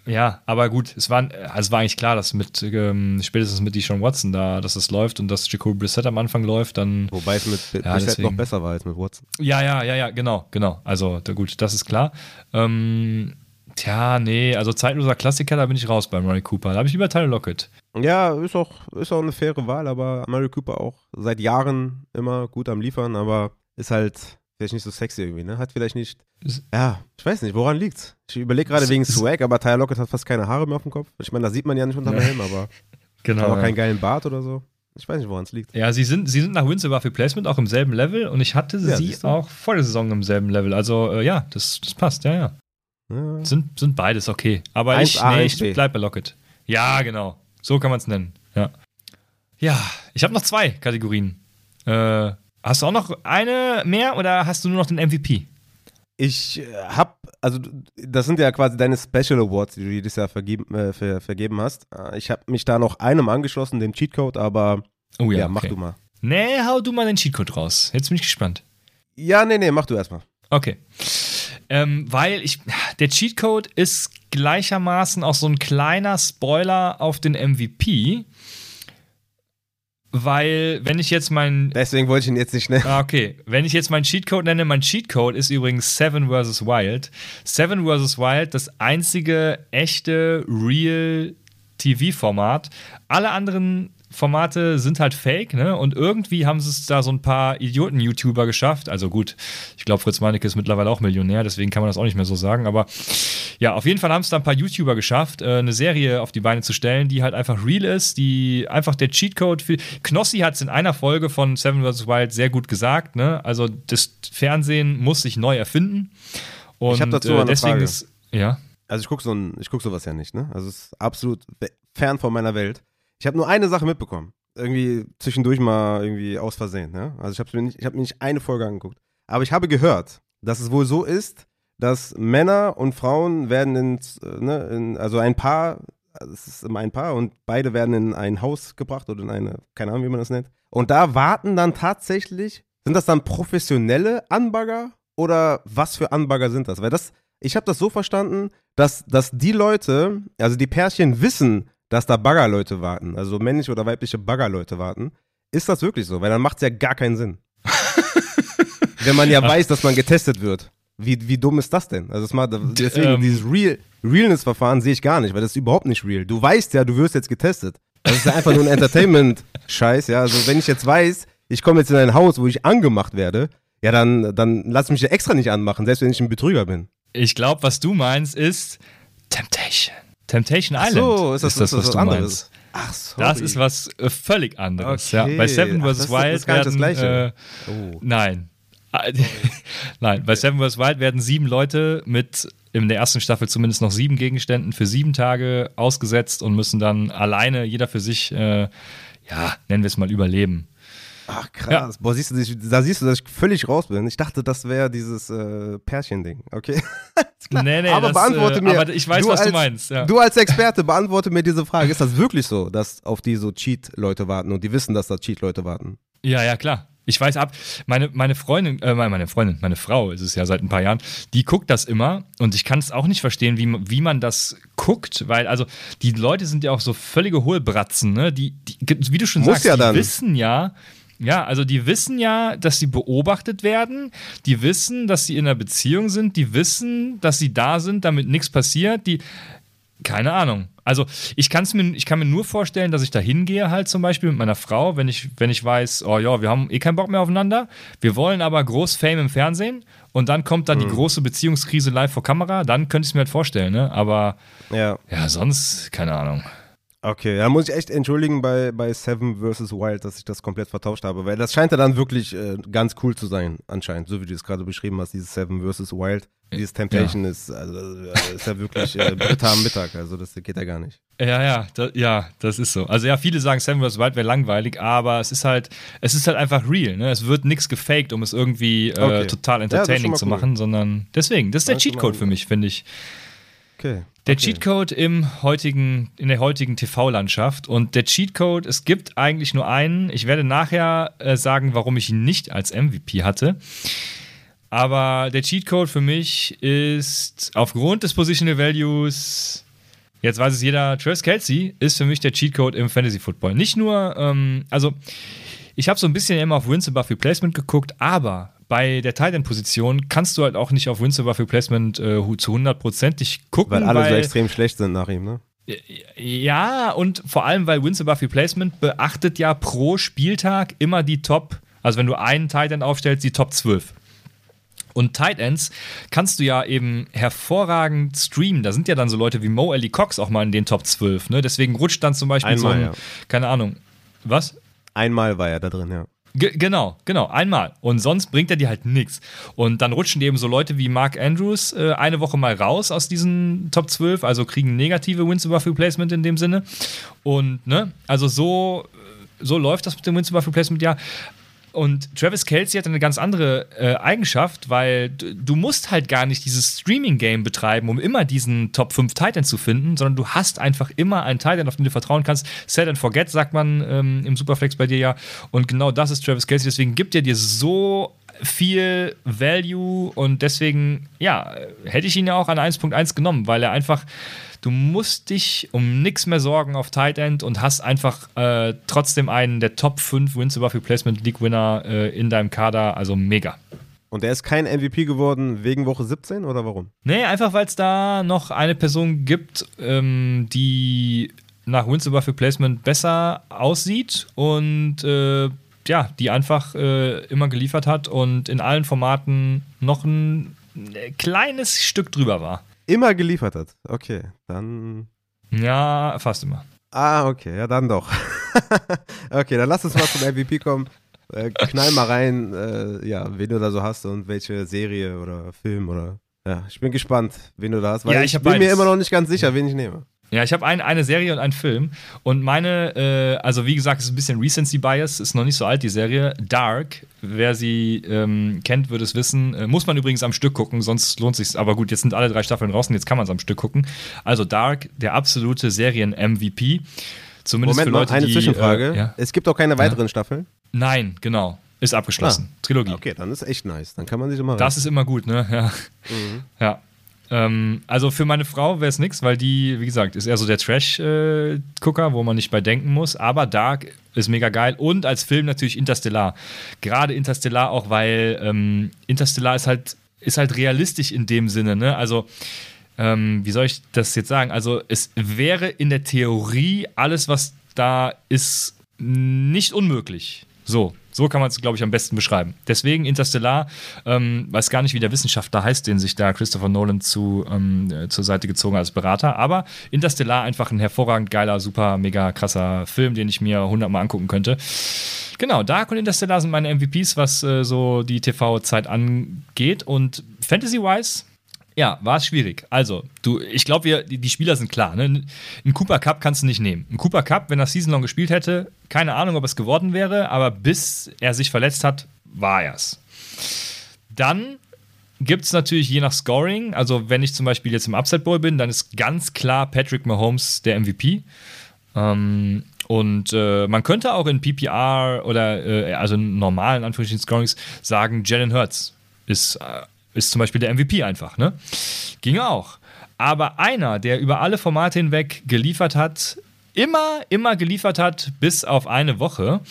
[SPEAKER 1] ja, aber gut, es war, also es war eigentlich klar, dass mit ähm, spätestens mit Deshaun Watson da, dass es läuft und dass Jacoby Brissett am Anfang läuft, dann
[SPEAKER 2] Wobei es mit
[SPEAKER 1] Ja,
[SPEAKER 2] Brissett
[SPEAKER 1] deswegen.
[SPEAKER 2] noch besser war als mit Watson.
[SPEAKER 1] ja, ja, ja, ja, genau, genau. Also da, gut, das ist klar. Ähm, tja, nee, also zeitloser Klassiker, da bin ich raus bei Mary Cooper. Da habe ich lieber Tyler Lockett.
[SPEAKER 2] Ja, ist auch, ist auch eine faire Wahl, aber Mary Cooper auch seit Jahren immer gut am Liefern, aber ist halt vielleicht nicht so sexy irgendwie, ne? Hat vielleicht nicht. Ja, ich weiß nicht, woran liegt's? Ich überlege gerade wegen Swag, aber Tyler Lockett hat fast keine Haare mehr auf dem Kopf. Ich meine, da sieht man ja nicht unter dem. Helm, aber
[SPEAKER 1] Genau. ja.
[SPEAKER 2] keinen geilen Bart oder so. Ich weiß nicht, woran es liegt.
[SPEAKER 1] Ja, sie sind, sie sind nach Windsor für Placement auch im selben Level und ich hatte
[SPEAKER 2] Ja,
[SPEAKER 1] sie auch vor der Saison im selben Level. Also äh, ja, das, das passt, ja, ja.
[SPEAKER 2] Ja.
[SPEAKER 1] Sind, sind beides okay. Aber
[SPEAKER 2] 1A,
[SPEAKER 1] ich, nee, ich
[SPEAKER 2] 1B.
[SPEAKER 1] bleib bei Lockett. Ja, genau. So kann man es nennen. Ja. Ja, ich habe noch zwei Kategorien. Äh, hast du auch noch eine mehr oder hast du nur noch den MVP?
[SPEAKER 2] Ich äh, hab, also das sind ja quasi deine Special Awards, die du jedes Jahr vergeben, äh, ver, vergeben hast. Äh, Ich habe mich da noch einem angeschlossen, dem Cheatcode, aber
[SPEAKER 1] Oh
[SPEAKER 2] ja,
[SPEAKER 1] ja,
[SPEAKER 2] mach
[SPEAKER 1] okay.
[SPEAKER 2] du mal.
[SPEAKER 1] Nee, hau du mal den Cheatcode raus. Jetzt bin ich gespannt.
[SPEAKER 2] Ja, nee, nee, mach du erstmal.
[SPEAKER 1] Okay. Ähm, weil ich, der Cheatcode ist gleichermaßen auch so ein kleiner Spoiler auf den MVP. Weil, wenn ich jetzt mein.
[SPEAKER 2] Deswegen wollte ich ihn jetzt nicht nennen.
[SPEAKER 1] Ah, okay. Wenn ich jetzt meinen Cheatcode nenne, mein Cheatcode ist übrigens Seven vs. Wild. Seven vs. Wild, das einzige echte Real TV-Format. Alle anderen Formate sind halt fake, ne? Und irgendwie haben es da so ein paar Idioten-YouTuber geschafft. Also gut, ich glaube, Fritz Meinecke ist mittlerweile auch Millionär, deswegen kann man das auch nicht mehr so sagen. Aber ja, auf jeden Fall haben es da ein paar YouTuber geschafft, äh, eine Serie auf die Beine zu stellen, die halt einfach real ist, die einfach der Cheatcode für. Knossi hat es in einer Folge von Seven vs. Wild sehr gut gesagt, ne? Also das Fernsehen muss sich neu erfinden. Und
[SPEAKER 2] Ich hab dazu
[SPEAKER 1] äh,
[SPEAKER 2] eine
[SPEAKER 1] deswegen
[SPEAKER 2] Frage.
[SPEAKER 1] ist. Ja.
[SPEAKER 2] Also ich gucke so ein- ich guck sowas ja nicht, ne? Also es ist absolut fern von meiner Welt. Ich habe nur eine Sache mitbekommen. Irgendwie zwischendurch mal irgendwie aus Versehen, ne? Also ich habe mir, hab mir nicht eine Folge angeguckt. Aber ich habe gehört, dass es wohl so ist, dass Männer und Frauen werden ins, äh, ne, in, also ein Paar, es ist immer ein Paar und beide werden in ein Haus gebracht oder in eine, keine Ahnung, wie man das nennt. Und da warten dann tatsächlich, sind das dann professionelle Anbagger oder was für Anbagger sind das? Weil das, ich habe das so verstanden, dass, dass die Leute, also die Pärchen wissen, dass da Baggerleute warten, also männliche oder weibliche Baggerleute warten. Ist das wirklich so? Weil dann macht es ja gar keinen Sinn. Wenn man ja weiß, dass man getestet wird. Wie, wie dumm ist das denn? Also das mal, deswegen
[SPEAKER 1] ähm,
[SPEAKER 2] dieses Real, Realness-Verfahren sehe ich gar nicht, weil das ist überhaupt nicht real. Du weißt ja, du wirst jetzt getestet. Das ist ja einfach nur ein Entertainment-Scheiß, ja. Also wenn ich jetzt weiß, ich komme jetzt in ein Haus, wo ich angemacht werde, ja, dann, dann lass mich ja extra nicht anmachen, selbst wenn ich ein Betrüger bin.
[SPEAKER 1] Ich glaube, was du meinst, ist Temptation. Temptation
[SPEAKER 2] Ach
[SPEAKER 1] Island.
[SPEAKER 2] so, ist das, ist das was
[SPEAKER 1] du
[SPEAKER 2] anderes?
[SPEAKER 1] meinst.
[SPEAKER 2] Ach so.
[SPEAKER 1] Das ist was äh, völlig anderes.
[SPEAKER 2] Okay.
[SPEAKER 1] Ja. Bei Seven
[SPEAKER 2] Ach,
[SPEAKER 1] vs. Wild
[SPEAKER 2] ist nicht das
[SPEAKER 1] werden,
[SPEAKER 2] Gleiche.
[SPEAKER 1] Äh,
[SPEAKER 2] Oh.
[SPEAKER 1] nein. Ah, Nein, bei Seven vs. Wild werden sieben Leute mit in der ersten Staffel zumindest noch sieben Gegenständen für sieben Tage ausgesetzt und müssen dann alleine, jeder für sich, äh, ja, nennen wir es mal, überleben.
[SPEAKER 2] Ach krass. Boah, siehst du, da siehst du, dass ich völlig raus bin. Ich dachte, das wäre dieses äh, Pärchen-Ding. Okay.
[SPEAKER 1] Nee, nee,
[SPEAKER 2] aber
[SPEAKER 1] das,
[SPEAKER 2] beantworte
[SPEAKER 1] äh,
[SPEAKER 2] mir.
[SPEAKER 1] aber ich weiß, was
[SPEAKER 2] als,
[SPEAKER 1] du meinst, ja.
[SPEAKER 2] Du als Experte, beantworte mir diese Frage. Ist das wirklich so, dass auf die so Cheat-Leute warten und die wissen, dass da Cheat-Leute warten?
[SPEAKER 1] Ja, ja, klar. Ich weiß ab, meine, meine Freundin, äh, meine Freundin, meine Frau ist es ja seit ein paar Jahren, die guckt das immer und ich kann es auch nicht verstehen, wie, wie man das guckt, weil also die Leute sind ja auch so völlige Hohlbratzen, ne? Die, die wie du schon
[SPEAKER 2] Muss
[SPEAKER 1] sagst,
[SPEAKER 2] ja
[SPEAKER 1] die
[SPEAKER 2] dann.
[SPEAKER 1] wissen ja, ja, also die wissen ja, dass sie beobachtet werden, die wissen, dass sie in einer Beziehung sind, die wissen, dass sie da sind, damit nichts passiert, die, keine Ahnung. Also ich, kann's mir, ich kann mir nur vorstellen, dass ich da hingehe halt zum Beispiel mit meiner Frau, wenn ich, wenn ich weiß, oh ja, wir haben eh keinen Bock mehr aufeinander, wir wollen aber groß Fame im Fernsehen und dann kommt dann die große Beziehungskrise live vor Kamera, dann könnte ich es mir halt vorstellen, ne? Aber
[SPEAKER 2] Ja.
[SPEAKER 1] ja, sonst, keine Ahnung.
[SPEAKER 2] Okay, da muss ich echt entschuldigen bei, bei Seven vs. Wild, dass ich das komplett vertauscht habe, weil das scheint ja dann wirklich äh, ganz cool zu sein, anscheinend, so wie du es gerade beschrieben hast, dieses Seven vs. Wild. Dieses Temptation ist, also, äh, ist ja wirklich äh, Britta am Mittag, also das geht ja gar nicht.
[SPEAKER 1] Ja, ja, da, ja, das ist so. Also ja, viele sagen, Seven vs. Wild wäre langweilig, aber es ist halt, es ist halt einfach real. Ne? Es wird nichts gefaked, um es irgendwie äh,
[SPEAKER 2] Okay.
[SPEAKER 1] total
[SPEAKER 2] Ja,
[SPEAKER 1] entertaining
[SPEAKER 2] mal
[SPEAKER 1] zu
[SPEAKER 2] cool.
[SPEAKER 1] machen, sondern deswegen, das ist der Cheatcode für mich, finde ich.
[SPEAKER 2] Okay.
[SPEAKER 1] Der
[SPEAKER 2] okay.
[SPEAKER 1] Cheatcode im heutigen, in der heutigen TV-Landschaft. Und der Cheatcode, es gibt eigentlich nur einen. Ich werde nachher äh, sagen, warum ich ihn nicht als MVP hatte. Aber der Cheatcode für mich ist aufgrund des Positional Values, jetzt weiß es jeder, Travis Kelsey ist für mich der Cheatcode im Fantasy Football. Nicht nur, ähm, also ich habe so ein bisschen immer auf Wins above Replacement geguckt, aber bei der Tight End Position kannst du halt auch nicht auf above Replacement äh, zu hundertprozentig gucken,
[SPEAKER 2] Weil alle so extrem schlecht sind nach ihm, ne?
[SPEAKER 1] ja, und vor allem, weil Wins above Replacement beachtet ja pro Spieltag immer die Top, also wenn du einen Tight End aufstellst, die Top 12. Und Tight Ends kannst du ja eben hervorragend streamen. Da sind ja dann so Leute wie Mo Ellie Cox auch mal in den Top 12. Ne? Deswegen rutscht dann zum Beispiel so
[SPEAKER 2] Einmal,
[SPEAKER 1] ein,
[SPEAKER 2] ja.
[SPEAKER 1] keine Ahnung, was?
[SPEAKER 2] Einmal war er da drin, ja.
[SPEAKER 1] Ge genau, genau, einmal. Und sonst bringt er dir halt nichts. Und dann rutschen die eben so Leute wie Mark Andrews äh, eine Woche mal raus aus diesen Top 12, also kriegen negative Wins above Replacement in dem Sinne. Und, ne, also so, so läuft das mit dem Wins above Replacement ja. Und Travis Kelsey hat eine ganz andere äh, Eigenschaft, weil du, du musst halt gar nicht dieses Streaming-Game betreiben, um immer diesen Top 5 Titan zu finden, sondern du hast einfach immer einen Titan, auf den du vertrauen kannst. Set and forget, sagt man ähm, im Superflex bei dir ja. Und genau das ist Travis Kelsey. Deswegen gibt er dir so viel Value und deswegen, ja, hätte ich ihn ja auch an 1.1 genommen, weil er einfach, du musst dich um nichts mehr sorgen auf Tight End und hast einfach äh, trotzdem einen der Top 5 Wins above Replacement League Winner äh, in deinem Kader, also mega.
[SPEAKER 2] Und er ist kein MVP geworden wegen Woche 17 oder warum?
[SPEAKER 1] Nee, einfach weil es da noch eine Person gibt, ähm, die nach Wins above Replacement besser aussieht und äh, ja, die einfach äh, immer geliefert hat und in allen Formaten noch ein äh, kleines Stück drüber war.
[SPEAKER 2] Immer geliefert hat. Okay, dann.
[SPEAKER 1] Ja, fast immer.
[SPEAKER 2] Ah, okay, ja, dann doch. okay, dann lass uns mal zum MVP kommen. Äh, knall mal rein, äh, ja, wen du da so hast und welche Serie oder Film oder. Ja, ich bin gespannt, wen du da hast, weil
[SPEAKER 1] Ja,
[SPEAKER 2] ich,
[SPEAKER 1] ich
[SPEAKER 2] bin mir
[SPEAKER 1] beides.
[SPEAKER 2] immer noch nicht ganz sicher, wen ich nehme.
[SPEAKER 1] Ja, ich habe ein, eine Serie und einen Film. Und meine, äh, also wie gesagt, es ist ein bisschen Recency Bias, ist noch nicht so alt, die Serie. Dark, wer sie ähm, kennt, wird es wissen. Äh, muss man übrigens am Stück gucken, sonst lohnt sich Aber gut, jetzt sind alle drei Staffeln draußen, jetzt kann man es am Stück gucken. Also Dark, der absolute Serien-MVP. Zumindest
[SPEAKER 2] Moment
[SPEAKER 1] für
[SPEAKER 2] mal,
[SPEAKER 1] Leute,
[SPEAKER 2] eine
[SPEAKER 1] die,
[SPEAKER 2] Zwischenfrage.
[SPEAKER 1] Äh, ja.
[SPEAKER 2] Es gibt auch keine weiteren Staffeln.
[SPEAKER 1] Nein, genau. Ist abgeschlossen. Trilogie.
[SPEAKER 2] Okay, dann ist echt nice. Dann kann man sich immer
[SPEAKER 1] Das ist immer gut, ne? Ja.
[SPEAKER 2] Mhm.
[SPEAKER 1] Ja. Ähm, also für meine Frau wäre es nichts, weil die, wie gesagt, ist eher so der Trash-Gucker, wo man nicht bei denken muss. Aber Dark ist mega geil. Und als Film natürlich Interstellar. Gerade Interstellar auch, weil ähm, Interstellar ist halt, ist halt realistisch in dem Sinne, ne? Also, ähm, wie soll ich das jetzt sagen? Also, es wäre in der Theorie alles, was da ist, nicht unmöglich. So, so kann man es, glaube ich, am besten beschreiben. Deswegen Interstellar, ähm, weiß gar nicht, wie der Wissenschaftler heißt, den sich da Christopher Nolan zu, ähm, äh, zur Seite gezogen hat als Berater. Aber Interstellar einfach ein hervorragend geiler, super, mega krasser Film, den ich mir hundertmal angucken könnte. Genau, Dark und Interstellar sind meine MVPs, was äh, so die TV-Zeit angeht. Und Fantasy-wise, ja, war es schwierig. Also, du, ich glaube, die, die Spieler sind klar. Ne? Einen Cooper Cup kannst du nicht nehmen. Ein Cooper Cup, wenn er Season Long gespielt hätte, keine Ahnung, ob es geworden wäre, aber bis er sich verletzt hat, war er es. Dann gibt es natürlich je nach Scoring. Also, wenn ich zum Beispiel jetzt im Upset Bowl bin, dann ist ganz klar Patrick Mahomes der MVP. Ähm, und äh, man könnte auch in PPR oder äh, also in normalen Anführungsstrichen Scorings sagen, Jalen Hurts ist, äh, ist zum Beispiel der MVP einfach. Ne? Ging auch. Aber einer, der über alle Formate hinweg geliefert hat, immer, immer geliefert hat, bis auf eine Woche.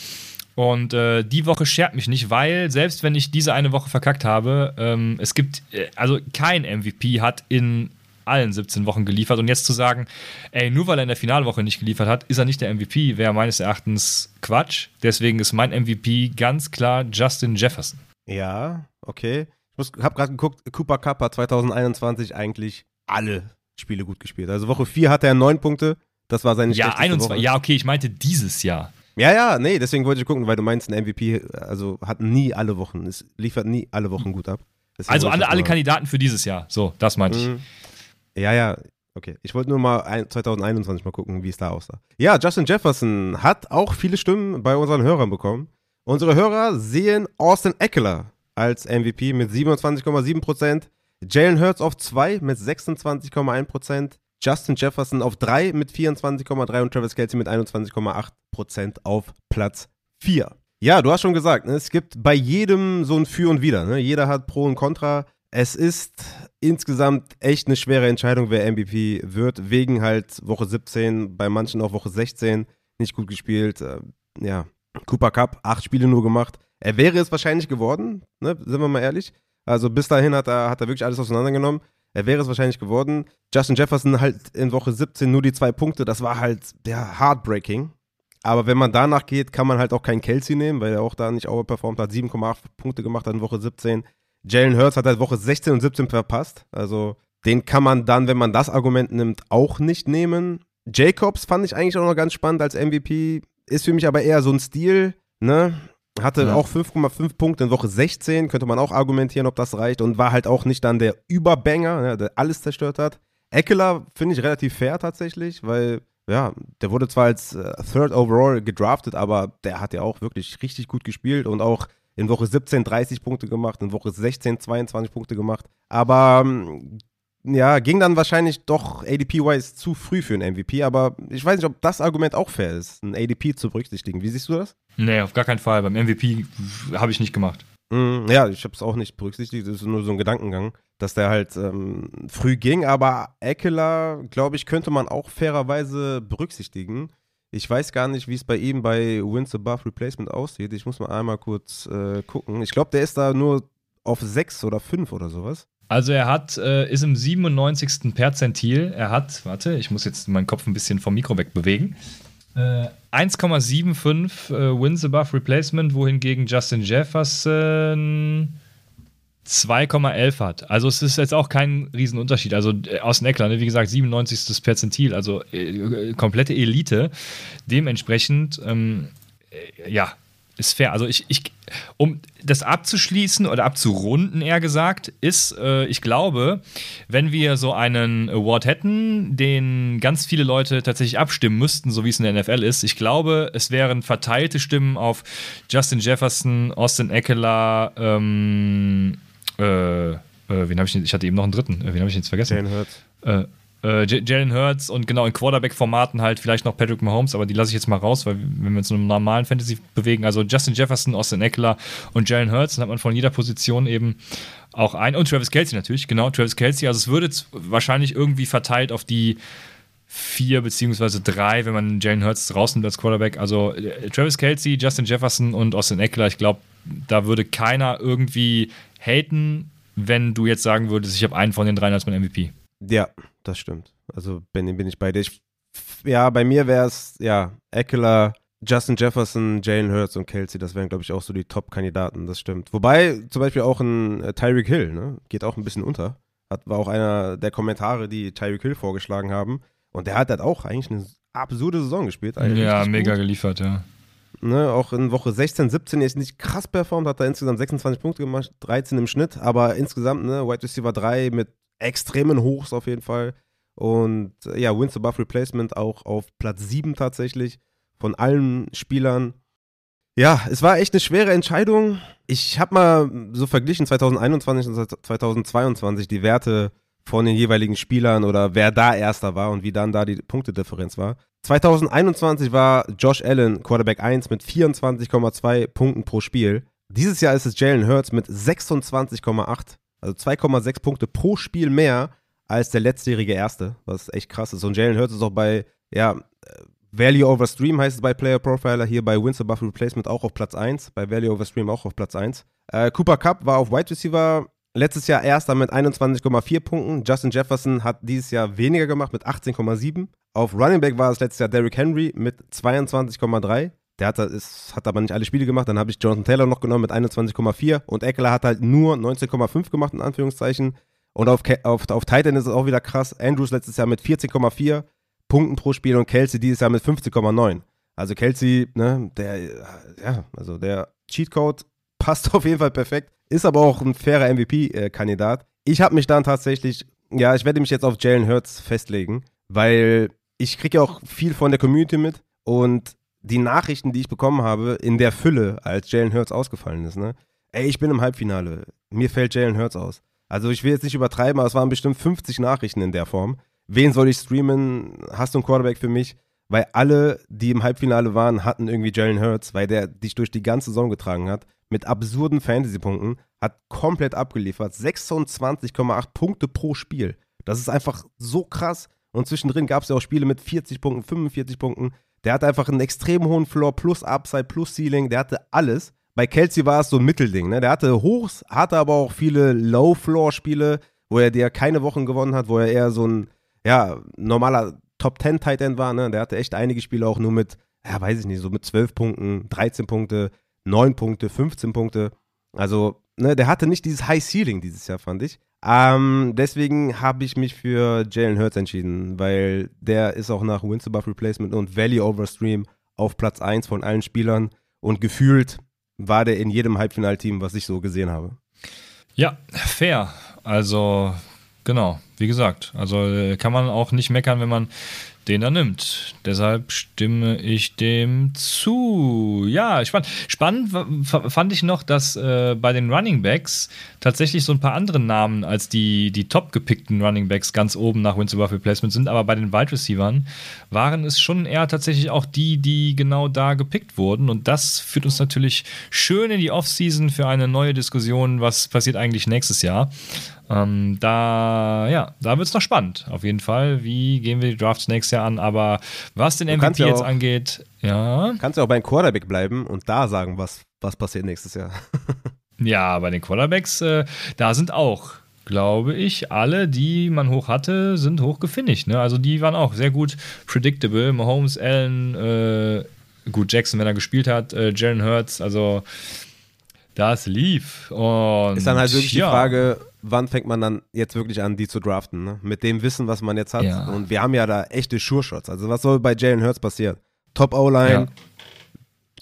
[SPEAKER 1] Und äh, die Woche schert mich nicht, weil selbst wenn ich diese eine Woche verkackt habe, ähm, es gibt, äh, also kein MVP hat in allen 17 Wochen geliefert. Und jetzt zu sagen, ey, nur weil er in der Finalwoche nicht geliefert hat, ist er nicht der MVP, wäre meines Erachtens Quatsch. Deswegen ist mein MVP ganz klar Justin Jefferson.
[SPEAKER 2] Ja, okay. Ich habe gerade geguckt, Cooper Cup hat 2021 eigentlich alle Spiele gut gespielt. Also Woche 4 hatte er 9 Punkte. Das war seine
[SPEAKER 1] Ja, 21. Woche. Ja, okay, ich meinte dieses Jahr.
[SPEAKER 2] Ja, ja, nee, deswegen wollte ich gucken, weil du meinst, ein MVP also hat nie alle Wochen, es liefert nie alle Wochen gut ab.
[SPEAKER 1] Deswegen also alle, alle Kandidaten für dieses Jahr. So, das meinte ich. Mhm.
[SPEAKER 2] Ja, ja, okay. Ich wollte nur mal ein, 2021 mal gucken, wie es da aussah. Ja, Justin Jefferson hat auch viele Stimmen bei unseren Hörern bekommen. Unsere Hörer sehen Austin Eckler als MVP mit 27,7%, Jalen Hurts auf 2 mit 26,1%, Justin Jefferson auf 3 mit 24,3 und Travis Kelsey mit 21,8% auf Platz 4. Ja, du hast schon gesagt, ne, es gibt bei jedem so ein Für und Wider. Ne? Jeder hat Pro und Contra. Es ist insgesamt echt eine schwere Entscheidung, wer MVP wird, wegen halt Woche 17, bei manchen auch Woche 16 nicht gut gespielt. Äh, ja, Cooper Cup, acht Spiele nur gemacht. Er wäre es wahrscheinlich geworden, ne? sind wir mal ehrlich. Also bis dahin hat er, hat er wirklich alles auseinandergenommen. Er wäre es wahrscheinlich geworden. Justin Jefferson halt in Woche 17 nur die zwei Punkte. Das war halt der heartbreaking. Aber wenn man danach geht, kann man halt auch keinen Kelsey nehmen, weil er auch da nicht overperformt hat. 7,8 Punkte gemacht hat in Woche 17. Jalen Hurts hat halt Woche 16 und 17 verpasst. Also den kann man dann, wenn man das Argument nimmt, auch nicht nehmen. Jacobs fand ich eigentlich auch noch ganz spannend als MVP. Ist für mich aber eher so ein Stil, ne? Hatte ja. auch 5,5 Punkte in Woche 16, könnte man auch argumentieren, ob das reicht. Und war halt auch nicht dann der Überbanger, ne, der alles zerstört hat. Eckler finde ich relativ fair tatsächlich, weil, ja, der wurde zwar als äh, Third Overall gedraftet, aber der hat ja auch wirklich richtig gut gespielt und auch in Woche 17 30 Punkte gemacht, in Woche 16 22 Punkte gemacht. Aber ähm, ja, ging dann wahrscheinlich doch ADP-wise zu früh für einen MVP, aber ich weiß nicht, ob das Argument auch fair ist, ein ADP zu berücksichtigen. Wie siehst du das?
[SPEAKER 1] Nee, auf gar keinen Fall. Beim MVP habe ich nicht gemacht.
[SPEAKER 2] Mm, ja, ich habe es auch nicht berücksichtigt. Das ist nur so ein Gedankengang, dass der halt ähm, früh ging. Aber Eckler, glaube ich, könnte man auch fairerweise berücksichtigen. Ich weiß gar nicht, wie es bei ihm bei Wins Above Replacement aussieht. Ich muss mal einmal kurz äh, gucken. Ich glaube, der ist da nur auf 6 oder 5 oder sowas.
[SPEAKER 1] Also er hat, äh, ist im 97. Perzentil. Er hat, warte, ich muss jetzt meinen Kopf ein bisschen vom Mikro wegbewegen. Äh, 1,75 äh, Wins Above Replacement, wohingegen Justin Jefferson 2,11 hat. Also es ist jetzt auch kein Riesenunterschied. Also äh, aus den Eckler, ne? wie gesagt, 97. Perzentil, also äh, komplette Elite. Dementsprechend, ähm, äh, ja, ist fair. Also ich, ich, um das abzuschließen oder abzurunden, eher gesagt, ist, äh, ich glaube, wenn wir so einen Award hätten, den ganz viele Leute tatsächlich abstimmen müssten, so wie es in der NFL ist, ich glaube, es wären verteilte Stimmen auf Justin Jefferson, Austin Eckler, ähm, äh, äh, wen habe ich Ich hatte eben noch einen dritten. Äh, wen habe ich jetzt vergessen? Jalen Hurts. Äh, Jalen Hurts und genau in Quarterback-Formaten halt vielleicht noch Patrick Mahomes, aber die lasse ich jetzt mal raus, weil wenn wir uns in einem normalen Fantasy bewegen, also Justin Jefferson, Austin Eckler und Jalen Hurts, dann hat man von jeder Position eben auch ein und Travis Kelsey natürlich, genau, Travis Kelsey, also es würde wahrscheinlich irgendwie verteilt auf die vier beziehungsweise drei, wenn man Jalen Hurts draußen als Quarterback. Also äh, Travis Kelsey, Justin Jefferson und Austin Eckler, ich glaube, da würde keiner irgendwie haten, wenn du jetzt sagen würdest, ich habe einen von den dreien als mein MVP.
[SPEAKER 2] Ja, das stimmt. Also bin, bin ich bei dir. Ich, ja, bei mir wäre es, ja, Eckler, Justin Jefferson, Jalen Hurts und Kelsey, das wären, glaube ich, auch so die Top-Kandidaten, das stimmt. Wobei zum Beispiel auch ein äh, Tyreek Hill, ne, geht auch ein bisschen unter. Hat, war auch einer der Kommentare, die Tyreek Hill vorgeschlagen haben. Und der hat halt auch eigentlich eine absurde Saison gespielt.
[SPEAKER 1] Ja, mega gut. geliefert, ja.
[SPEAKER 2] Ne, auch in Woche 16, 17 ist nicht krass performt, hat er insgesamt 26 Punkte gemacht, 13 im Schnitt, aber insgesamt, ne, Wide Receiver 3 mit extremen Hochs auf jeden Fall. Und äh, ja, Wins above Replacement auch auf Platz 7 tatsächlich von allen Spielern. Ja, es war echt eine schwere Entscheidung. Ich habe mal so verglichen 2021 und 2022 die Werte von den jeweiligen Spielern oder wer da erster war und wie dann da die Punktedifferenz war. 2021 war Josh Allen Quarterback 1 mit 24,2 Punkten pro Spiel. Dieses Jahr ist es Jalen Hurts mit 26,8, also 2,6 Punkte pro Spiel mehr als der letztjährige Erste, was echt krass ist. Und Jalen Hurts ist auch bei, ja, Value over Stream heißt es bei Player Profiler, hier bei Wins Above Replacement auch auf Platz 1, bei Value over Stream auch auf Platz 1. Äh, Cooper Cup war auf Wide Receiver letztes Jahr erster mit 21,4 Punkten. Justin Jefferson hat dieses Jahr weniger gemacht mit 18,7. Auf Running Back war es letztes Jahr Derrick Henry mit 22,3. Der hat, ist, hat aber nicht alle Spiele gemacht. Dann habe ich Jonathan Taylor noch genommen mit 21,4 und Eckler hat halt nur 19,5 gemacht, in Anführungszeichen. Und auf, auf, auf Titan ist es auch wieder krass. Andrews letztes Jahr mit 14,4 Punkten pro Spiel und Kelsey dieses Jahr mit 15,9. Also Kelsey, ne, der, ja, also der Cheatcode passt auf jeden Fall perfekt, ist aber auch ein fairer MVP-Kandidat. Ich habe mich dann tatsächlich, ja, ich werde mich jetzt auf Jalen Hurts festlegen, weil ich kriege ja auch viel von der Community mit und die Nachrichten, die ich bekommen habe, in der Fülle, als Jalen Hurts ausgefallen ist, ne? Ey, ich bin im Halbfinale. Mir fällt Jalen Hurts aus. Also ich will jetzt nicht übertreiben, aber es waren bestimmt 50 Nachrichten in der Form. Wen soll ich streamen? Hast du einen Quarterback für mich? Weil alle, die im Halbfinale waren, hatten irgendwie Jalen Hurts, weil der dich durch die ganze Saison getragen hat. Mit absurden Fantasy-Punkten. Hat komplett abgeliefert. 26,8 Punkte pro Spiel. Das ist einfach so krass. Und zwischendrin gab es ja auch Spiele mit 40 Punkten, 45 Punkten. Der hatte einfach einen extrem hohen Floor, plus Upside, plus Ceiling. Der hatte alles. Bei Kelsey war es so ein Mittelding. Ne? Der hatte Hochs, hatte aber auch viele Low-Floor-Spiele, wo er dir keine Wochen gewonnen hat, wo er eher so ein ja, normaler Top 10 Tight End war. Ne? Der hatte echt einige Spiele auch nur mit, ja, weiß ich nicht, so mit 12 Punkten, 13 Punkte, 9 Punkte, 15 Punkte. Also, ne, der hatte nicht dieses High Ceiling dieses Jahr, fand ich. Ähm, deswegen habe ich mich für Jalen Hurts entschieden, weil der ist auch nach Wins above Replacement und Value over Stream auf Platz 1 von allen Spielern und gefühlt war der in jedem Halbfinalteam, was ich so gesehen habe.
[SPEAKER 1] Ja, fair. Also, genau, wie gesagt. Also äh, kann man auch nicht meckern, wenn man den er nimmt. Deshalb stimme ich dem zu. Ja, spannend. Spannend fand ich noch, dass äh, bei den Running Backs tatsächlich so ein paar andere Namen als die, die top gepickten Running Backs ganz oben nach Wins above Replacement sind, aber bei den Wide Receivern waren es schon eher tatsächlich auch die, die genau da gepickt wurden. Und das führt uns natürlich schön in die Offseason für eine neue Diskussion, was passiert eigentlich nächstes Jahr. Ähm, da, ja, da wird es noch spannend, auf jeden Fall. Wie gehen wir die Drafts nächstes Jahr an? Aber was den MVP ja jetzt auch, angeht, ja.
[SPEAKER 2] Kannst du auch beim Quarterback bleiben und da sagen, was, was passiert nächstes Jahr.
[SPEAKER 1] ja, bei den Quarterbacks, äh, da sind auch glaube ich, alle, die man hoch hatte, sind hoch gefinisht. Ne? Also die waren auch sehr gut predictable. Mahomes, Allen, äh, gut, Jackson, wenn er gespielt hat, äh, Jalen Hurts, also das lief. Und
[SPEAKER 2] ist dann halt wirklich ja. die Frage, wann fängt man dann jetzt wirklich an, die zu draften? Ne? Mit dem Wissen, was man jetzt hat. Ja. Und wir haben ja da echte Sure-Shots. Also was soll bei Jalen Hurts passieren? Top O-Line, ja.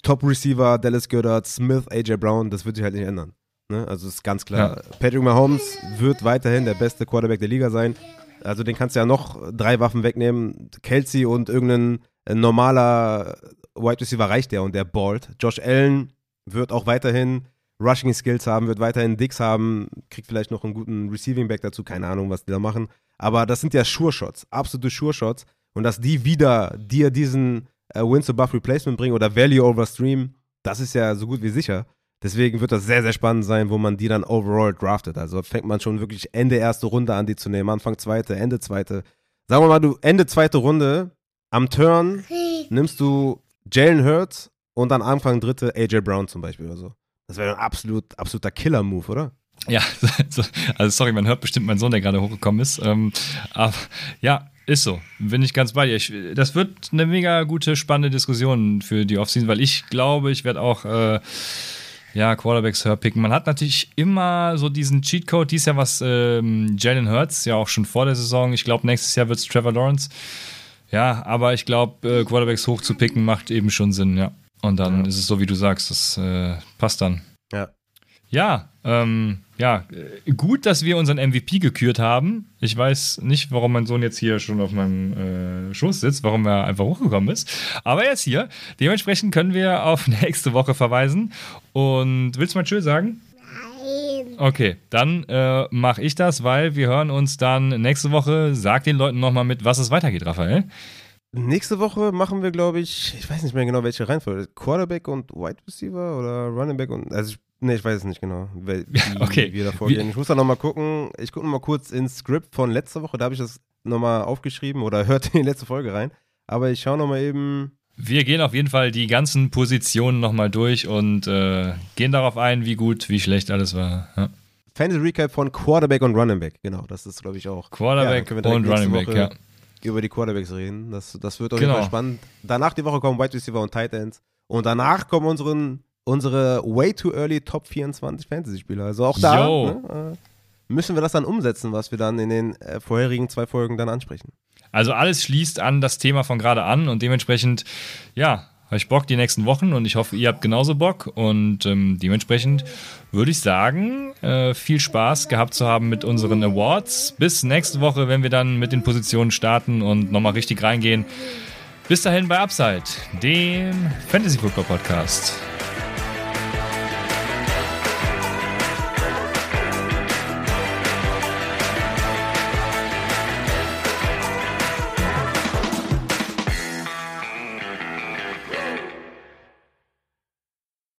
[SPEAKER 2] Top Receiver, Dallas Goddard, Smith, AJ Brown, das wird sich halt nicht ändern. Ne? Also ist ganz klar. Ja. Patrick Mahomes wird weiterhin der beste Quarterback der Liga sein. Also den kannst du ja noch drei Waffen wegnehmen. Kelsey und irgendein äh, normaler Wide Receiver reicht der und der ballt. Josh Allen wird auch weiterhin Rushing Skills haben, wird weiterhin Dicks haben, kriegt vielleicht noch einen guten Receiving Back dazu, keine Ahnung, was die da machen. Aber das sind ja Sure Shots, absolute Sure Shots. Und dass die wieder dir diesen äh, Wins above Replacement bringen oder Value over Stream, das ist ja so gut wie sicher. Deswegen wird das sehr, sehr spannend sein, wo man die dann overall draftet. Also fängt man schon wirklich Ende erste Runde an, die zu nehmen. Anfang zweite, Ende zweite. Sagen wir mal, du Ende zweite Runde, am Turn nimmst du Jalen Hurts und dann Anfang dritte AJ Brown zum Beispiel oder so. Das wäre ein absolut, absoluter Killer-Move, oder?
[SPEAKER 1] Ja, also sorry, man hört bestimmt meinen Sohn, der gerade hochgekommen ist. Ähm, aber ja, ist so. Bin ich ganz bei dir. Ich, das wird eine mega gute, spannende Diskussion für die Offseason, weil ich glaube, ich werde auch äh, ja, Quarterbacks picken. Man hat natürlich immer so diesen Cheatcode. Dies Jahr was ähm, Jalen Hurts, ja auch schon vor der Saison. Ich glaube, nächstes Jahr wird es Trevor Lawrence. Ja, aber ich glaube, äh, Quarterbacks hoch zu picken macht eben schon Sinn, ja. Und dann ja. ist es so, wie du sagst, das äh, passt dann.
[SPEAKER 2] Ja.
[SPEAKER 1] Ja, ähm, ja, äh, gut, dass wir unseren MVP gekürt haben. Ich weiß nicht, warum mein Sohn jetzt hier schon auf meinem äh, Schoß sitzt, warum er einfach hochgekommen ist. Aber er ist hier. Dementsprechend können wir auf nächste Woche verweisen. Und willst du mal Tschüss sagen? Nein. Okay, dann äh, mache ich das, weil wir hören uns dann nächste Woche. Sag den Leuten nochmal mit, was es weitergeht, Raphael.
[SPEAKER 2] Nächste Woche machen wir, glaube ich, ich weiß nicht mehr genau, welche Reihenfolge. Quarterback und Wide Receiver oder Running Back und. Also ich Nee, ich weiß es nicht genau, wie
[SPEAKER 1] okay.
[SPEAKER 2] wir da vorgehen. Ich muss da nochmal gucken. Ich gucke nochmal kurz ins Skript von letzter Woche. Da habe ich das nochmal aufgeschrieben oder hört in die letzte Folge rein. Aber ich schaue nochmal eben.
[SPEAKER 1] Wir gehen auf jeden Fall die ganzen Positionen nochmal durch und äh, gehen darauf ein, wie gut, wie schlecht alles war. Ja.
[SPEAKER 2] Fantasy Recap von Quarterback und Running Back. Genau, das ist, glaube ich, auch.
[SPEAKER 1] Quarterback ja, und Running Back, ja.
[SPEAKER 2] Über die Quarterbacks reden. Das, das wird auf genau. jeden Fall spannend. Danach die Woche kommen Wide Receiver und Tight Ends. Und danach kommen unseren unsere way too early Top 24 Fantasy-Spieler. Also auch da ne, äh, müssen wir das dann umsetzen, was wir dann in den äh, vorherigen zwei Folgen dann ansprechen.
[SPEAKER 1] Also alles schließt an das Thema von gerade an und dementsprechend, ja, habe ich Bock die nächsten Wochen und ich hoffe, ihr habt genauso Bock und ähm, dementsprechend würde ich sagen, äh, viel Spaß gehabt zu haben mit unseren Awards. Bis nächste Woche, wenn wir dann mit den Positionen starten und nochmal richtig reingehen. Bis dahin bei Upside, dem Fantasy Football Podcast.